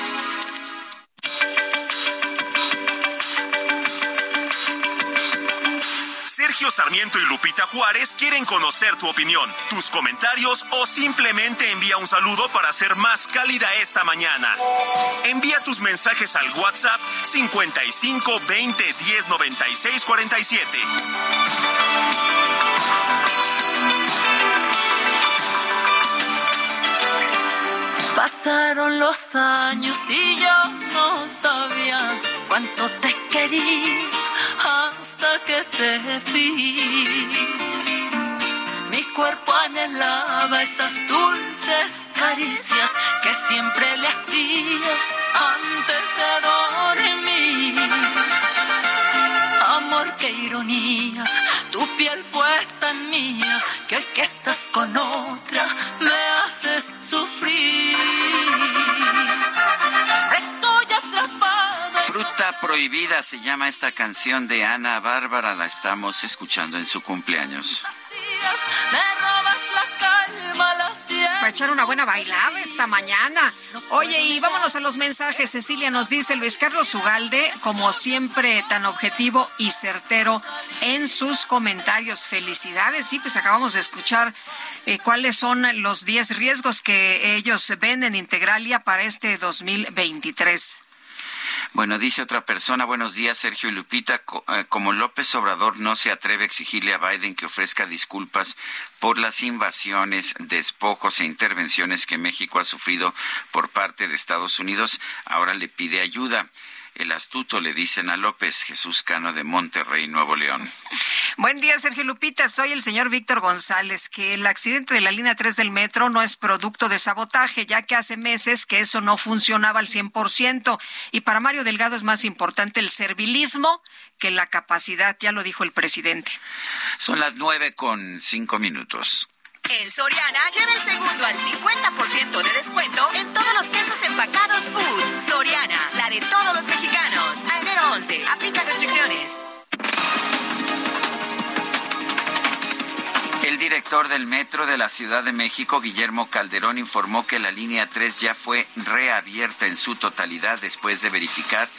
Sergio Sarmiento y Lupita Juárez quieren conocer tu opinión, tus comentarios o simplemente envía un saludo para ser más cálida esta mañana. Envía tus mensajes al WhatsApp 55 20 10 96 47. Pasaron los años y yo no sabía cuánto te quería que te vi. Mi cuerpo anhelaba esas dulces caricias que siempre le hacías antes de dormir. Amor, qué ironía, tu piel fue tan mía que hoy que estás con otra me haces sufrir. Fruta prohibida se llama esta canción de Ana Bárbara, la estamos escuchando en su cumpleaños. Para echar una buena bailada esta mañana. Oye, y vámonos a los mensajes. Cecilia nos dice Luis Carlos Ugalde, como siempre, tan objetivo y certero en sus comentarios. Felicidades. Sí, pues acabamos de escuchar eh, cuáles son los 10 riesgos que ellos ven en Integralia para este 2023. Bueno, dice otra persona, buenos días, Sergio y Lupita. Eh, Como López Obrador no se atreve a exigirle a Biden que ofrezca disculpas por las invasiones, despojos e intervenciones que México ha sufrido por parte de Estados Unidos, ahora le pide ayuda. El astuto le dicen a López Jesús Cano de Monterrey, Nuevo León. Buen día, Sergio Lupita. Soy el señor Víctor González, que el accidente de la línea 3 del metro no es producto de sabotaje, ya que hace meses que eso no funcionaba al 100%. Y para Mario Delgado es más importante el servilismo que la capacidad, ya lo dijo el presidente. Son las nueve con cinco minutos. En Soriana, lleva el segundo al 50% de descuento en todos los quesos empacados Food. Soriana, la de todos los mexicanos. A enero 11, aplica restricciones. El director del Metro de la Ciudad de México, Guillermo Calderón, informó que la línea 3 ya fue reabierta en su totalidad después de verificar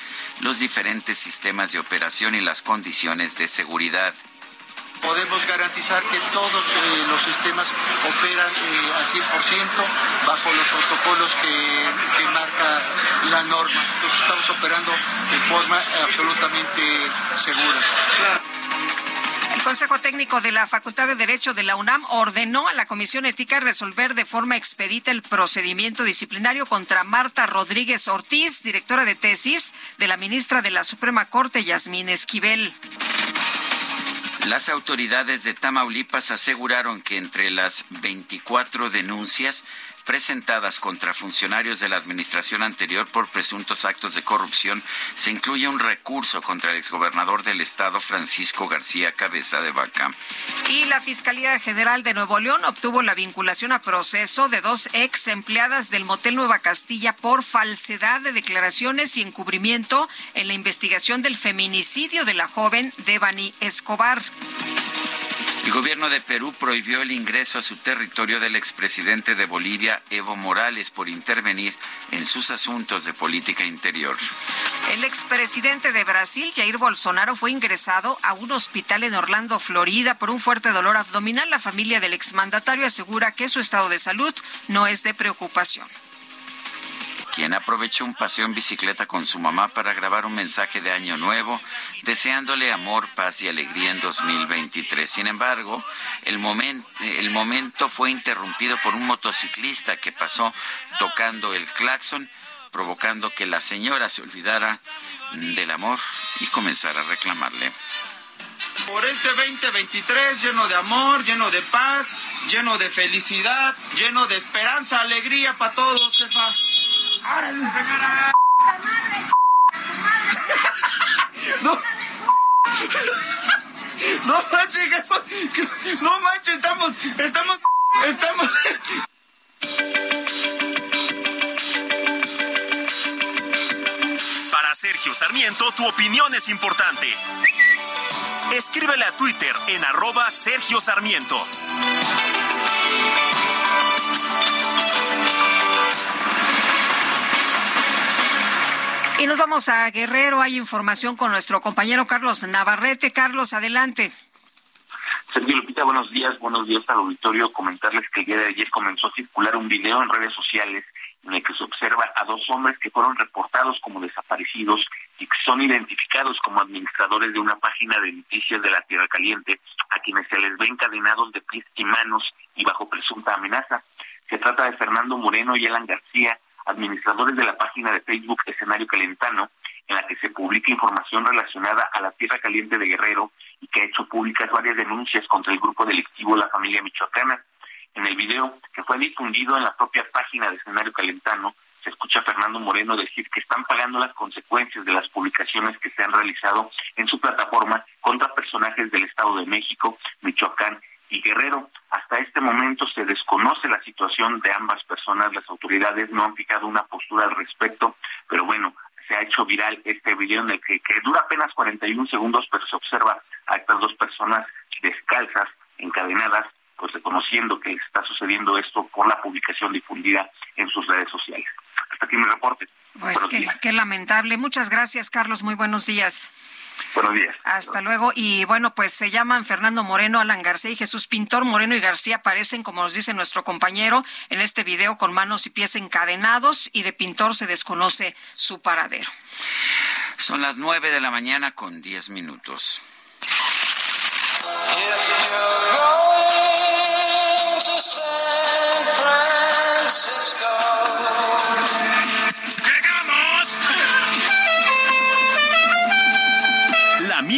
los diferentes sistemas de operación y las condiciones de seguridad podemos garantizar que todos eh, los sistemas operan eh, al 100% bajo los protocolos que, que, marca la norma. Entonces estamos operando de forma absolutamente segura. El Consejo Técnico de la Facultad de Derecho de la UNAM ordenó a la Comisión Ética resolver de forma expedita el procedimiento disciplinario contra Marta Rodríguez Ortiz, directora de tesis de la ministra de la Suprema Corte, Yasmín Esquivel. Las autoridades de Tamaulipas aseguraron que entre las 24 denuncias presentadas contra funcionarios de la administración anterior por presuntos actos de corrupción se incluye un recurso contra el exgobernador del estado Francisco García Cabeza de Vaca. Y la Fiscalía General de Nuevo León obtuvo la vinculación a proceso de dos ex empleadas del Motel Nueva Castilla por falsedad de declaraciones y encubrimiento en la investigación del feminicidio de la joven Devani Escobar. El gobierno de Perú prohibió el ingreso a su territorio del expresidente de Bolivia, Evo Morales, por intervenir en sus asuntos de política interior. El expresidente de Brasil, Jair Bolsonaro, fue ingresado a un hospital en Orlando, Florida, por un fuerte dolor abdominal. La familia del exmandatario asegura que su estado de salud no es de preocupación quien aprovechó un paseo en bicicleta con su mamá para grabar un mensaje de Año Nuevo, deseándole amor, paz y alegría en 2023. Sin embargo, el, momento fue interrumpido por un motociclista que pasó tocando el claxon, provocando que la señora se olvidara del amor y comenzara a reclamarle. Por este 2023 lleno de amor, lleno de paz, lleno de felicidad, lleno de esperanza, alegría para todos, jefa. No. No manches, no manches, estamos, estamos, estamos. Para Sergio Sarmiento, tu opinión es importante. Escríbele a Twitter en arroba Sergio Sarmiento. Y nos vamos a Guerrero. Hay información con nuestro compañero Carlos Navarrete. Carlos, adelante. Sergio Lupita, buenos días. Buenos días al auditorio. Comentarles que el día de ayer comenzó a circular un video en redes sociales en el que se observa a dos hombres que fueron reportados como desaparecidos y que son identificados como administradores de una página de noticias de la Tierra Caliente, a quienes se les ve encadenados de pies y manos y bajo presunta amenaza. Se trata de Fernando Moreno y Alan García, administradores de la página de Facebook Escenario Calentano, en la que se publica información relacionada a la tierra caliente de Guerrero y que ha hecho públicas varias denuncias contra el grupo delictivo La Familia Michoacana. En el video que fue difundido en la propia página de Escenario Calentano, se escucha Fernando Moreno decir que están pagando las consecuencias de las publicaciones que se han realizado en su plataforma contra personajes del Estado de México, Michoacán y Guerrero. Hasta este momento se desconoce la situación de ambas personas, las autoridades no han fijado una postura al respecto, pero bueno, se ha hecho viral este video en el que, que dura apenas 41 segundos, pero se observa a estas dos personas descalzas, encadenadas, pues reconociendo que está sucediendo esto por la publicación difundida en sus redes sociales. Hasta aquí mi reporte. Pues qué, qué lamentable. Muchas gracias, Carlos. Muy buenos días. Buenos días. Hasta luego. Y bueno, pues se llaman Fernando Moreno, Alan García y Jesús Pintor. Moreno y García aparecen, como nos dice nuestro compañero, en este video con manos y pies encadenados y de Pintor se desconoce su paradero. Son las nueve de la mañana con diez minutos.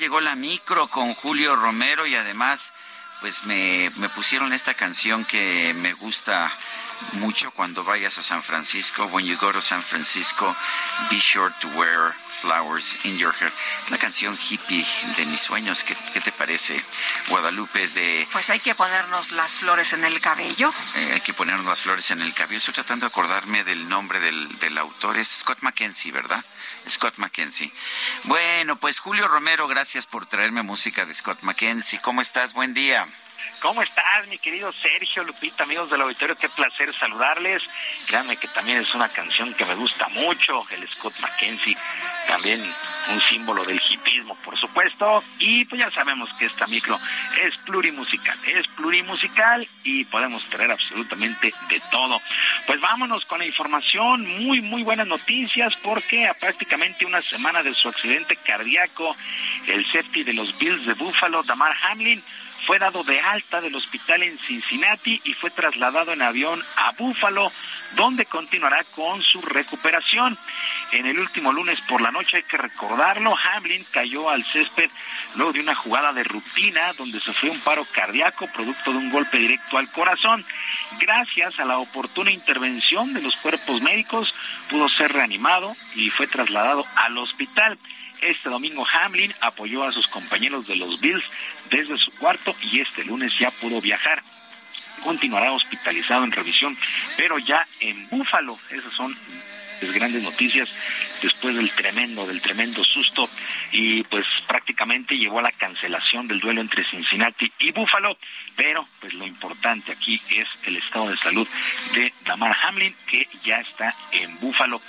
llegó la micro con Julio Romero y además pues me, me pusieron esta canción que me gusta mucho cuando vayas a San Francisco. When you go to San Francisco, be sure to wear flowers in your hair. Una canción hippie de mis sueños. ¿Qué, qué te parece? Guadalupe es de... Pues hay que ponernos las flores en el cabello. eh, hay que ponernos las flores en el cabello. Estoy tratando de acordarme del nombre del, del autor. Es Scott Mackenzie, ¿verdad? Scott Mackenzie. Bueno, pues Julio Romero, gracias por traerme música de Scott Mackenzie. ¿Cómo estás? Buen día. ¿Cómo estás, mi querido Sergio Lupita, amigos del auditorio? Qué placer saludarles. Créanme que también es una canción que me gusta mucho, el Scott Mackenzie, también un símbolo del hipismo, por supuesto. Y pues ya sabemos que esta micro es plurimusical, es plurimusical y podemos traer absolutamente de todo. Pues vámonos con la información, muy, muy buenas noticias, porque a prácticamente una semana de su accidente cardíaco, el safety de los Bills de Buffalo, Damar Hamlin, fue dado de alta del hospital en Cincinnati y fue trasladado en avión a Buffalo, donde continuará con su recuperación. En el último lunes por la noche, hay que recordarlo, Hamlin cayó al césped luego de una jugada de rutina donde sufrió un paro cardíaco producto de un golpe directo al corazón. Gracias a la oportuna intervención de los cuerpos médicos, pudo ser reanimado y fue trasladado al hospital. Este domingo Hamlin apoyó a sus compañeros de los Bills desde su cuarto y este lunes ya pudo viajar. Continuará hospitalizado en revisión, pero ya en Búfalo. Esas son grandes noticias después del tremendo, del tremendo susto y pues prácticamente llegó a la cancelación del duelo entre Cincinnati y Búfalo, pero pues lo importante aquí es el estado de salud de Damar Hamlin que ya está en Búfalo.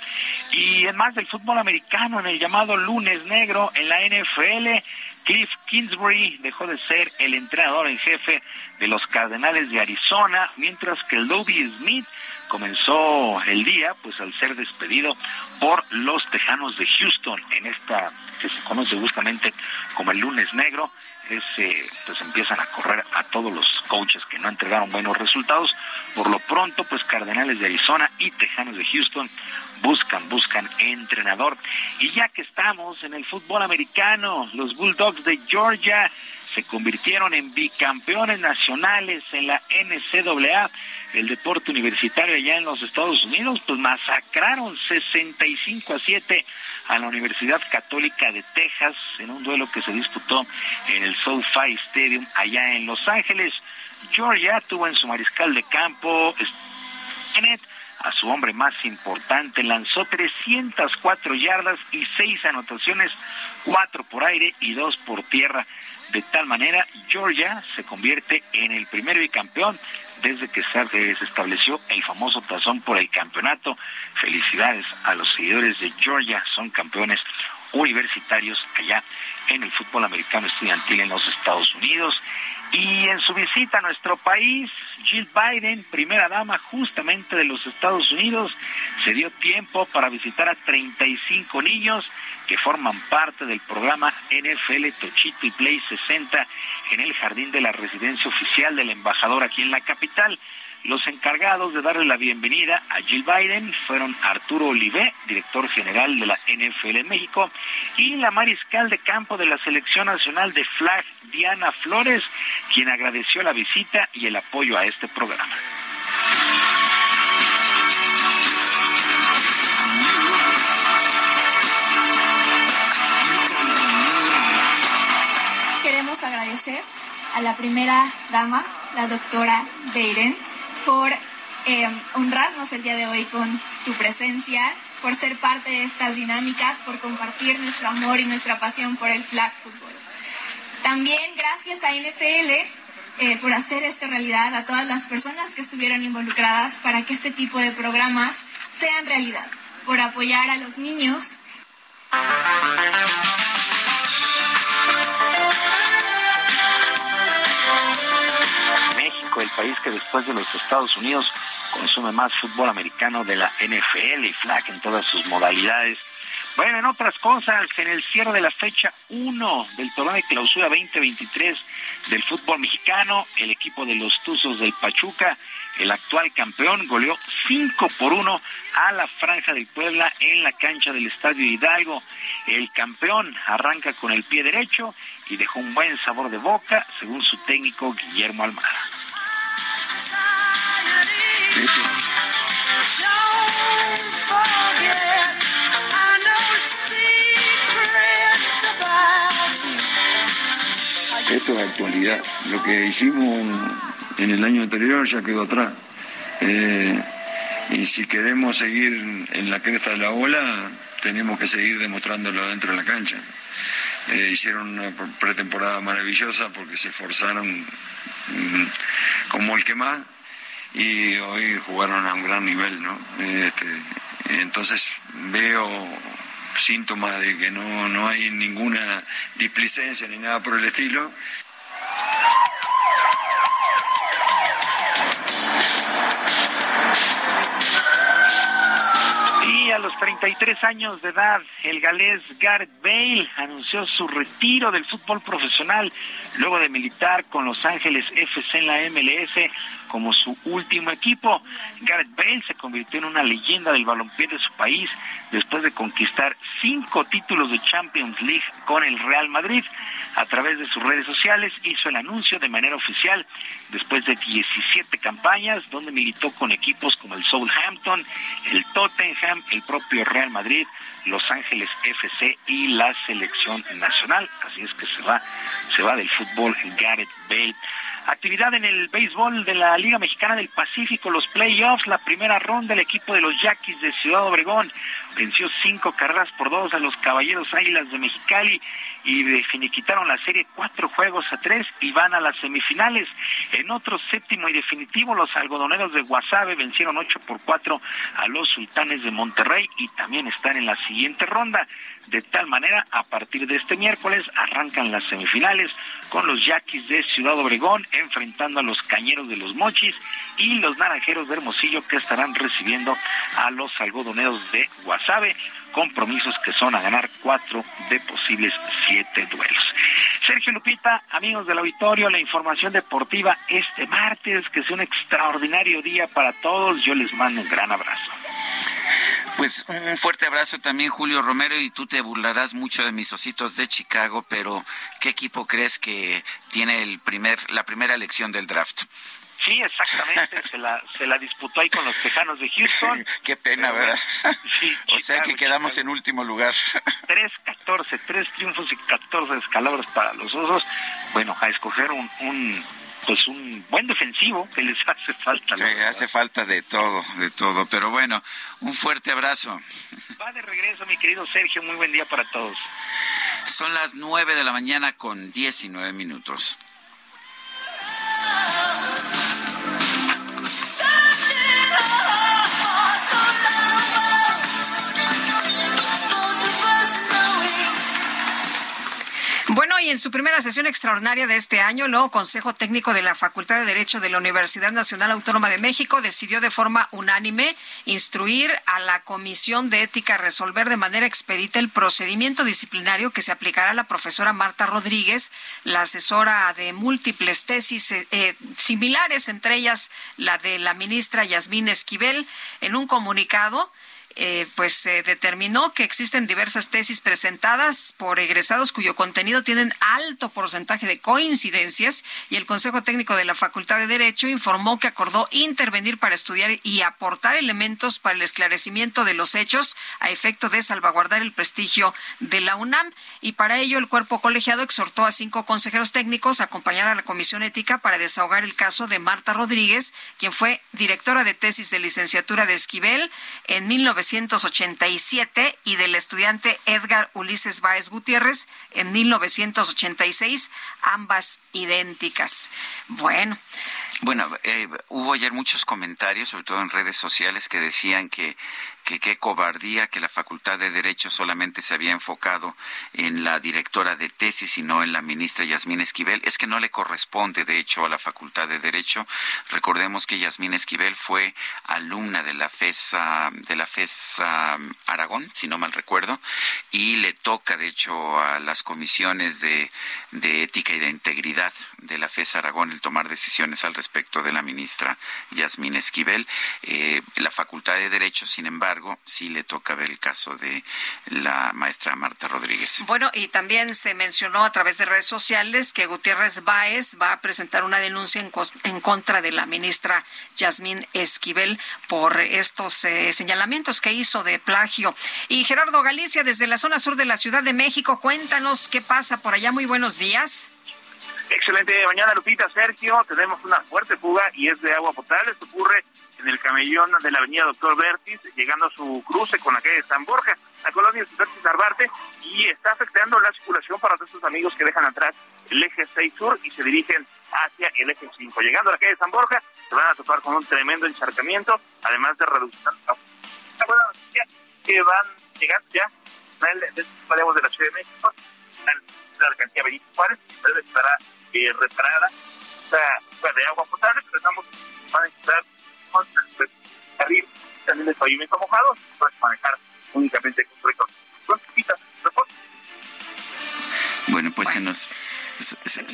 Y en más del fútbol americano, en el llamado lunes negro en la NFL, Cliff Kingsbury dejó de ser el entrenador en jefe de los Cardenales de Arizona, mientras que Lobby Smith comenzó el día pues al ser despedido por los Tejanos de Houston en esta que se conoce justamente como el lunes negro es eh, pues empiezan a correr a todos los coaches que no entregaron buenos resultados. Por lo pronto pues Cardenales de Arizona y Tejanos de Houston buscan buscan entrenador. Y ya que estamos en el fútbol americano los Bulldogs de Georgia se convirtieron en bicampeones nacionales en la NCAA, el deporte universitario allá en los Estados Unidos, pues masacraron 65 a 7 a la Universidad Católica de Texas en un duelo que se disputó en el SoFi Stadium allá en Los Ángeles. Georgia tuvo en su mariscal de campo a su hombre más importante, lanzó 304 yardas y 6 anotaciones, 4 por aire y 2 por tierra. De tal manera, Georgia se convierte en el primer bicampeón desde que se estableció el famoso tazón por el campeonato. Felicidades a los seguidores de Georgia, son campeones universitarios allá en el fútbol americano estudiantil en los Estados Unidos. Y en su visita a nuestro país, Jill Biden, primera dama justamente de los Estados Unidos, se dio tiempo para visitar a 35 niños que forman parte del programa NFL Tochito y Play 60 en el jardín de la residencia oficial del embajador aquí en la capital. Los encargados de darle la bienvenida a Jill Biden fueron Arturo Olivé, director general de la NFL en México, y la mariscal de campo de la Selección Nacional de Flag, Diana Flores, quien agradeció la visita y el apoyo a este programa. Queremos agradecer a la primera dama, la doctora Biden, por eh, honrarnos el día de hoy con tu presencia, por ser parte de estas dinámicas, por compartir nuestro amor y nuestra pasión por el flag fútbol. También gracias a NFL eh, por hacer esto realidad, a todas las personas que estuvieron involucradas para que este tipo de programas sean realidad, por apoyar a los niños. México, el país que después de los Estados Unidos consume más fútbol americano de la NFL y flag en todas sus modalidades. Bueno, en otras cosas, en el cierre de la fecha 1 del torneo de clausura 2023 del fútbol mexicano, el equipo de los Tuzos del Pachuca el actual campeón goleó 5 por 1 a la Franja de Puebla en la cancha del Estadio Hidalgo. El campeón arranca con el pie derecho y dejó un buen sabor de boca, según su técnico Guillermo Almada. Esto es actualidad. Lo que hicimos en el año anterior ya quedó atrás. Eh, y si queremos seguir en la cresta de la ola, tenemos que seguir demostrándolo dentro de la cancha. Eh, hicieron una pretemporada maravillosa porque se esforzaron como el que más y hoy jugaron a un gran nivel, ¿no? Este, entonces veo síntomas de que no, no hay ninguna displicencia ni nada por el estilo. A los 33 años de edad, el galés Gareth Bale anunció su retiro del fútbol profesional luego de militar con Los Ángeles FC en la MLS como su último equipo. Gareth Bale se convirtió en una leyenda del balompié de su país después de conquistar cinco títulos de Champions League con el Real Madrid. A través de sus redes sociales hizo el anuncio de manera oficial después de 17 campañas donde militó con equipos como el Southampton, el Tottenham, el propio Real Madrid, Los Ángeles FC y la selección nacional. Así es que se va, se va del fútbol Gareth Bale. Actividad en el béisbol de la Liga Mexicana del Pacífico, los playoffs, la primera ronda, el equipo de los Yaquis de Ciudad Obregón venció cinco carreras por dos a los Caballeros Águilas de Mexicali y finiquitaron la serie cuatro juegos a tres y van a las semifinales. En otro séptimo y definitivo, los algodoneros de Guasave vencieron ocho por cuatro a los Sultanes de Monterrey y también están en la siguiente ronda. De tal manera, a partir de este miércoles arrancan las semifinales con los Yaquis de Ciudad Obregón enfrentando a los Cañeros de los Mochis y los Naranjeros de Hermosillo que estarán recibiendo a los algodoneros de Guasave compromisos que son a ganar cuatro de posibles siete duelos. Sergio Lupita, amigos del auditorio, la información deportiva este martes, que es un extraordinario día para todos. Yo les mando un gran abrazo. Pues un fuerte abrazo también, Julio Romero, y tú te burlarás mucho de mis ositos de Chicago, pero ¿qué equipo crees que tiene el primer, la primera elección del draft? Sí, exactamente, se la, se la disputó ahí con los Tejanos de Houston. Qué pena, ¿verdad? Sí, o sea que quedamos Chicago. en último lugar. 3-14, tres triunfos y 14 descalabros para los osos. Bueno, a escoger un, un pues un buen defensivo que les hace falta. Sí, hace falta de todo, de todo. Pero bueno, un fuerte abrazo. Va de regreso, mi querido Sergio. Muy buen día para todos. Son las nueve de la mañana con 19 minutos. Y en su primera sesión extraordinaria de este año, el nuevo Consejo Técnico de la Facultad de Derecho de la Universidad Nacional Autónoma de México decidió de forma unánime instruir a la Comisión de Ética a resolver de manera expedita el procedimiento disciplinario que se aplicará a la profesora Marta Rodríguez, la asesora de múltiples tesis eh, eh, similares, entre ellas la de la ministra Yasmín Esquivel, en un comunicado eh, pues se determinó que existen diversas tesis presentadas por egresados cuyo contenido tienen alto porcentaje de coincidencias y el Consejo Técnico de la Facultad de Derecho informó que acordó intervenir para estudiar y aportar elementos para el esclarecimiento de los hechos a efecto de salvaguardar el prestigio de la UNAM. Y para ello el cuerpo colegiado exhortó a cinco consejeros técnicos a acompañar a la Comisión Ética para desahogar el caso de Marta Rodríguez, quien fue directora de tesis de licenciatura de Esquivel en 19 1987 y del estudiante Edgar Ulises Báez Gutiérrez en 1986, ambas idénticas. Bueno. Bueno, eh, hubo ayer muchos comentarios, sobre todo en redes sociales, que decían que, que qué cobardía que la Facultad de Derecho solamente se había enfocado en la directora de tesis y no en la ministra Yasmín Esquivel. Es que no le corresponde, de hecho, a la Facultad de Derecho. Recordemos que Yasmín Esquivel fue alumna de la FESA, de la FESA Aragón, si no mal recuerdo, y le toca, de hecho, a las comisiones de, de ética y de integridad de la FESA Aragón el tomar decisiones al respecto de la ministra Yasmín Esquivel. Eh, la Facultad de Derecho, sin embargo, sí le toca ver el caso de la maestra Marta Rodríguez. Bueno, y también se mencionó a través de redes sociales que Gutiérrez Báez va a presentar una denuncia en, en contra de la ministra Yasmín Esquivel por estos eh, señalamientos que hizo de plagio. Y Gerardo Galicia, desde la zona sur de la Ciudad de México, cuéntanos qué pasa por allá. Muy buenos días. Excelente mañana, Lupita, Sergio. Tenemos una fuerte fuga y es de agua potable. Esto ocurre en el camellón de la avenida Doctor Vertis, llegando a su cruce con la calle de San Borja, la colonia Vertis Arbarte, y está afectando la circulación para todos sus amigos que dejan atrás el eje 6 sur y se dirigen hacia el eje 5. Llegando a la calle de San Borja, se van a topar con un tremendo encharcamiento, además de reducir la buena noticia que van llegando ya de la Ciudad de México, la alcaldía Benito Juárez, pero estará eh, reparada esta de agua potable, pero estamos van a estar arriba también de pavimento mojado, puedes manejar únicamente con precaución. Bueno, pues se nos...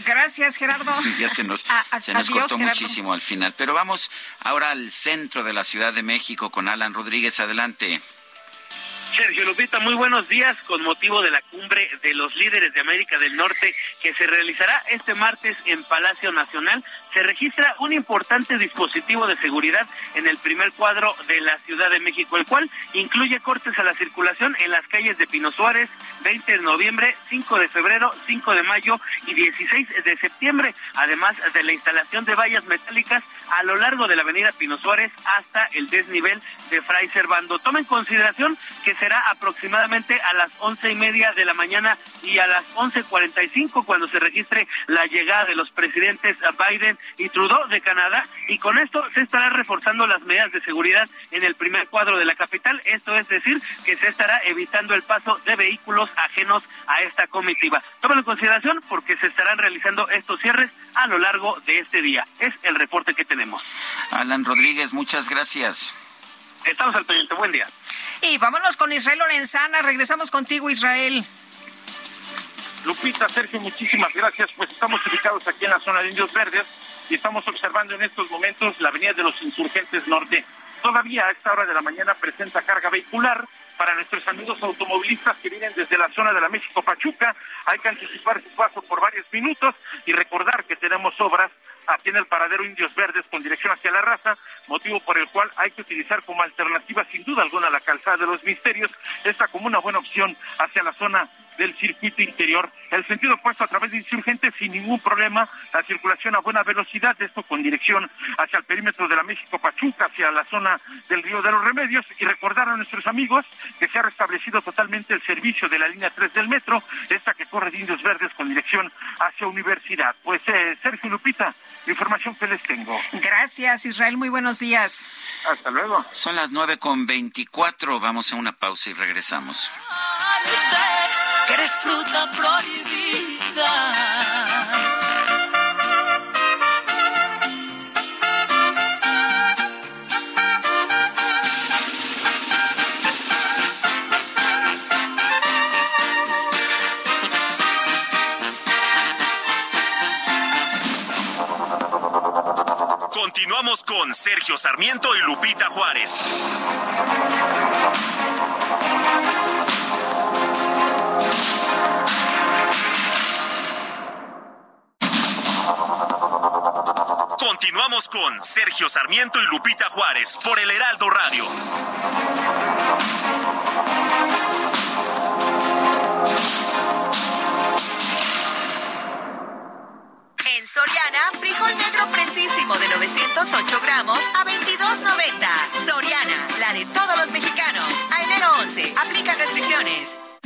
Gracias, Gerardo. Ya se nos, se nos cortó muchísimo al final. Pero vamos ahora al centro de la Ciudad de México con Alan Rodríguez. Adelante. Sergio Lupita, muy buenos días con motivo de la cumbre de los líderes de América del Norte que se realizará este martes en Palacio Nacional. Se registra un importante dispositivo de seguridad en el primer cuadro de la Ciudad de México, el cual incluye cortes a la circulación en las calles de Pino Suárez, 20 de noviembre, 5 de febrero, 5 de mayo y 16 de septiembre, además de la instalación de vallas metálicas a lo largo de la avenida Pino Suárez hasta el desnivel de Fray Servando. Toma en consideración que será aproximadamente a las once y media de la mañana y a las once cuarenta y cinco cuando se registre la llegada de los presidentes Biden y Trudeau de Canadá y con esto se estará reforzando las medidas de seguridad en el primer cuadro de la capital. Esto es decir que se estará evitando el paso de vehículos ajenos a esta comitiva. Tómalo en consideración porque se estarán realizando estos cierres a lo largo de este día. Es el reporte que tenemos. Alan Rodríguez, muchas gracias. Estamos al pendiente. Buen día. Y vámonos con Israel Lorenzana. Regresamos contigo, Israel. Lupita, Sergio, muchísimas gracias. Pues estamos ubicados aquí en la zona de Indios Verdes y estamos observando en estos momentos la avenida de los Insurgentes Norte. Todavía a esta hora de la mañana presenta carga vehicular para nuestros amigos automovilistas que vienen desde la zona de la México Pachuca. Hay que anticipar su paso por varios minutos y recordar que tenemos obras aquí en el paradero Indios Verdes con dirección hacia la raza, motivo por el cual hay que utilizar como alternativa sin duda alguna la calzada de los misterios, esta como una buena opción hacia la zona del circuito interior. El sentido opuesto a través de insurgentes sin ningún problema, la circulación a buena velocidad, esto con dirección hacia el perímetro de la México Pachuca, hacia la zona del Río de los Remedios y recordar a nuestros amigos que se ha restablecido totalmente el servicio de la línea 3 del metro, esta que corre de Indios Verdes con dirección hacia Universidad. Pues eh, Sergio Lupita, información que les tengo. Gracias, Israel. Muy buenos días. Hasta luego. Son las nueve con veinticuatro. Vamos a una pausa y regresamos. Eres fruta prohibida. Continuamos con Sergio Sarmiento y Lupita Juárez. Continuamos con Sergio Sarmiento y Lupita Juárez por el Heraldo Radio. En Soriana, frijol negro precisísimo de 908 gramos a 22.90. Soriana, la de todos los mexicanos. A enero 11, aplica restricciones.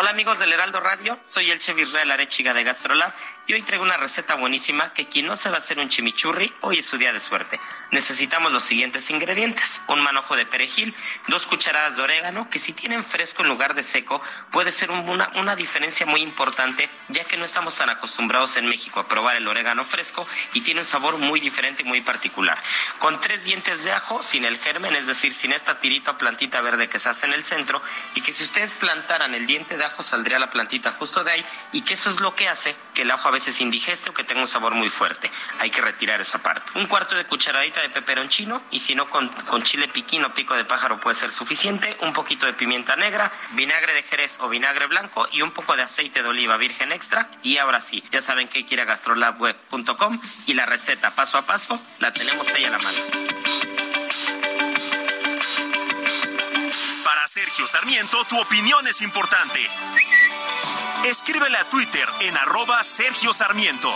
Hola amigos del Heraldo Radio, soy el chef Israel Arechiga de Gastrolab y hoy traigo una receta buenísima que quien no a hacer un chimichurri, hoy es su día de suerte. Necesitamos los siguientes ingredientes, un manojo de perejil, dos cucharadas de orégano, que si tienen fresco en lugar de seco puede ser una, una diferencia muy importante ya que no estamos tan acostumbrados en México a probar el orégano fresco y tiene un sabor muy diferente y muy particular. Con tres dientes de ajo, sin el germen, es decir, sin esta tirita o plantita verde que se hace en el centro y que si ustedes plantaran el diente de ajo saldría la plantita justo de ahí y que eso es lo que hace que el ajo a veces indigeste o que tenga un sabor muy fuerte. Hay que retirar esa parte. Un cuarto de cucharadita de peperoncino y si no con, con chile piquín o pico de pájaro puede ser suficiente. Un poquito de pimienta negra, vinagre de jerez o vinagre blanco y un poco de aceite de oliva virgen extra. Y ahora sí, ya saben que ir a gastrolabweb.com y la receta paso a paso la tenemos ahí a la mano. Sergio Sarmiento, tu opinión es importante. Escríbele a Twitter en arroba Sergio Sarmiento.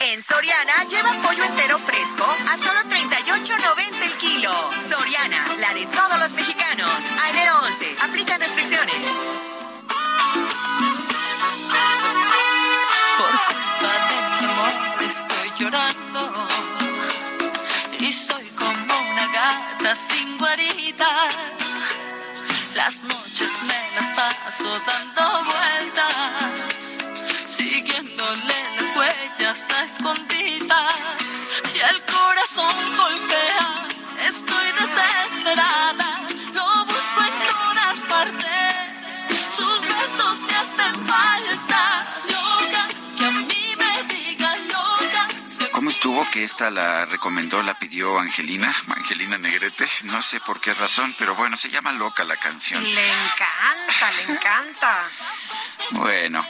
En Soriana lleva pollo entero fresco a solo 38.90 el kilo. Soriana, la de todos los mexicanos. A enero 11, aplica restricciones. Las noches me las paso dando ¿Cómo estuvo que esta la recomendó, la pidió Angelina, Angelina Negrete? No sé por qué razón, pero bueno, se llama Loca la canción. Le encanta, le encanta. Bueno,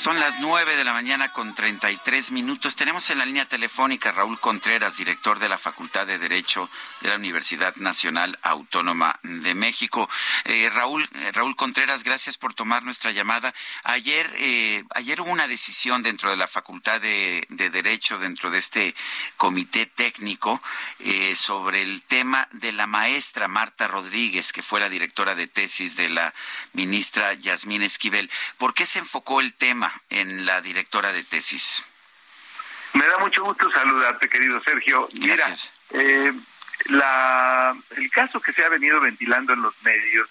son las nueve de la mañana con 33 minutos. Tenemos en la línea telefónica a Raúl Contreras, director de la Facultad de Derecho de la Universidad Nacional Autónoma de México. Eh, Raúl, eh, Raúl Contreras, gracias por tomar nuestra llamada. Ayer, eh, ayer hubo una decisión dentro de la Facultad de, de Derecho, dentro de este comité técnico, eh, sobre el tema de la maestra Marta Rodríguez, que fue la directora de tesis de la ministra Yasmín Esquivel. ¿Por qué se enfocó el tema en la directora de tesis? Me da mucho gusto saludarte, querido Sergio. Mira, eh, la, el caso que se ha venido ventilando en los medios,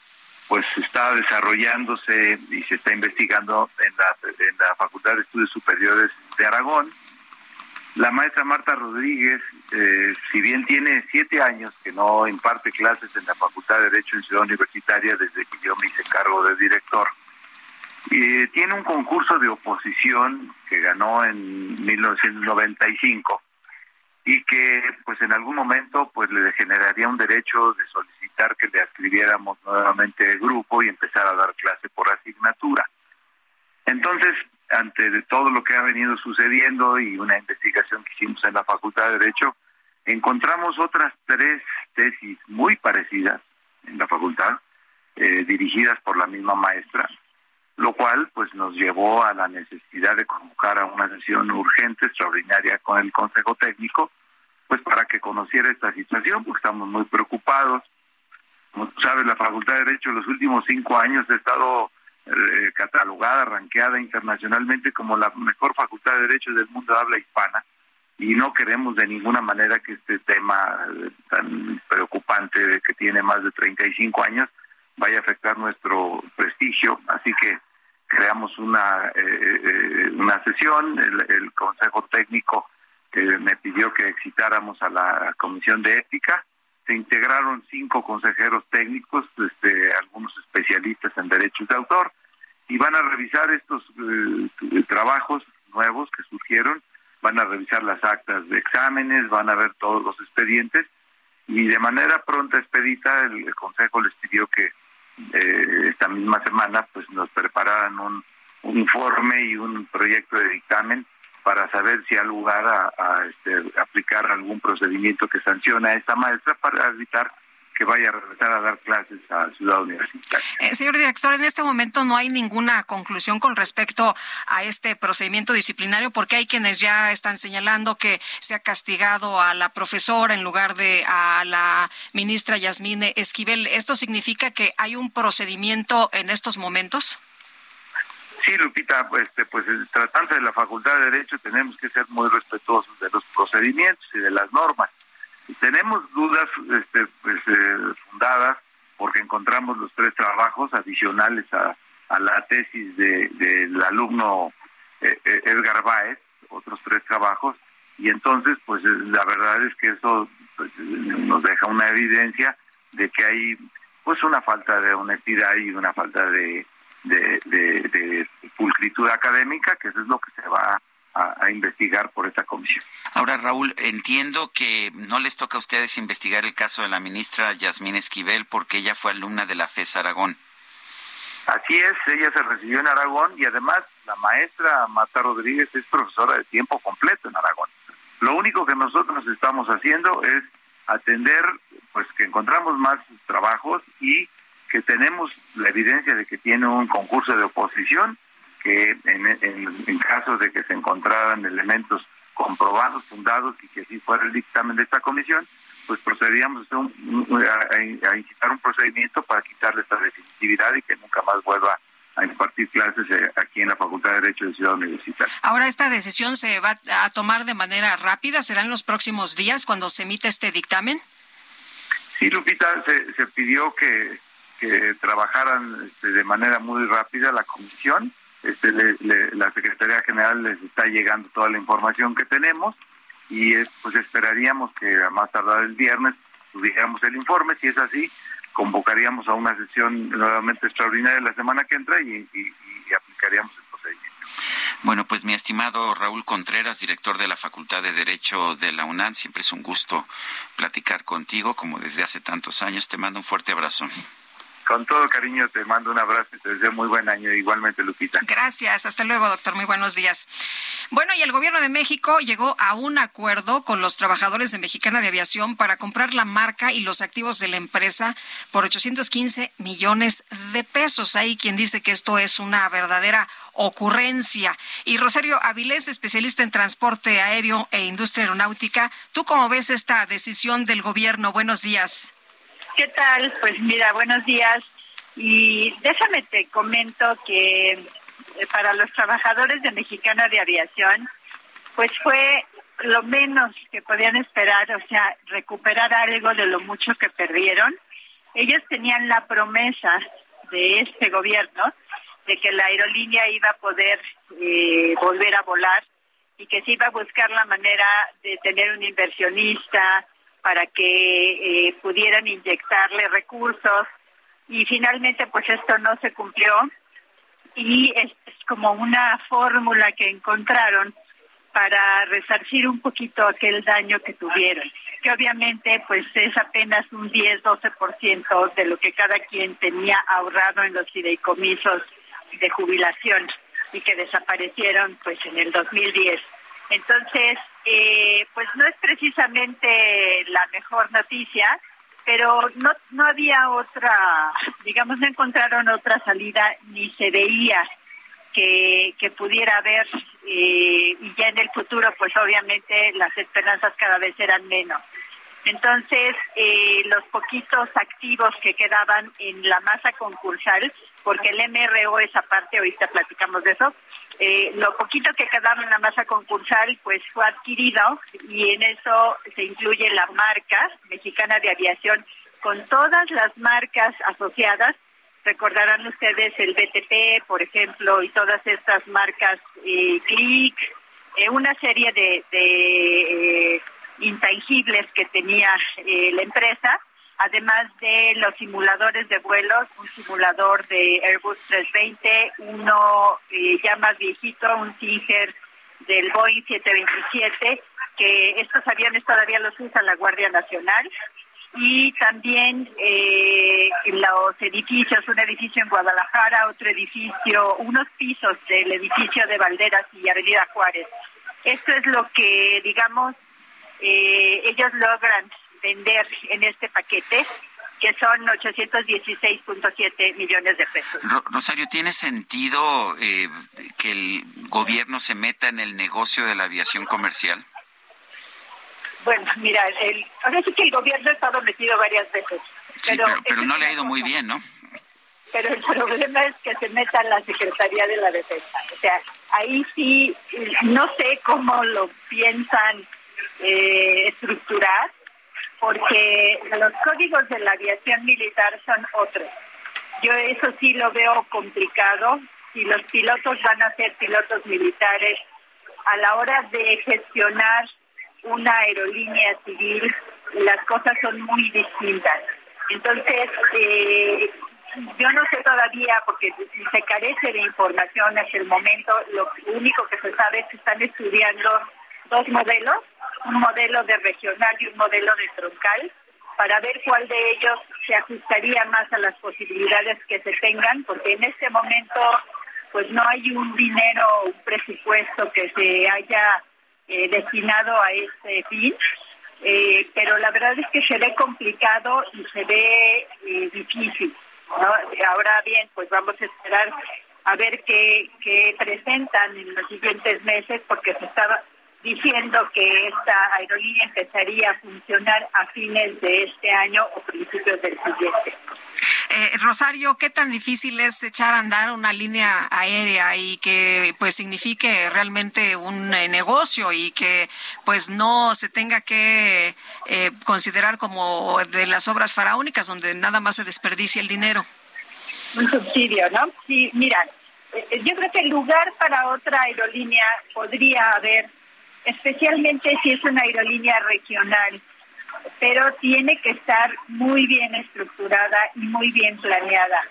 pues está desarrollándose y se está investigando en la, en la Facultad de Estudios Superiores de Aragón. La maestra Marta Rodríguez, eh, si bien tiene siete años que no imparte clases en la Facultad de Derecho en Ciudad Universitaria desde que yo me hice cargo de director, y tiene un concurso de oposición que ganó en 1995 y que pues en algún momento pues le generaría un derecho de solicitar que le escribiéramos nuevamente el grupo y empezar a dar clase por asignatura. Entonces, ante todo lo que ha venido sucediendo y una investigación que hicimos en la Facultad de Derecho, encontramos otras tres tesis muy parecidas en la facultad, eh, dirigidas por la misma maestra, lo cual pues nos llevó a la necesidad de convocar a una sesión urgente, extraordinaria con el Consejo Técnico, pues para que conociera esta situación, porque estamos muy preocupados. Como tú sabes, la Facultad de Derecho en los últimos cinco años ha estado eh, catalogada, ranqueada internacionalmente como la mejor Facultad de Derecho del mundo de habla hispana y no queremos de ninguna manera que este tema eh, tan preocupante que tiene más de 35 años vaya a afectar nuestro prestigio, así que creamos una eh, eh, una sesión, el, el Consejo Técnico eh, me pidió que excitáramos a la Comisión de Ética, se integraron cinco consejeros técnicos, este, algunos especialistas en derechos de autor, y van a revisar estos eh, trabajos nuevos que surgieron, van a revisar las actas de exámenes, van a ver todos los expedientes, y de manera pronta, expedita, el, el Consejo les pidió que eh, esta misma semana pues nos prepararan un, un informe y un proyecto de dictamen para saber si hay lugar a, este, aplicar algún procedimiento que sancione a esta maestra para evitar que vaya a regresar a dar clases a Ciudad Universitaria. Eh, señor director, en este momento no hay ninguna conclusión con respecto a este procedimiento disciplinario porque hay quienes ya están señalando que se ha castigado a la profesora en lugar de a la ministra Yasmine Esquivel. ¿Esto significa que hay un procedimiento en estos momentos? Sí, Lupita, pues, este, pues tratándose de la Facultad de Derecho tenemos que ser muy respetuosos de los procedimientos y de las normas tenemos dudas este, pues, eh, fundadas porque encontramos los tres trabajos adicionales a, la tesis del alumno eh, eh, Edgar Baez, otros tres trabajos, y entonces pues la verdad es que eso pues, nos deja una evidencia de que hay pues una falta de honestidad y una falta de, de, de pulcritud académica, que eso es lo que se va a, investigar por esta comisión. Ahora, Raúl, entiendo que no les toca a ustedes investigar el caso de la ministra Yasmín Esquivel porque ella fue alumna de la FES Aragón. Así es, ella se recibió en Aragón y además la maestra Marta Rodríguez es profesora de tiempo completo en Aragón. Lo único que nosotros estamos haciendo es atender, pues que encontramos más trabajos y que tenemos la evidencia de que tiene un concurso de oposición que en, caso de que se encontraran elementos comprobados, fundados y que así fuera el dictamen de esta comisión, pues procederíamos a, incitar un procedimiento para quitarle esta definitividad y que nunca más vuelva a impartir clases eh, aquí en la Facultad de Derecho de Ciudad Universitaria. Ahora, ¿esta decisión se va a tomar de manera rápida? ¿Será en los próximos días cuando se emita este dictamen? Sí, Lupita, se, pidió que, que trabajaran este, de manera muy rápida la comisión este, la Secretaría General les está llegando toda la información que tenemos y pues esperaríamos que a más tardar el viernes tuviéramos el informe. Si es así, convocaríamos a una sesión nuevamente extraordinaria la semana que entra y, aplicaríamos el procedimiento. Bueno, pues mi estimado Raúl Contreras, director de la Facultad de Derecho de la UNAM, siempre es un gusto platicar contigo, como desde hace tantos años. Te mando un fuerte abrazo. Con todo cariño te mando un abrazo y te deseo muy buen año igualmente, Lupita. Gracias, hasta luego, doctor. Muy buenos días. Bueno, y el gobierno de México llegó a un acuerdo con los trabajadores de Mexicana de Aviación para comprar la marca y los activos de la empresa por 815 millones de pesos. Hay quien dice que esto es una verdadera ocurrencia. Y Rosario Avilés, especialista en transporte aéreo e industria aeronáutica, ¿tú cómo ves esta decisión del gobierno? Buenos días. ¿Qué tal? Pues mira, buenos días. Y déjame te comento que eh, para los trabajadores de Mexicana de Aviación, pues fue lo menos que podían esperar, o sea, recuperar algo de lo mucho que perdieron. Ellos tenían la promesa de este gobierno de que la aerolínea iba a poder eh, volver a volar y que se iba a buscar la manera de tener un inversionista, para que eh, pudieran inyectarle recursos y finalmente pues esto no se cumplió y es, como una fórmula que encontraron para resarcir un poquito aquel daño que tuvieron, que obviamente pues es apenas un 10-12% de lo que cada quien tenía ahorrado en los fideicomisos de jubilación y que desaparecieron pues en el 2010. Entonces, eh, pues no es precisamente la mejor noticia, pero no, no había otra, digamos, no encontraron otra salida ni se veía que, que pudiera haber eh, y ya en el futuro, pues obviamente las esperanzas cada vez eran menos. Entonces, eh, los poquitos activos que quedaban en la masa concursal, porque el MRO es aparte, ahorita platicamos de eso, eh, lo poquito que quedaba en la masa concursal pues fue adquirido y en eso se incluye la marca mexicana de aviación con todas las marcas asociadas. Recordarán ustedes el BTP, por ejemplo, y todas estas marcas eh, Click, eh, una serie de, de eh, intangibles que tenía la empresa además de los simuladores de vuelos, un simulador de Airbus 320, uno eh, ya más viejito, un Tiger del Boeing 727, que estos aviones todavía los usa la Guardia Nacional, y también eh, los edificios, un edificio en Guadalajara, otro edificio, unos pisos del edificio de Valderas y Avenida Juárez. Esto es lo que, digamos, eh, ellos logran vender en este paquete que son 816.7 millones de pesos. Rosario, ¿tiene sentido eh, que el gobierno se meta en el negocio de la aviación comercial? Bueno, mira, el, ahora sí que el gobierno ha estado metido varias veces. Sí, pero, no le ha ido muy bien, ¿no? Pero el problema es que se meta en la Secretaría de la Defensa. O sea, ahí sí, no sé cómo lo piensan eh, estructurar, porque los códigos de la aviación militar son otros. Yo eso sí lo veo complicado. Si los pilotos van a ser pilotos militares, a la hora de gestionar una aerolínea civil, las cosas son muy distintas. Entonces, eh, yo no sé todavía, porque se carece de información hasta el momento, lo único que se sabe es que están estudiando dos modelos, un modelo de regional y un modelo de troncal, para ver cuál de ellos se ajustaría más a las posibilidades que se tengan, porque en este momento pues no hay un dinero, un presupuesto que se haya eh, destinado a este fin, eh, pero la verdad es que se ve complicado y se ve eh, difícil. Ahora bien, pues vamos a esperar a ver qué, qué presentan en los siguientes meses, porque se estaba diciendo que esta aerolínea empezaría a funcionar a fines de este año o principios del siguiente. Eh, Rosario, ¿qué tan difícil es echar a andar una línea aérea y que pues signifique realmente un eh, negocio y que pues no se tenga que eh, considerar como de las obras faraónicas donde nada más se desperdicia el dinero? Un subsidio, ¿no? Sí, mira, yo creo que el lugar para otra aerolínea podría haber especialmente si es una aerolínea regional, pero tiene que estar muy bien estructurada y muy bien planeada.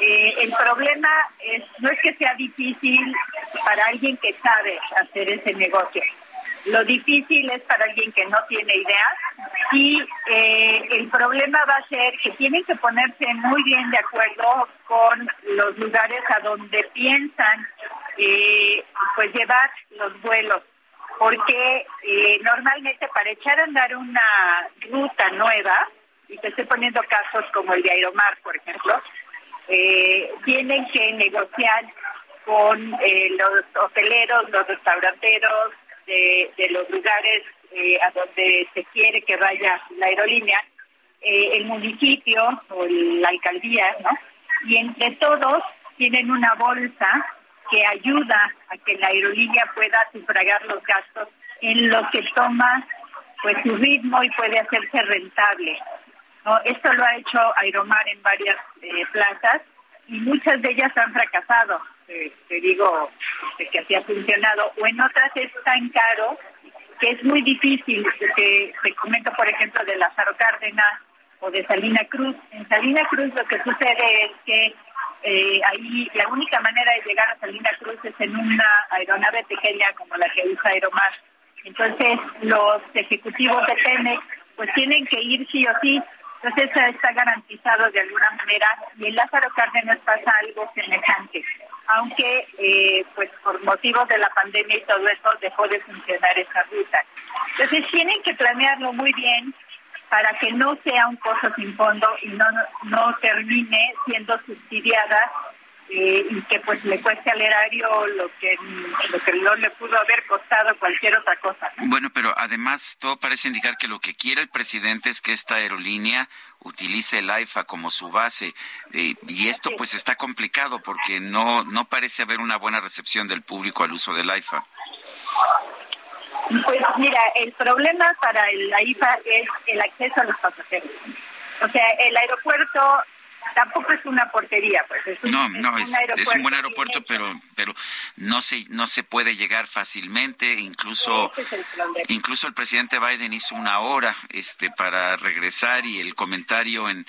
Eh, el problema es no es que sea difícil para alguien que sabe hacer ese negocio. Lo difícil es para alguien que no tiene ideas y eh, el problema va a ser que tienen que ponerse muy bien de acuerdo con los lugares a donde piensan eh, pues llevar los vuelos porque eh, normalmente para echar a andar una ruta nueva, y te estoy poniendo casos como el de Aeromar, por ejemplo, eh, tienen que negociar con eh, los hoteleros, los restauranteros de, los lugares eh, a donde se quiere que vaya la aerolínea, el municipio o la alcaldía, ¿no? Y entre todos tienen una bolsa que ayuda a que la aerolínea pueda sufragar los gastos en lo que toma pues su ritmo y puede hacerse rentable. ¿no? Esto lo ha hecho Aeromar en varias eh, plazas y muchas de ellas han fracasado. Eh, te digo que así ha funcionado. O en otras es tan caro que es muy difícil. Que, te comento, por ejemplo, de Lázaro Cárdenas o de Salina Cruz. En Salina Cruz lo que sucede es que eh, ahí la única manera de llegar a Salina Cruz es en una aeronave pequeña como la que usa Aeromar. Entonces los ejecutivos de Pemex pues tienen que ir sí o sí. Entonces está garantizado de alguna manera y en Lázaro Cárdenas pasa algo semejante, aunque eh, pues por motivos de la pandemia y todo eso dejó de funcionar esa ruta. Entonces tienen que planearlo muy bien, para que no sea un costo sin fondo y no, no termine siendo subsidiada eh, y que pues le cueste al erario lo que lo que no le pudo haber costado cualquier otra cosa. Bueno, pero además todo parece indicar que lo que quiere el presidente es que esta aerolínea utilice el AIFA como su base eh, y esto pues está complicado porque no no parece haber una buena recepción del público al uso del AIFA. Pues mira, el problema para la IFA es el acceso a los pasajeros. O sea, el aeropuerto tampoco es una portería, pues es un, no, no, es, un, buen aeropuerto, pero pero no se no se puede llegar fácilmente, incluso incluso el presidente Biden hizo una hora este para regresar y el comentario en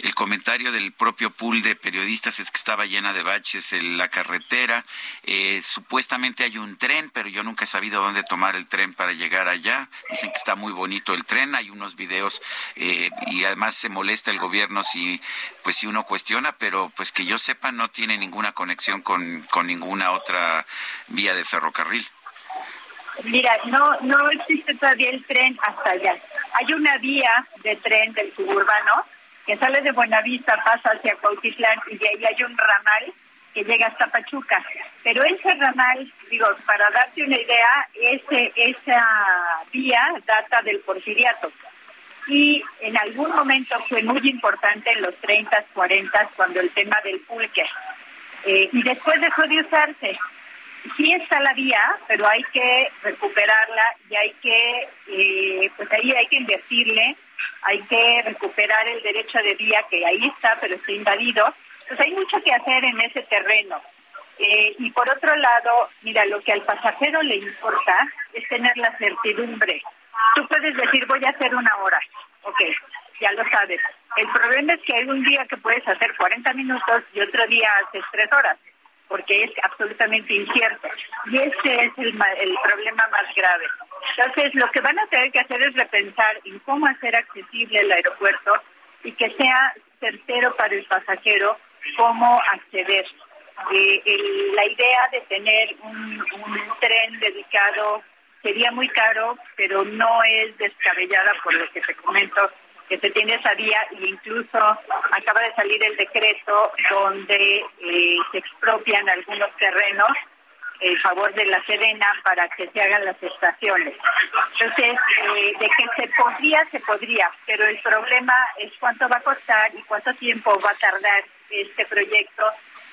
el comentario del propio pool de periodistas es que estaba llena de baches en la carretera, eh, supuestamente hay un tren, pero yo nunca he sabido dónde tomar el tren para llegar allá. Dicen que está muy bonito el tren, hay unos videos eh, y además se molesta el gobierno si pues si uno cuestiona, pero pues que yo sepa no tiene ninguna conexión con, con ninguna otra vía de ferrocarril. Mira, no no existe todavía el tren hasta allá. Hay una vía de tren del suburbano, que sale de Buenavista, pasa hacia Cuautitlán y de ahí hay un ramal que llega hasta Pachuca. Pero ese ramal, digo, para darte una idea, ese, esa vía data del porfiriato. Y en algún momento fue muy importante en los 30, 40, cuando el tema del pulque. Eh, y después dejó de usarse. Sí está la vía, pero hay que recuperarla y hay que, eh, pues ahí hay que invertirle, hay que recuperar el derecho de vía que ahí está, pero está invadido pues hay mucho que hacer en ese terreno. Eh, y por otro lado, mira, lo que al pasajero le importa es tener la certidumbre. Tú puedes decir, voy a hacer una hora. Ok, ya lo sabes. El problema es que hay un día que puedes hacer 40 minutos y otro día haces 3 horas, porque es absolutamente incierto. Y ese es el, el problema más grave. Entonces, lo que van a tener que hacer es repensar en cómo hacer accesible el aeropuerto y que sea certero para el pasajero cómo acceder. Eh, la idea de tener un, tren dedicado sería muy caro, pero no es descabellada por lo que te comento que se tiene esa vía e incluso acaba de salir el decreto donde eh, se expropian algunos terrenos en favor de la Serena para que se hagan las estaciones. Entonces, eh, de que se podría, se podría, pero el problema es cuánto va a costar y cuánto tiempo va a tardar este proyecto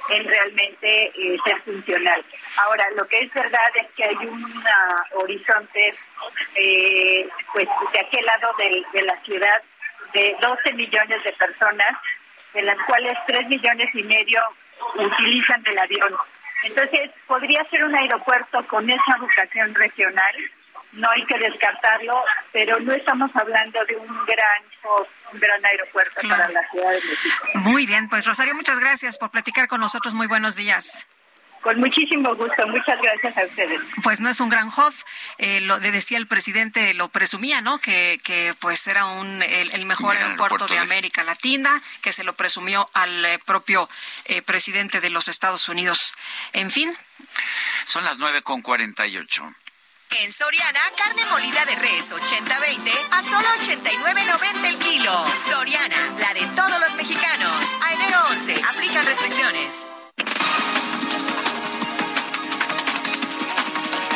en realmente eh, ser funcional. Ahora, lo que es verdad es que hay un horizonte, eh, pues de aquel lado de, de la ciudad, de 12 millones de personas, de las cuales 3 millones y medio utilizan el avión. Entonces, podría ser un aeropuerto con esa vocación regional, no hay que descartarlo, pero no estamos hablando de un gran un gran aeropuerto para la Ciudad de México. Muy bien, pues Rosario, muchas gracias por platicar con nosotros. Muy buenos días. Con muchísimo gusto, muchas gracias a ustedes. Pues no es un gran hof, eh, lo decía el presidente, lo presumía, ¿no? Que, que pues era un el, mejor aeropuerto, de, América Latina, que se lo presumió al eh, propio eh, presidente de los Estados Unidos. En fin. Son las nueve con cuarenta y ocho. En Soriana, carne molida de res 80-20 a solo 89.90 el kilo. Soriana, la de todos los mexicanos. A enero 11, aplican restricciones.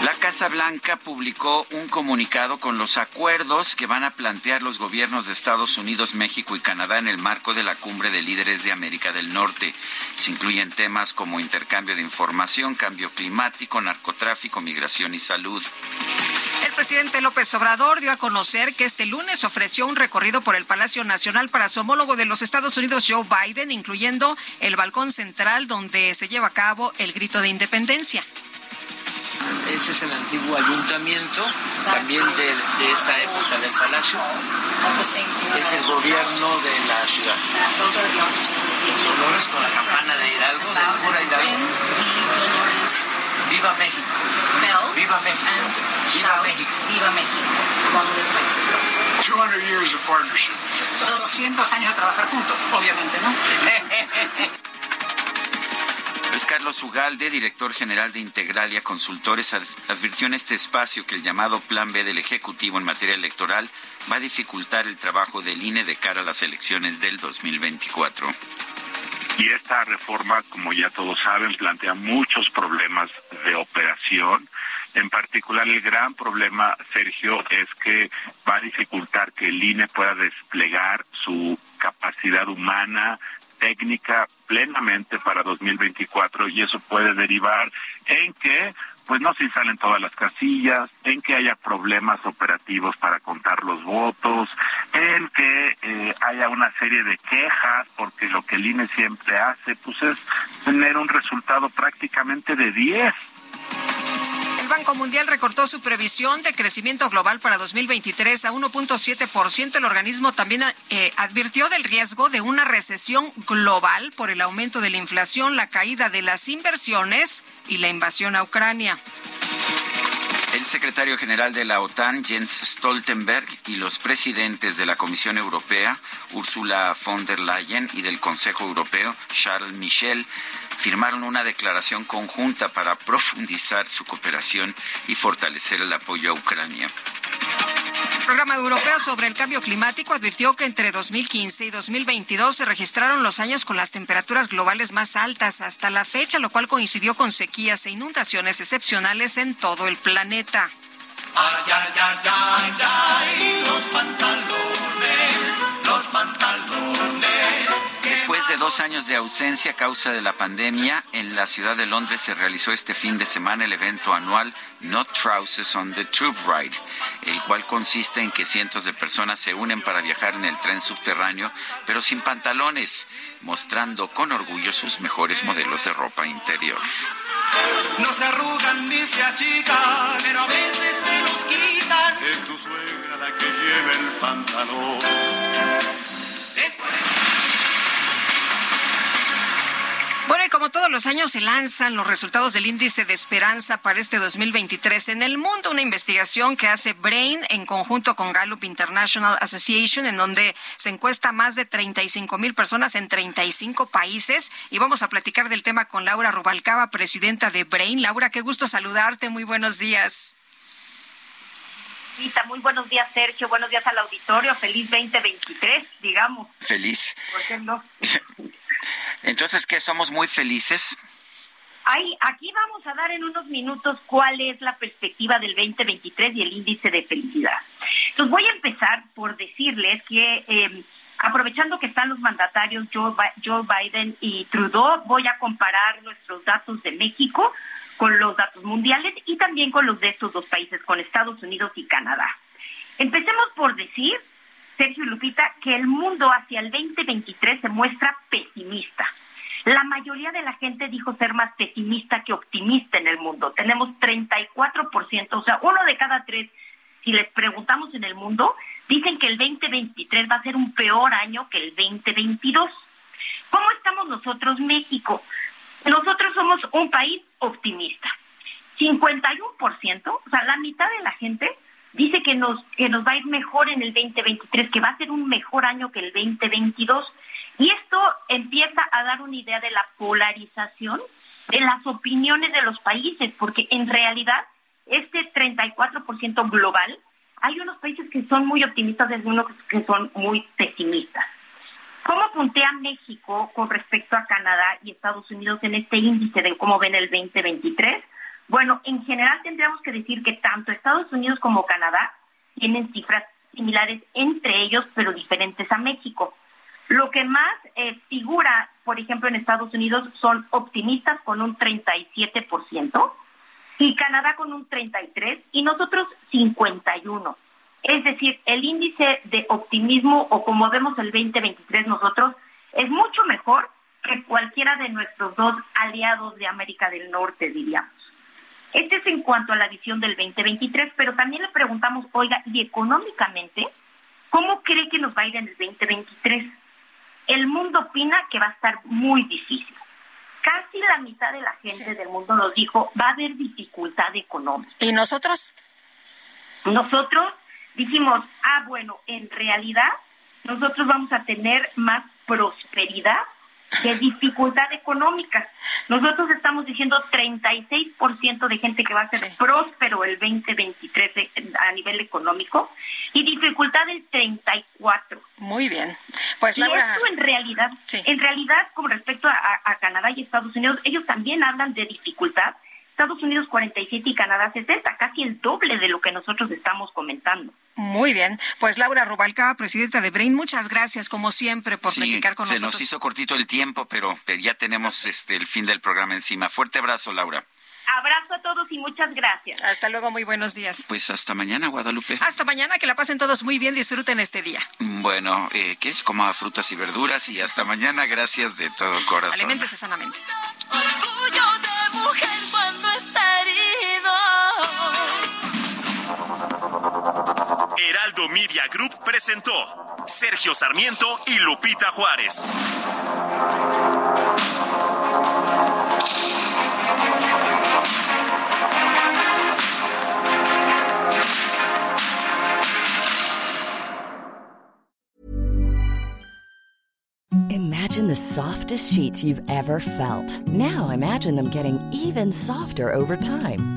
La Casa Blanca publicó un comunicado con los acuerdos que van a plantear los gobiernos de Estados Unidos, México y Canadá en el marco de la cumbre de líderes de América del Norte. Se incluyen temas como intercambio de información, cambio climático, narcotráfico, migración y salud. El presidente López Obrador dio a conocer que este lunes ofreció un recorrido por el Palacio Nacional para su homólogo de los Estados Unidos, Joe Biden, incluyendo el balcón central donde se lleva a cabo el grito de independencia. Ese es el antiguo ayuntamiento, también de, de esta época del palacio. Es el gobierno de la ciudad. Dolores con la campana de Hidalgo, de pura Hidalgo. Viva México. Viva México. Viva México. Viva México. 200 years of partnership. 200 años de trabajar juntos, obviamente, ¿no? Luis Carlos Ugalde, director general de Integralia Consultores, advirtió en este espacio que el llamado Plan B del Ejecutivo en materia electoral va a dificultar el trabajo del INE de cara a las elecciones del 2024. Y esta reforma, como ya todos saben, plantea muchos problemas de operación. En particular, el gran problema, Sergio, es que va a dificultar que el INE pueda desplegar su capacidad humana, técnica plenamente para 2024 y eso puede derivar en que pues no se instalen todas las casillas, en que haya problemas operativos para contar los votos, en que eh, haya una serie de quejas, porque lo que el INE siempre hace, pues es tener un resultado prácticamente de 10 el Banco Mundial recortó su previsión de crecimiento global para 2023 a 1.7%. El organismo también eh, advirtió del riesgo de una recesión global por el aumento de la inflación, la caída de las inversiones y la invasión a Ucrania. El secretario general de la OTAN, Jens Stoltenberg, y los presidentes de la Comisión Europea, Ursula von der Leyen, y del Consejo Europeo, Charles Michel, firmaron una declaración conjunta para profundizar su cooperación y fortalecer el apoyo a Ucrania. El programa europeo sobre el cambio climático advirtió que entre 2015 y 2022 se registraron los años con las temperaturas globales más altas hasta la fecha, lo cual coincidió con sequías e inundaciones excepcionales en todo el planeta. Ay, ay, ay, ay, ay, los pantalones, los pantalones. Después de dos años de ausencia a causa de la pandemia, en la ciudad de Londres se realizó este fin de semana el evento anual Not Trousers on the Tube Ride, el cual consiste en que cientos de personas se unen para viajar en el tren subterráneo, pero sin pantalones, mostrando con orgullo sus mejores modelos de ropa interior. No se arrugan ni se achican, pero a veces me los quitan. Es tu suegra la que lleva el pantalón. Es Bueno, y como todos los años se lanzan los resultados del índice de esperanza para este 2023 en el mundo, una investigación que hace Brain en conjunto con Gallup International Association, en donde se encuesta más de 35 mil personas en 35 países. Y vamos a platicar del tema con Laura Rubalcaba, presidenta de Brain. Laura, qué gusto saludarte. Muy buenos días. Muy buenos días, Sergio. Buenos días al auditorio. Feliz 2023, digamos. Feliz. ¿Por qué no? Entonces, ¿qué? ¿Somos muy felices? Ahí, aquí vamos a dar en unos minutos cuál es la perspectiva del 2023 y el índice de felicidad. Entonces voy a empezar por decirles que eh, aprovechando que están los mandatarios Joe, Joe Biden y Trudeau, voy a comparar nuestros datos de México con los datos mundiales y también con los de estos dos países, con Estados Unidos y Canadá. Empecemos por decir, Sergio y Lupita, que el mundo hacia el 2023 se muestra pesimista. La mayoría de la gente dijo ser más pesimista que optimista en el mundo. Tenemos 34%, o sea, uno de cada tres, si les preguntamos en el mundo, dicen que el 2023 va a ser un peor año que el 2022. ¿Cómo estamos nosotros, México? Nosotros somos un país optimista. 51%, o sea, la mitad de la gente dice que nos, que nos va a ir mejor en el 2023, que va a ser un mejor año que el 2022. Y esto empieza a dar una idea de la polarización de las opiniones de los países, porque en realidad este 34% global, hay unos países que son muy optimistas y unos que son muy pesimistas. ¿Cómo puntea México con respecto a Canadá y Estados Unidos en este índice de cómo ven el 2023? Bueno, en general tendríamos que decir que tanto Estados Unidos como Canadá tienen cifras similares entre ellos, pero diferentes a México. Lo que más eh, figura, por ejemplo, en Estados Unidos son optimistas con un 37% y Canadá con un 33% y nosotros 51%. Es decir, el índice de optimismo o como vemos el 2023 nosotros es mucho mejor que cualquiera de nuestros dos aliados de América del Norte, diríamos. Este es en cuanto a la visión del 2023, pero también le preguntamos, oiga, y económicamente, ¿cómo cree que nos va a ir en el 2023? El mundo opina que va a estar muy difícil. Casi la mitad de la gente del mundo nos dijo, va a haber dificultad económica. ¿Y nosotros? Nosotros dijimos, ah, bueno, en realidad nosotros vamos a tener más prosperidad que dificultad económica. Nosotros estamos diciendo 36% de gente que va a ser próspero el 2023 de- a nivel económico y dificultad del 34. Muy bien. Pues y Laura, esto en realidad, en realidad con respecto a Canadá y Estados Unidos, ellos también hablan de dificultad. Estados Unidos 47 y Canadá 60, casi el doble de lo que nosotros estamos comentando. muy bien. Pues Laura Rubalcaba, presidenta de Brain, muchas gracias como siempre por Sí, platicar con se nosotros. nos hizo cortito el tiempo, pero ya tenemos este el fin del programa encima. Fuerte abrazo, Laura. Abrazo a todos y muchas gracias. Hasta luego, muy buenos días. Pues hasta mañana, Guadalupe. Hasta mañana, que la pasen todos muy bien, disfruten este día. Bueno, eh, ¿qué es? Coma frutas y verduras y hasta mañana. Gracias de todo corazón. Aliméntese sanamente. orgullo de mujer Heraldo Media Group presentó Sergio Sarmiento y Lupita Juárez. Imagine the softest sheets you've ever felt. Now imagine them getting even softer over time.